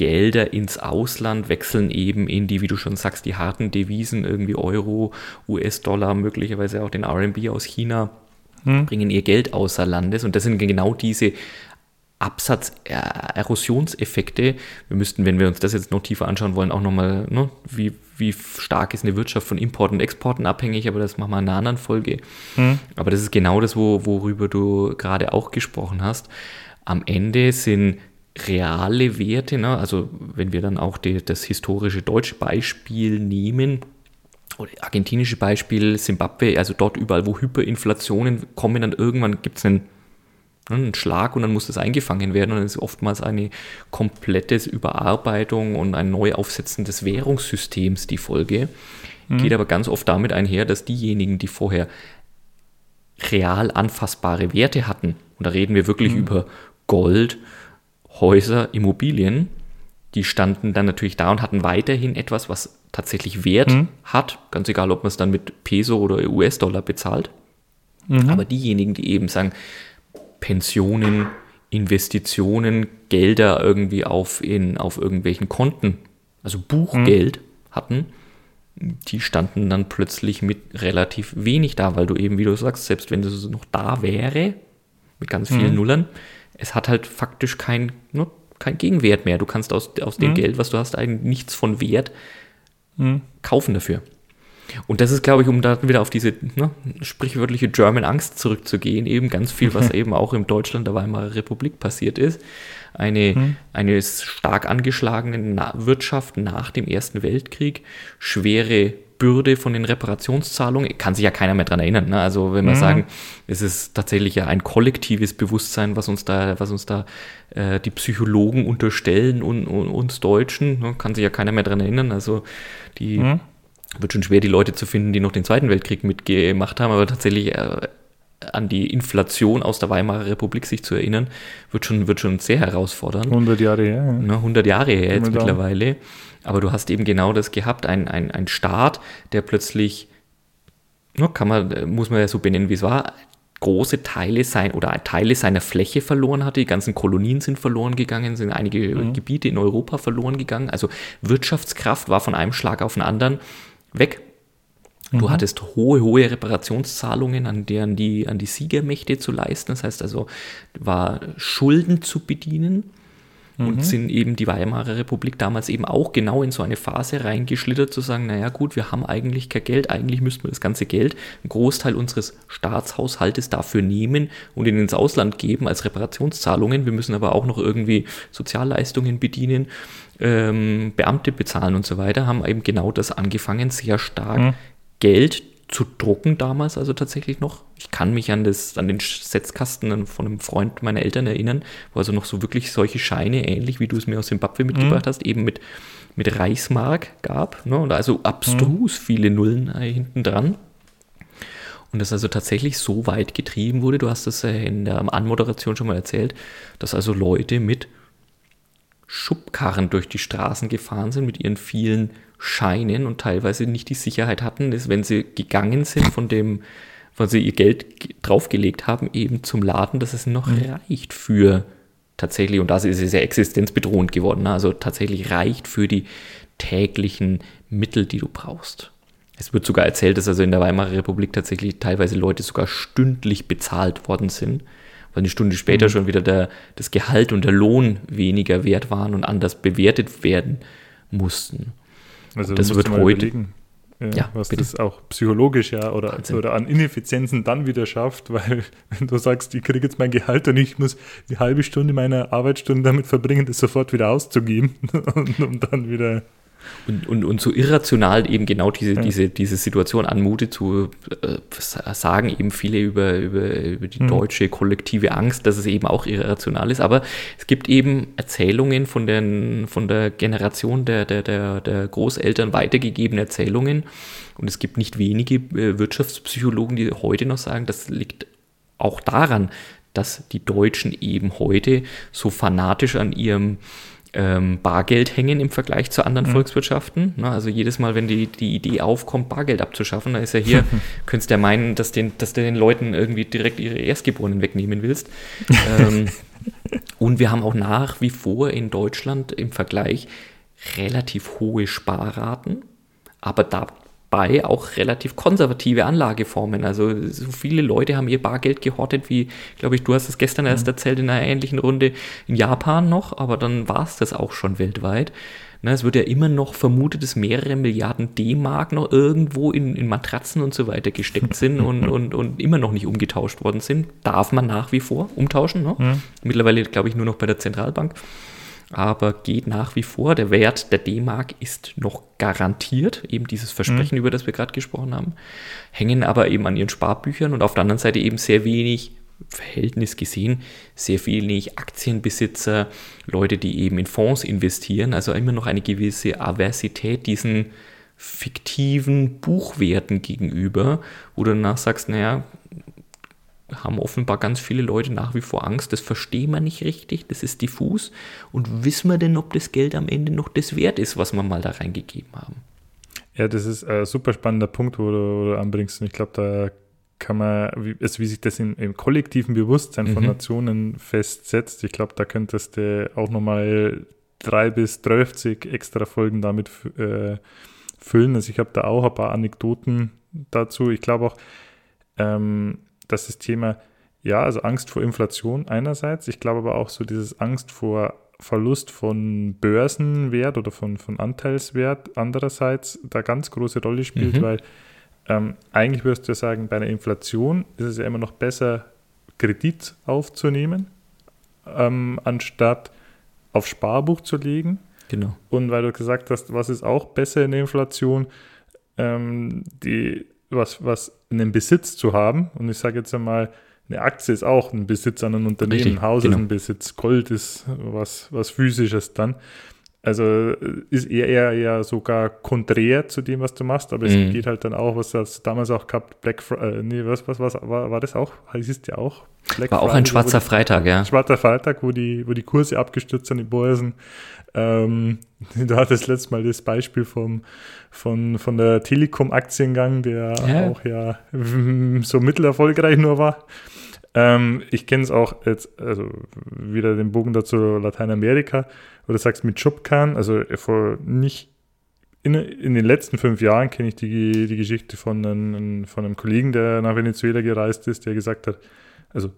Gelder ins Ausland, wechseln eben in die, wie du schon sagst, die harten Devisen, irgendwie Euro, US-Dollar, möglicherweise auch den RMB aus China, hm. bringen ihr Geld außer Landes. Und das sind genau diese Absatz-Erosionseffekte. Wir müssten, wenn wir uns das jetzt noch tiefer anschauen wollen, auch nochmal, ne, wie, wie stark ist eine Wirtschaft von Importen und Exporten abhängig, aber das machen wir in einer anderen Folge. Hm. Aber das ist genau das, wo, worüber du gerade auch gesprochen hast. Am Ende sind reale Werte, ne? also wenn wir dann auch die, das historische deutsche Beispiel nehmen, oder argentinische Beispiel, Simbabwe, also dort überall, wo Hyperinflationen kommen, dann irgendwann gibt es einen, ne, einen, Schlag und dann muss das eingefangen werden und dann ist oftmals eine komplette Überarbeitung und ein Neuaufsetzen des Währungssystems die Folge. Mhm. Geht aber ganz oft damit einher, dass diejenigen, die vorher real anfassbare Werte hatten, und da reden wir wirklich mhm. über Gold, Häuser, Immobilien, die standen dann natürlich da und hatten weiterhin etwas, was tatsächlich Wert mhm. hat, ganz egal, ob man es dann mit Peso oder US-Dollar bezahlt. Mhm. Aber diejenigen, die eben sagen, Pensionen, Investitionen, Gelder irgendwie auf, in, auf irgendwelchen Konten, also Buchgeld mhm. hatten, die standen dann plötzlich mit relativ wenig da, weil du eben, wie du sagst, selbst wenn das noch da wäre, mit ganz vielen mhm. Nullern, es hat halt faktisch kein, ne, kein Gegenwert mehr. Du kannst aus, aus dem mhm. Geld, was du hast, eigentlich nichts von Wert mhm. kaufen dafür. Und das ist, glaube ich, um da wieder auf diese ne, sprichwörtliche German Angst zurückzugehen, eben ganz viel, was eben auch in Deutschland der Weimarer Republik passiert ist. Eine, mhm. eine stark angeschlagene Wirtschaft nach dem Ersten Weltkrieg, schwere Bürde von den Reparationszahlungen, kann sich ja keiner mehr dran erinnern. Ne? Also wenn wir mhm. sagen, es ist tatsächlich ja ein kollektives Bewusstsein, was uns da, was uns da äh, die Psychologen unterstellen und, und uns Deutschen, ne? kann sich ja keiner mehr dran erinnern. Also die mhm. wird schon schwer, die Leute zu finden, die noch den Zweiten Weltkrieg mitgemacht haben, aber tatsächlich äh, an die Inflation aus der Weimarer Republik sich zu erinnern, wird schon, wird schon sehr herausfordernd. 100 Jahre her. Ja. Ne, 100 Jahre her jetzt mittlerweile. Aber du hast eben genau das gehabt, ein, ein, ein Staat, der plötzlich, ne, kann man, muss man ja so benennen, wie es war, große Teile sein oder Teile seiner Fläche verloren hatte. Die ganzen Kolonien sind verloren gegangen, sind einige mhm. Gebiete in Europa verloren gegangen. Also Wirtschaftskraft war von einem Schlag auf den anderen weg. Du mhm. hattest hohe, hohe Reparationszahlungen an, die, an, die, an die Siegermächte zu leisten. Das heißt also, war Schulden zu bedienen und mhm. sind eben die Weimarer Republik damals eben auch genau in so eine Phase reingeschlittert, zu sagen, naja gut, wir haben eigentlich kein Geld, eigentlich müssten wir das ganze Geld, einen Großteil unseres Staatshaushaltes dafür nehmen und ihn ins Ausland geben als Reparationszahlungen. Wir müssen aber auch noch irgendwie Sozialleistungen bedienen, ähm, Beamte bezahlen und so weiter, haben eben genau das angefangen, sehr stark mhm. Geld zu drucken damals, also tatsächlich noch. Ich kann mich an, das, an den Setzkasten von einem Freund meiner Eltern erinnern, wo also noch so wirklich solche Scheine, ähnlich wie du es mir aus Zimbabwe mitgebracht mhm. hast, eben mit, mit Reichsmark gab. Ne? Und also abstrus mhm. viele Nullen äh, hinten dran. Und das also tatsächlich so weit getrieben wurde, du hast das äh, in der Anmoderation schon mal erzählt, dass also Leute mit Schubkarren durch die Straßen gefahren sind, mit ihren vielen Scheinen und teilweise nicht die Sicherheit hatten, dass wenn sie gegangen sind von dem, wo sie ihr Geld draufgelegt haben, eben zum Laden, dass es noch mhm. reicht für tatsächlich, und das ist es ja existenzbedrohend geworden, ne? also tatsächlich reicht für die täglichen Mittel, die du brauchst. Es wird sogar erzählt, dass also in der Weimarer Republik tatsächlich teilweise Leute sogar stündlich bezahlt worden sind, weil eine Stunde später mhm. schon wieder der, das Gehalt und der Lohn weniger wert waren und anders bewertet werden mussten. Also das wird heute. Ja, ja, was bitte. das auch psychologisch ja oder, oder an Ineffizienzen dann wieder schafft, weil wenn du sagst, ich kriege jetzt mein Gehalt und ich muss die halbe Stunde meiner Arbeitsstunde damit verbringen, das sofort wieder auszugeben, um dann wieder und, und, und so irrational eben genau diese, ja. diese, diese Situation anmutet, zu äh, sagen eben viele über, über, über die mhm. deutsche kollektive Angst, dass es eben auch irrational ist. Aber es gibt eben Erzählungen von, den, von der Generation der, der, der, der Großeltern weitergegebene Erzählungen. Und es gibt nicht wenige äh, Wirtschaftspsychologen, die heute noch sagen, das liegt auch daran, dass die Deutschen eben heute so fanatisch an ihrem Bargeld hängen im Vergleich zu anderen mhm. Volkswirtschaften. Also jedes Mal, wenn die, die Idee aufkommt, Bargeld abzuschaffen, dann ist ja hier, könntest du ja meinen, dass, den, dass du den Leuten irgendwie direkt ihre Erstgeborenen wegnehmen willst. ähm, und wir haben auch nach wie vor in Deutschland im Vergleich relativ hohe Sparraten, aber da bei auch relativ konservative Anlageformen. Also so viele Leute haben ihr Bargeld gehortet, wie, glaube ich, du hast es gestern erst mhm. erzählt in einer ähnlichen Runde in Japan noch, aber dann war es das auch schon weltweit. Na, es wird ja immer noch vermutet, dass mehrere Milliarden D-Mark noch irgendwo in, in, Matratzen und so weiter gesteckt sind und, und, und immer noch nicht umgetauscht worden sind. Darf man nach wie vor umtauschen. Ne? Mhm. Mittlerweile, glaube ich, nur noch bei der Zentralbank aber geht nach wie vor. Der Wert der D-Mark ist noch garantiert, eben dieses Versprechen, mhm. über das wir gerade gesprochen haben, hängen aber eben an ihren Sparbüchern und auf der anderen Seite eben sehr wenig Verhältnis gesehen, sehr wenig Aktienbesitzer, Leute, die eben in Fonds investieren, also immer noch eine gewisse Aversität diesen fiktiven Buchwerten gegenüber, wo du danach sagst, naja, haben offenbar ganz viele Leute nach wie vor Angst. Das verstehen wir nicht richtig, das ist diffus. Und wissen wir denn, ob das Geld am Ende noch das wert ist, was wir mal da reingegeben haben? Ja, das ist ein super spannender Punkt, wo du, wo du anbringst. Und ich glaube, da kann man, wie, also wie sich das in, im kollektiven Bewusstsein von mhm. Nationen festsetzt, ich glaube, da könntest du auch nochmal drei bis dreißig extra Folgen damit äh, füllen. Also ich habe da auch ein paar Anekdoten dazu. Ich glaube auch, ähm, dass das Thema, ja, also Angst vor Inflation einerseits, ich glaube aber auch so dieses Angst vor Verlust von Börsenwert oder von, von Anteilswert andererseits da ganz große Rolle spielt, mhm. weil ähm, eigentlich würdest du ja sagen, bei einer Inflation ist es ja immer noch besser, Kredit aufzunehmen, ähm, anstatt auf Sparbuch zu legen. Genau. Und weil du gesagt hast, was ist auch besser in der Inflation, ähm, die was, was einen Besitz zu haben. Und ich sage jetzt einmal, eine Aktie ist auch ein Besitz an einem Unternehmen, Richtig, ein Haus genau. ist ein Besitz, Gold ist was, was physisches dann. Also äh, ist eher, eher, eher sogar konträr zu dem, was du machst, aber es Mhm. geht halt dann auch, was das damals auch gehabt, Black Friday, äh, nee, was, was, was, war, war das auch? Hieß es ja auch? Black War auch Friday, ein wo schwarzer die- Freitag, ja. Schwarzer Freitag, wo die, wo die Kurse abgestürzt sind, die Börsen. Ähm, du hattest letztes Mal das Beispiel vom, von, von der Telekom-Aktiengang, der Ja. auch ja so mittelerfolgreich nur war. Ähm, ich kenne es auch jetzt, also wieder den Bogen dazu Lateinamerika, wo du sagst mit Schubkan, also vor nicht in, in den letzten fünf Jahren kenne ich die, die Geschichte von einem, von einem Kollegen, der nach Venezuela gereist ist, der gesagt hat, also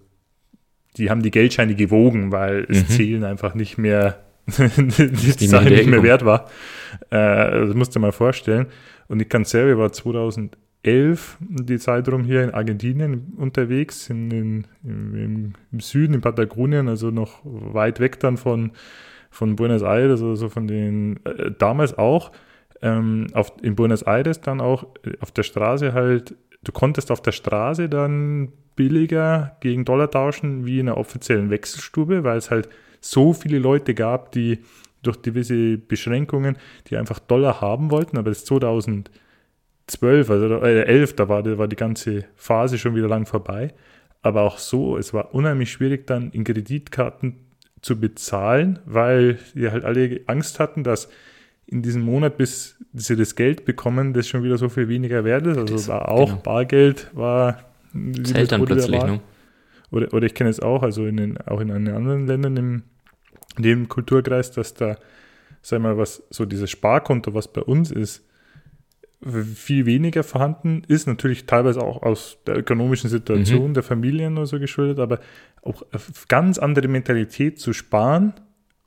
die haben die Geldscheine gewogen, weil es Mhm. zählen einfach nicht mehr, die, die Sache nicht mehr wert war. Äh, das musst du dir mal vorstellen. Und ich kann selber, ich war 2011 die Zeit rum hier in Argentinien unterwegs, in, in, im, im Süden, in Patagonien, also noch weit weg dann von, von Buenos Aires, also von den, äh, damals auch, ähm, auf, in Buenos Aires dann auch äh, auf der Straße halt, du konntest auf der Straße dann billiger gegen Dollar tauschen wie in einer offiziellen Wechselstube, weil es halt so viele Leute gab, die durch gewisse Beschränkungen, die einfach Dollar haben wollten, aber das 2012, also äh, 11, da war, da war die ganze Phase schon wieder lang vorbei. Aber auch so, es war unheimlich schwierig dann in Kreditkarten zu bezahlen, weil die halt alle Angst hatten, dass in diesem Monat, bis sie das Geld bekommen, das schon wieder so viel weniger wert ist. Also Das- war auch genau. Bargeld war Zählt dann plötzlich, ne? Oder, oder ich kenne es auch, also in den, auch in anderen Ländern im, in dem Kulturkreis, dass da, sag ich mal, was so dieses Sparkonto, was bei uns ist, viel weniger vorhanden ist, natürlich teilweise auch aus der ökonomischen Situation Mhm. der Familien oder so geschuldet, aber auch ganz andere Mentalität zu sparen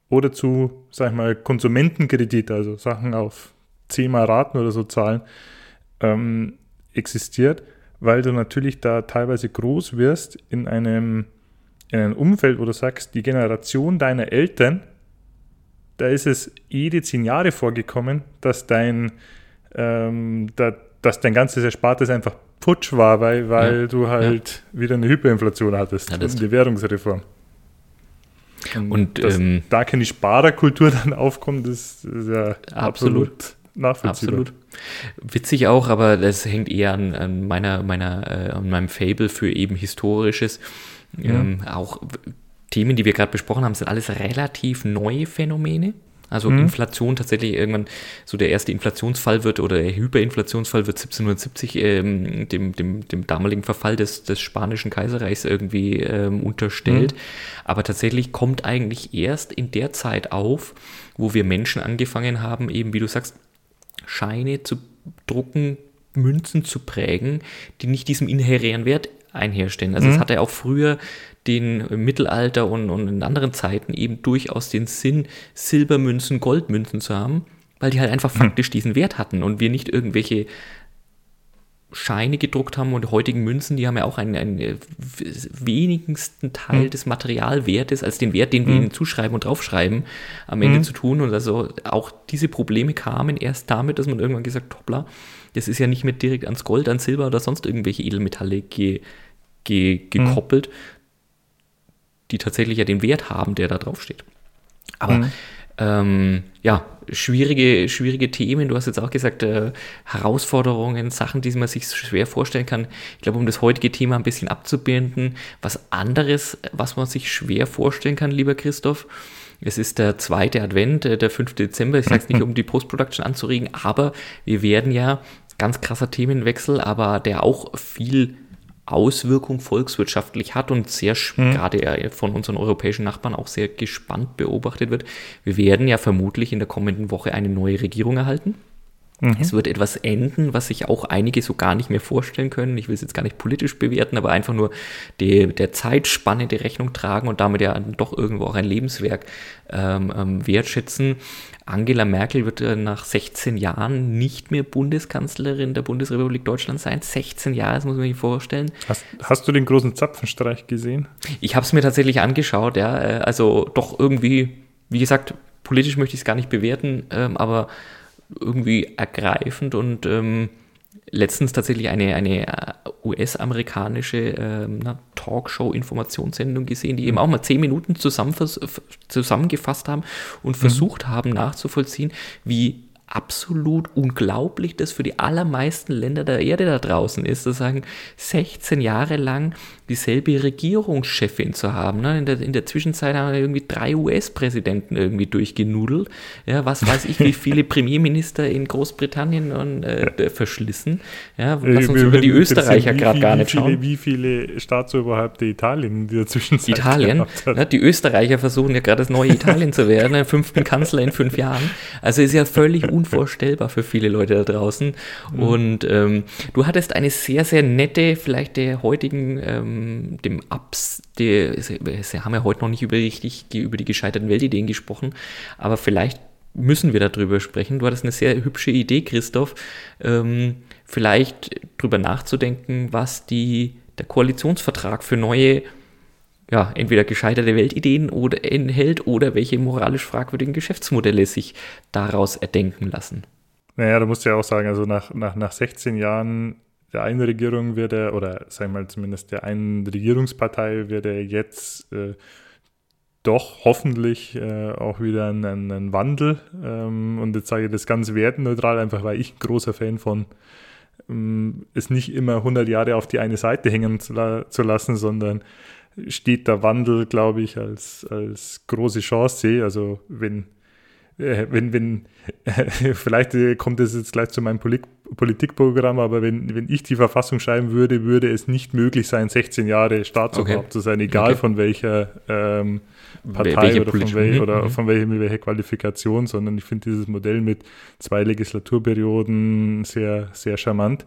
oder zu, sag ich mal, Konsumentenkredit, also Sachen auf zehnmal Raten oder so zahlen, ähm, existiert, weil du natürlich da teilweise groß wirst in einem, in einem Umfeld, wo du sagst, die Generation deiner Eltern, da ist es jede zehn Jahre vorgekommen, dass dein, ähm, da, dass dein ganzes Erspartes einfach putsch war, weil, weil Ja, du halt wieder eine Hyperinflation hattest Ja, das- und die Währungsreform. Und, dass ähm, da keine Sparerkultur dann aufkommt, das ist ja absolut, Absolut. nachvollziehbar. Absolut. Witzig auch, aber das hängt eher an, an meiner, meiner, äh, an meinem Fable für eben Historisches. Ähm, auch Themen, die wir gerade besprochen haben, sind alles relativ neue Phänomene. Also Inflation tatsächlich irgendwann so der erste Inflationsfall wird oder der Hyperinflationsfall wird 1770 ähm, dem, dem, dem damaligen Verfall des, des spanischen Kaiserreichs irgendwie ähm, unterstellt. Aber tatsächlich kommt eigentlich erst in der Zeit auf, wo wir Menschen angefangen haben, eben wie du sagst, Scheine zu drucken, Münzen zu prägen, die nicht diesem inhärenten Wert einherstellen. Also es hatte auch früher den im Mittelalter und, und in anderen Zeiten eben durchaus den Sinn, Silbermünzen, Goldmünzen zu haben, weil die halt einfach faktisch diesen Wert hatten und wir nicht irgendwelche Scheine gedruckt haben und heutigen Münzen, die haben ja auch einen, einen wenigsten Teil des Materialwertes als den Wert, den wir ihnen zuschreiben und draufschreiben, am Ende zu tun. Und also auch diese Probleme kamen erst damit, dass man irgendwann gesagt hoppla, das ist ja nicht mehr direkt ans Gold, ans Silber oder sonst irgendwelche Edelmetalle ge, ge, gekoppelt, die tatsächlich ja den Wert haben, der da draufsteht. Aber ähm, ja, schwierige, schwierige Themen. Du hast jetzt auch gesagt, äh, Herausforderungen, Sachen, die man sich schwer vorstellen kann. Ich glaube, um das heutige Thema ein bisschen abzubinden, was anderes, was man sich schwer vorstellen kann, lieber Christoph. Es ist der zweite Advent, äh, der 5. Dezember. Ich sage es nicht, um die Post-Production anzuregen, aber wir werden ja, ganz krasser Themenwechsel, aber der auch viel Auswirkung volkswirtschaftlich hat und sehr sch- gerade ja von unseren europäischen Nachbarn auch sehr gespannt beobachtet wird. Wir werden ja vermutlich in der kommenden Woche eine neue Regierung erhalten. Es wird etwas enden, was sich auch einige so gar nicht mehr vorstellen können. Ich will es jetzt gar nicht politisch bewerten, aber einfach nur die, der Zeitspanne die Rechnung tragen und damit ja doch irgendwo auch ein Lebenswerk ähm, ähm, wertschätzen. Angela Merkel wird äh, nach 16 Jahren nicht mehr Bundeskanzlerin der Bundesrepublik Deutschland sein. 16 Jahre, das muss man sich vorstellen. Hast, hast du den großen Zapfenstreich gesehen? Ich habe es mir tatsächlich angeschaut, ja. äh, Also doch irgendwie, wie gesagt, politisch möchte ich es gar nicht bewerten, ähm, aber irgendwie ergreifend und ähm, letztens tatsächlich eine, eine äh, US-amerikanische ähm, Talkshow-Informationssendung gesehen, die eben auch mal zehn Minuten zusammengefasst haben und mhm. versucht haben nachzuvollziehen, wie absolut unglaublich das für die allermeisten Länder der Erde da draußen ist, zu sagen, 16 Jahre lang dieselbe Regierungschefin zu haben. Ne? In, der, in der Zwischenzeit haben wir irgendwie drei US-Präsidenten irgendwie durchgenudelt. Ja, was weiß ich, wie viele Premierminister in Großbritannien und, äh, verschlissen. Ja, lass uns über die Österreicher gerade gar nicht schauen. Wie viele Staatsoberhäupter Italien in der Zwischenzeit Italien? Ja, die Österreicher versuchen ja gerade das neue Italien zu werden, den fünften Kanzler in fünf Jahren. Also ist ja völlig unvorstellbar für viele Leute da draußen. Mhm. Und ähm, du hattest eine sehr, sehr nette, vielleicht der heutigen ähm, dem Ups, die, sie haben ja heute noch nicht über richtig über die gescheiterten Weltideen gesprochen, aber vielleicht müssen wir darüber sprechen. Du hattest eine sehr hübsche Idee, Christoph, ähm, vielleicht darüber nachzudenken, was die, der Koalitionsvertrag für neue, ja, entweder gescheiterte Weltideen oder enthält oder welche moralisch fragwürdigen Geschäftsmodelle sich daraus erdenken lassen. Naja, da musst du ja auch sagen, also nach, nach, nach 16 Jahren der einen Regierung wird er, oder sagen wir mal zumindest der einen Regierungspartei wird er jetzt äh, doch hoffentlich äh, auch wieder einen, einen Wandel. Ähm, und jetzt sage ich das ganz wertenneutral, einfach weil ich ein großer Fan von ähm, es nicht immer 100 Jahre auf die eine Seite hängen zu, zu lassen, sondern steht der Wandel, glaube ich, als, als große Chance. Also wenn äh, wenn, wenn, vielleicht äh, kommt es jetzt gleich zu meinem Polit Politikprogramm, aber wenn, wenn ich die Verfassung schreiben würde, würde es nicht möglich sein, 16 Jahre Staatsoberhaupt okay. zu sein, egal okay. von welcher ähm, Partei welche oder, von, wel oder mhm. von welcher, welcher Qualifikation, sondern ich finde dieses Modell mit zwei Legislaturperioden sehr, sehr charmant.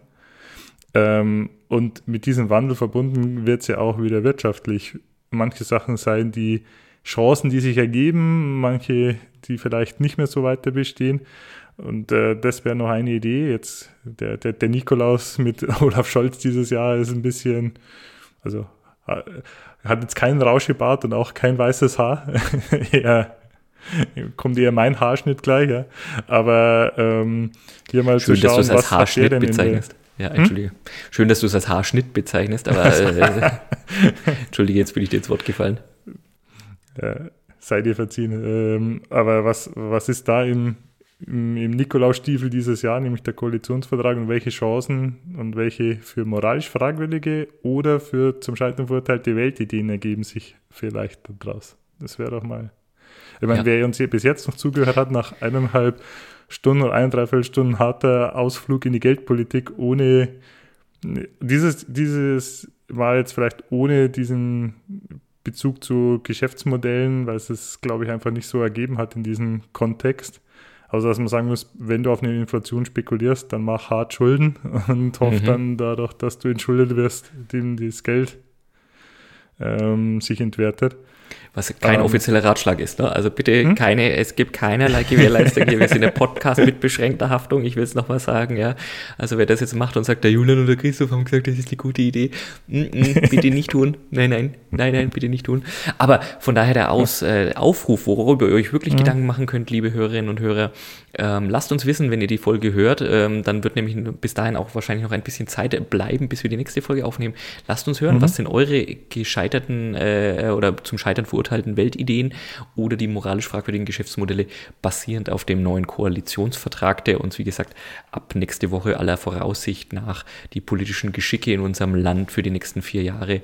Ähm, und mit diesem Wandel verbunden wird es ja auch wieder wirtschaftlich manche Sachen sein, die Chancen, die sich ergeben, manche, die vielleicht nicht mehr so weiter bestehen. Und äh, das wäre noch eine Idee. Jetzt der, der, der Nikolaus mit Olaf Scholz dieses Jahr ist ein bisschen, also hat jetzt keinen Rauschebart und auch kein weißes Haar. er kommt eher mein Haarschnitt gleich, ja. Aber ähm, hier mal Schön, zu schauen, du es als Haarschnitt bezeichnest. Ja, hm? entschuldige. Hm? Schön, dass du es als Haarschnitt bezeichnest, aber äh, entschuldige, jetzt bin ich dir ins Wort gefallen. Ja, sei dir verziehen. Ähm, aber was, was ist da im, im, im Nikolausstiefel dieses Jahr, nämlich der Koalitionsvertrag und welche Chancen und welche für moralisch fragwürdige oder für zum Scheitern verurteilte Weltideen ergeben sich vielleicht daraus? Das wäre doch mal. Ich meine, ja. wer uns bis jetzt noch zugehört hat, nach eineinhalb Stunden oder eineinhalb Stunden harter Ausflug in die Geldpolitik ohne dieses, dieses war jetzt vielleicht ohne diesen Bezug zu Geschäftsmodellen, weil es es, glaube ich, einfach nicht so ergeben hat in diesem Kontext. Also, dass man sagen muss, wenn du auf eine Inflation spekulierst, dann mach hart Schulden und hoff mhm. dann dadurch, dass du entschuldet wirst, dem das Geld ähm, sich entwertet. Was kein ähm, offizieller Ratschlag ist. Ne? Also bitte hm? keine, es gibt keinerlei Gewährleistung hier. Wir sind ein Podcast mit beschränkter Haftung. Ich will es nochmal sagen, ja. Also wer das jetzt macht und sagt, der Julian und der Christoph haben gesagt, das ist eine gute Idee. Mm -mm, bitte nicht tun. Nein, nein, nein, nein, bitte nicht tun. Aber von daher der Aus, äh, Aufruf, worüber ihr euch wirklich mhm. Gedanken machen könnt, liebe Hörerinnen und Hörer, ähm, lasst uns wissen, wenn ihr die Folge hört. Ähm, dann wird nämlich bis dahin auch wahrscheinlich noch ein bisschen Zeit bleiben, bis wir die nächste Folge aufnehmen. Lasst uns hören, mhm. was sind eure gescheiterten äh, oder zum Scheitern verurteilten Weltideen oder die moralisch fragwürdigen Geschäftsmodelle basierend auf dem neuen Koalitionsvertrag, der uns, wie gesagt, ab nächste Woche aller Voraussicht nach die politischen Geschicke in unserem Land für die nächsten vier Jahre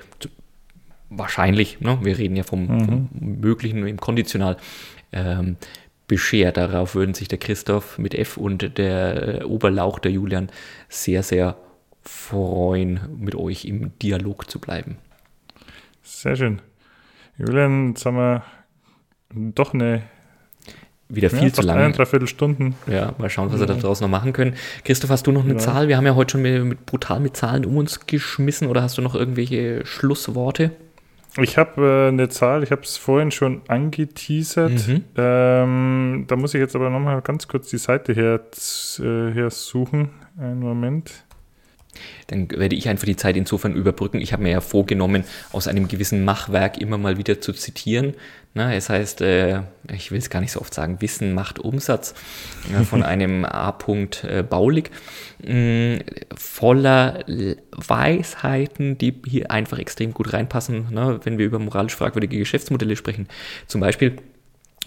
wahrscheinlich, ne, wir reden ja vom, mhm. vom möglichen im Konditional, ähm, beschert. Darauf würden sich der Christoph mit F und der äh, Oberlauch, der Julian, sehr, sehr freuen, mit euch im Dialog zu bleiben. Sehr schön. Julian, jetzt haben wir doch eine wieder viel ja, zu lange. dreiviertel Stunden. Ja, mal schauen, was wir da draußen noch machen können. Christoph, hast du noch eine ja. Zahl? Wir haben ja heute schon mit, mit, brutal mit Zahlen um uns geschmissen oder hast du noch irgendwelche Schlussworte? Ich habe äh, eine Zahl, ich habe es vorhin schon angeteasert. Mhm. Ähm, da muss ich jetzt aber nochmal ganz kurz die Seite her, äh, her suchen. Einen Moment. Dann werde ich einfach die Zeit insofern überbrücken. Ich habe mir ja vorgenommen, aus einem gewissen Machwerk immer mal wieder zu zitieren. Na, es heißt, äh, ich will es gar nicht so oft sagen, Wissen macht Umsatz äh, von einem A. Äh, Baulig. Mh, mm, voller Weisheiten, die hier einfach extrem gut reinpassen, ne, wenn wir über moralisch fragwürdige Geschäftsmodelle sprechen. Zum Beispiel,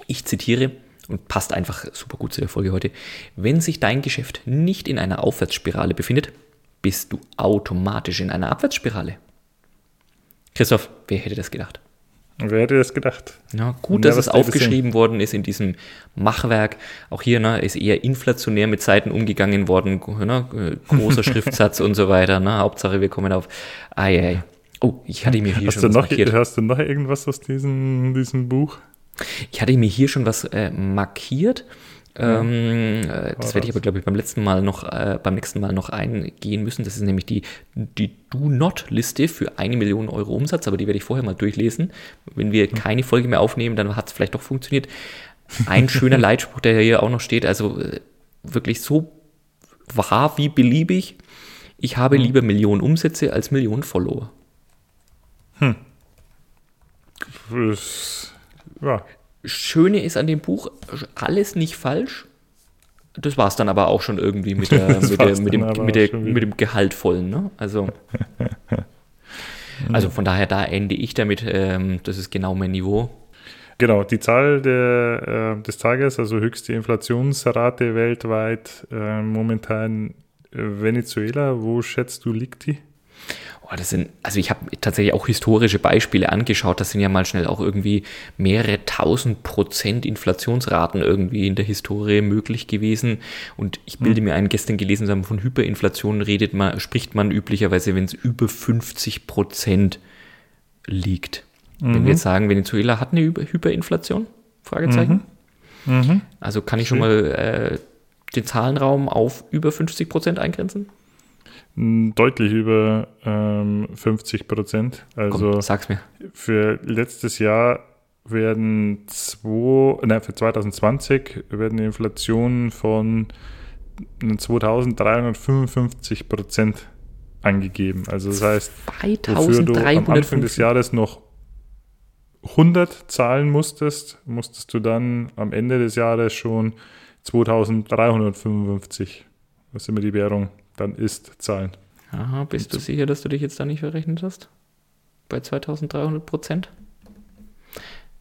ich zitiere, und passt einfach super gut zu der Folge heute. Wenn sich dein Geschäft nicht in einer Aufwärtsspirale befindet, bist du automatisch in einer Abwärtsspirale. Christoph, wer hätte das gedacht? Wer hätte das gedacht? Ja, gut, dass es aufgeschrieben worden ist in diesem Machwerk. Auch hier ne, ist eher inflationär mit Seiten umgegangen worden. Ne, großer Schriftsatz und so weiter. Ne, Hauptsache, wir kommen auf. Ai, ai. Oh, ich hatte mir hier hast schon was noch, markiert. Hast du noch irgendwas aus diesem, diesem Buch? Ich hatte mir hier schon was äh, markiert. Ähm, äh, das werde ich aber, glaube ich, beim letzten Mal noch, äh, beim nächsten Mal noch eingehen müssen. Das ist nämlich die, die Do-Not-Liste für eine Million Euro Umsatz, aber die werde ich vorher mal durchlesen. Wenn wir hm. keine Folge mehr aufnehmen, dann hat es vielleicht doch funktioniert. Ein schöner Leitspruch, der hier auch noch steht, also äh, wirklich so wahr wie beliebig. Ich habe hm. lieber Millionen Umsätze als Millionen Follower. Hm. Ja. Schöne ist an dem Buch, alles nicht falsch. Das war es dann aber auch schon irgendwie mit, der, mit, der, mit, dem, mit, der, mit dem Gehaltvollen. Ne? Also, also von daher, da ende ich damit. Ähm, das ist genau mein Niveau. Genau, die Zahl der, äh, des Tages, also höchste Inflationsrate weltweit, äh, momentan Venezuela, wo schätzt du, liegt die? Oh, das sind, also ich habe tatsächlich auch historische Beispiele angeschaut. Das sind ja mal schnell auch irgendwie mehrere tausend Prozent Inflationsraten irgendwie in der Historie möglich gewesen. Und ich bilde hm. mir ein, gestern gelesen zu haben, von Hyperinflation redet man, spricht man üblicherweise, wenn es über 50 Prozent liegt. Mhm. Wenn wir mhm. jetzt sagen, Venezuela hat eine Hyperinflation? Fragezeichen. Mhm. Mhm. Also kann ich schon mal äh, den Zahlenraum auf über 50 Prozent eingrenzen? Deutlich über ähm, 50 Prozent. Also Komm, sag's mir. Für letztes Jahr werden zwei, nein, für 2020 werden die Inflationen von 2355 Prozent angegeben. Also das heißt, wofür du am Anfang des Jahres noch 100 zahlen musstest, musstest du dann am Ende des Jahres schon 2355, was immer die Währung dann ist zahlen. Aha, bist du sicher, dass du dich jetzt da nicht verrechnet hast? Bei 2300 Prozent?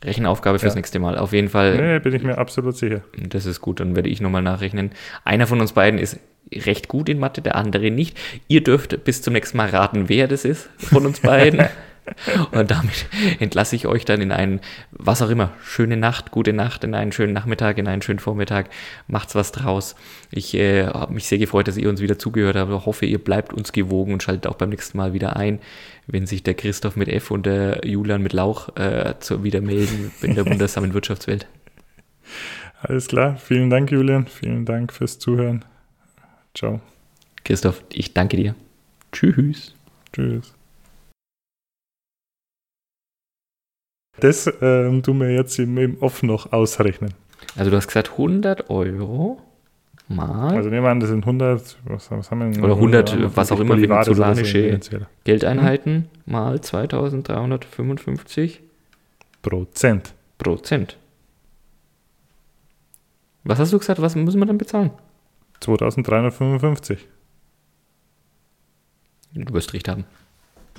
Rechenaufgabe fürs ja. nächste Mal. Auf jeden Fall. Nee, bin ich mir absolut sicher. Das ist gut, dann werde ich nochmal nachrechnen. Einer von uns beiden ist recht gut in Mathe, der andere nicht. Ihr dürft bis zum nächsten Mal raten, wer das ist von uns beiden. Und damit entlasse ich euch dann in einen, was auch immer, schöne Nacht, gute Nacht, in einen schönen Nachmittag, in einen schönen Vormittag. Macht's was draus. Ich äh, habe mich sehr gefreut, dass ihr uns wieder zugehört habt. Ich hoffe, ihr bleibt uns gewogen und schaltet auch beim nächsten Mal wieder ein, wenn sich der Christoph mit F und der Julian mit Lauch äh, zu, wieder melden in der wundersamen Wirtschaftswelt. Alles klar. Vielen Dank, Julian. Vielen Dank fürs Zuhören. Ciao. Christoph, ich danke dir. Tschüss. Tschüss. Das ähm, tun wir jetzt im, im Off noch ausrechnen. Also du hast gesagt 100 Euro mal. Also nehmen wir an, das sind 100, was, was haben wir denn? Oder 100, 100 was auch immer, venezolanische Geldeinheiten hm? mal 2355 Prozent. Prozent. Was hast du gesagt, was müssen wir dann bezahlen? 2355. Du wirst recht haben.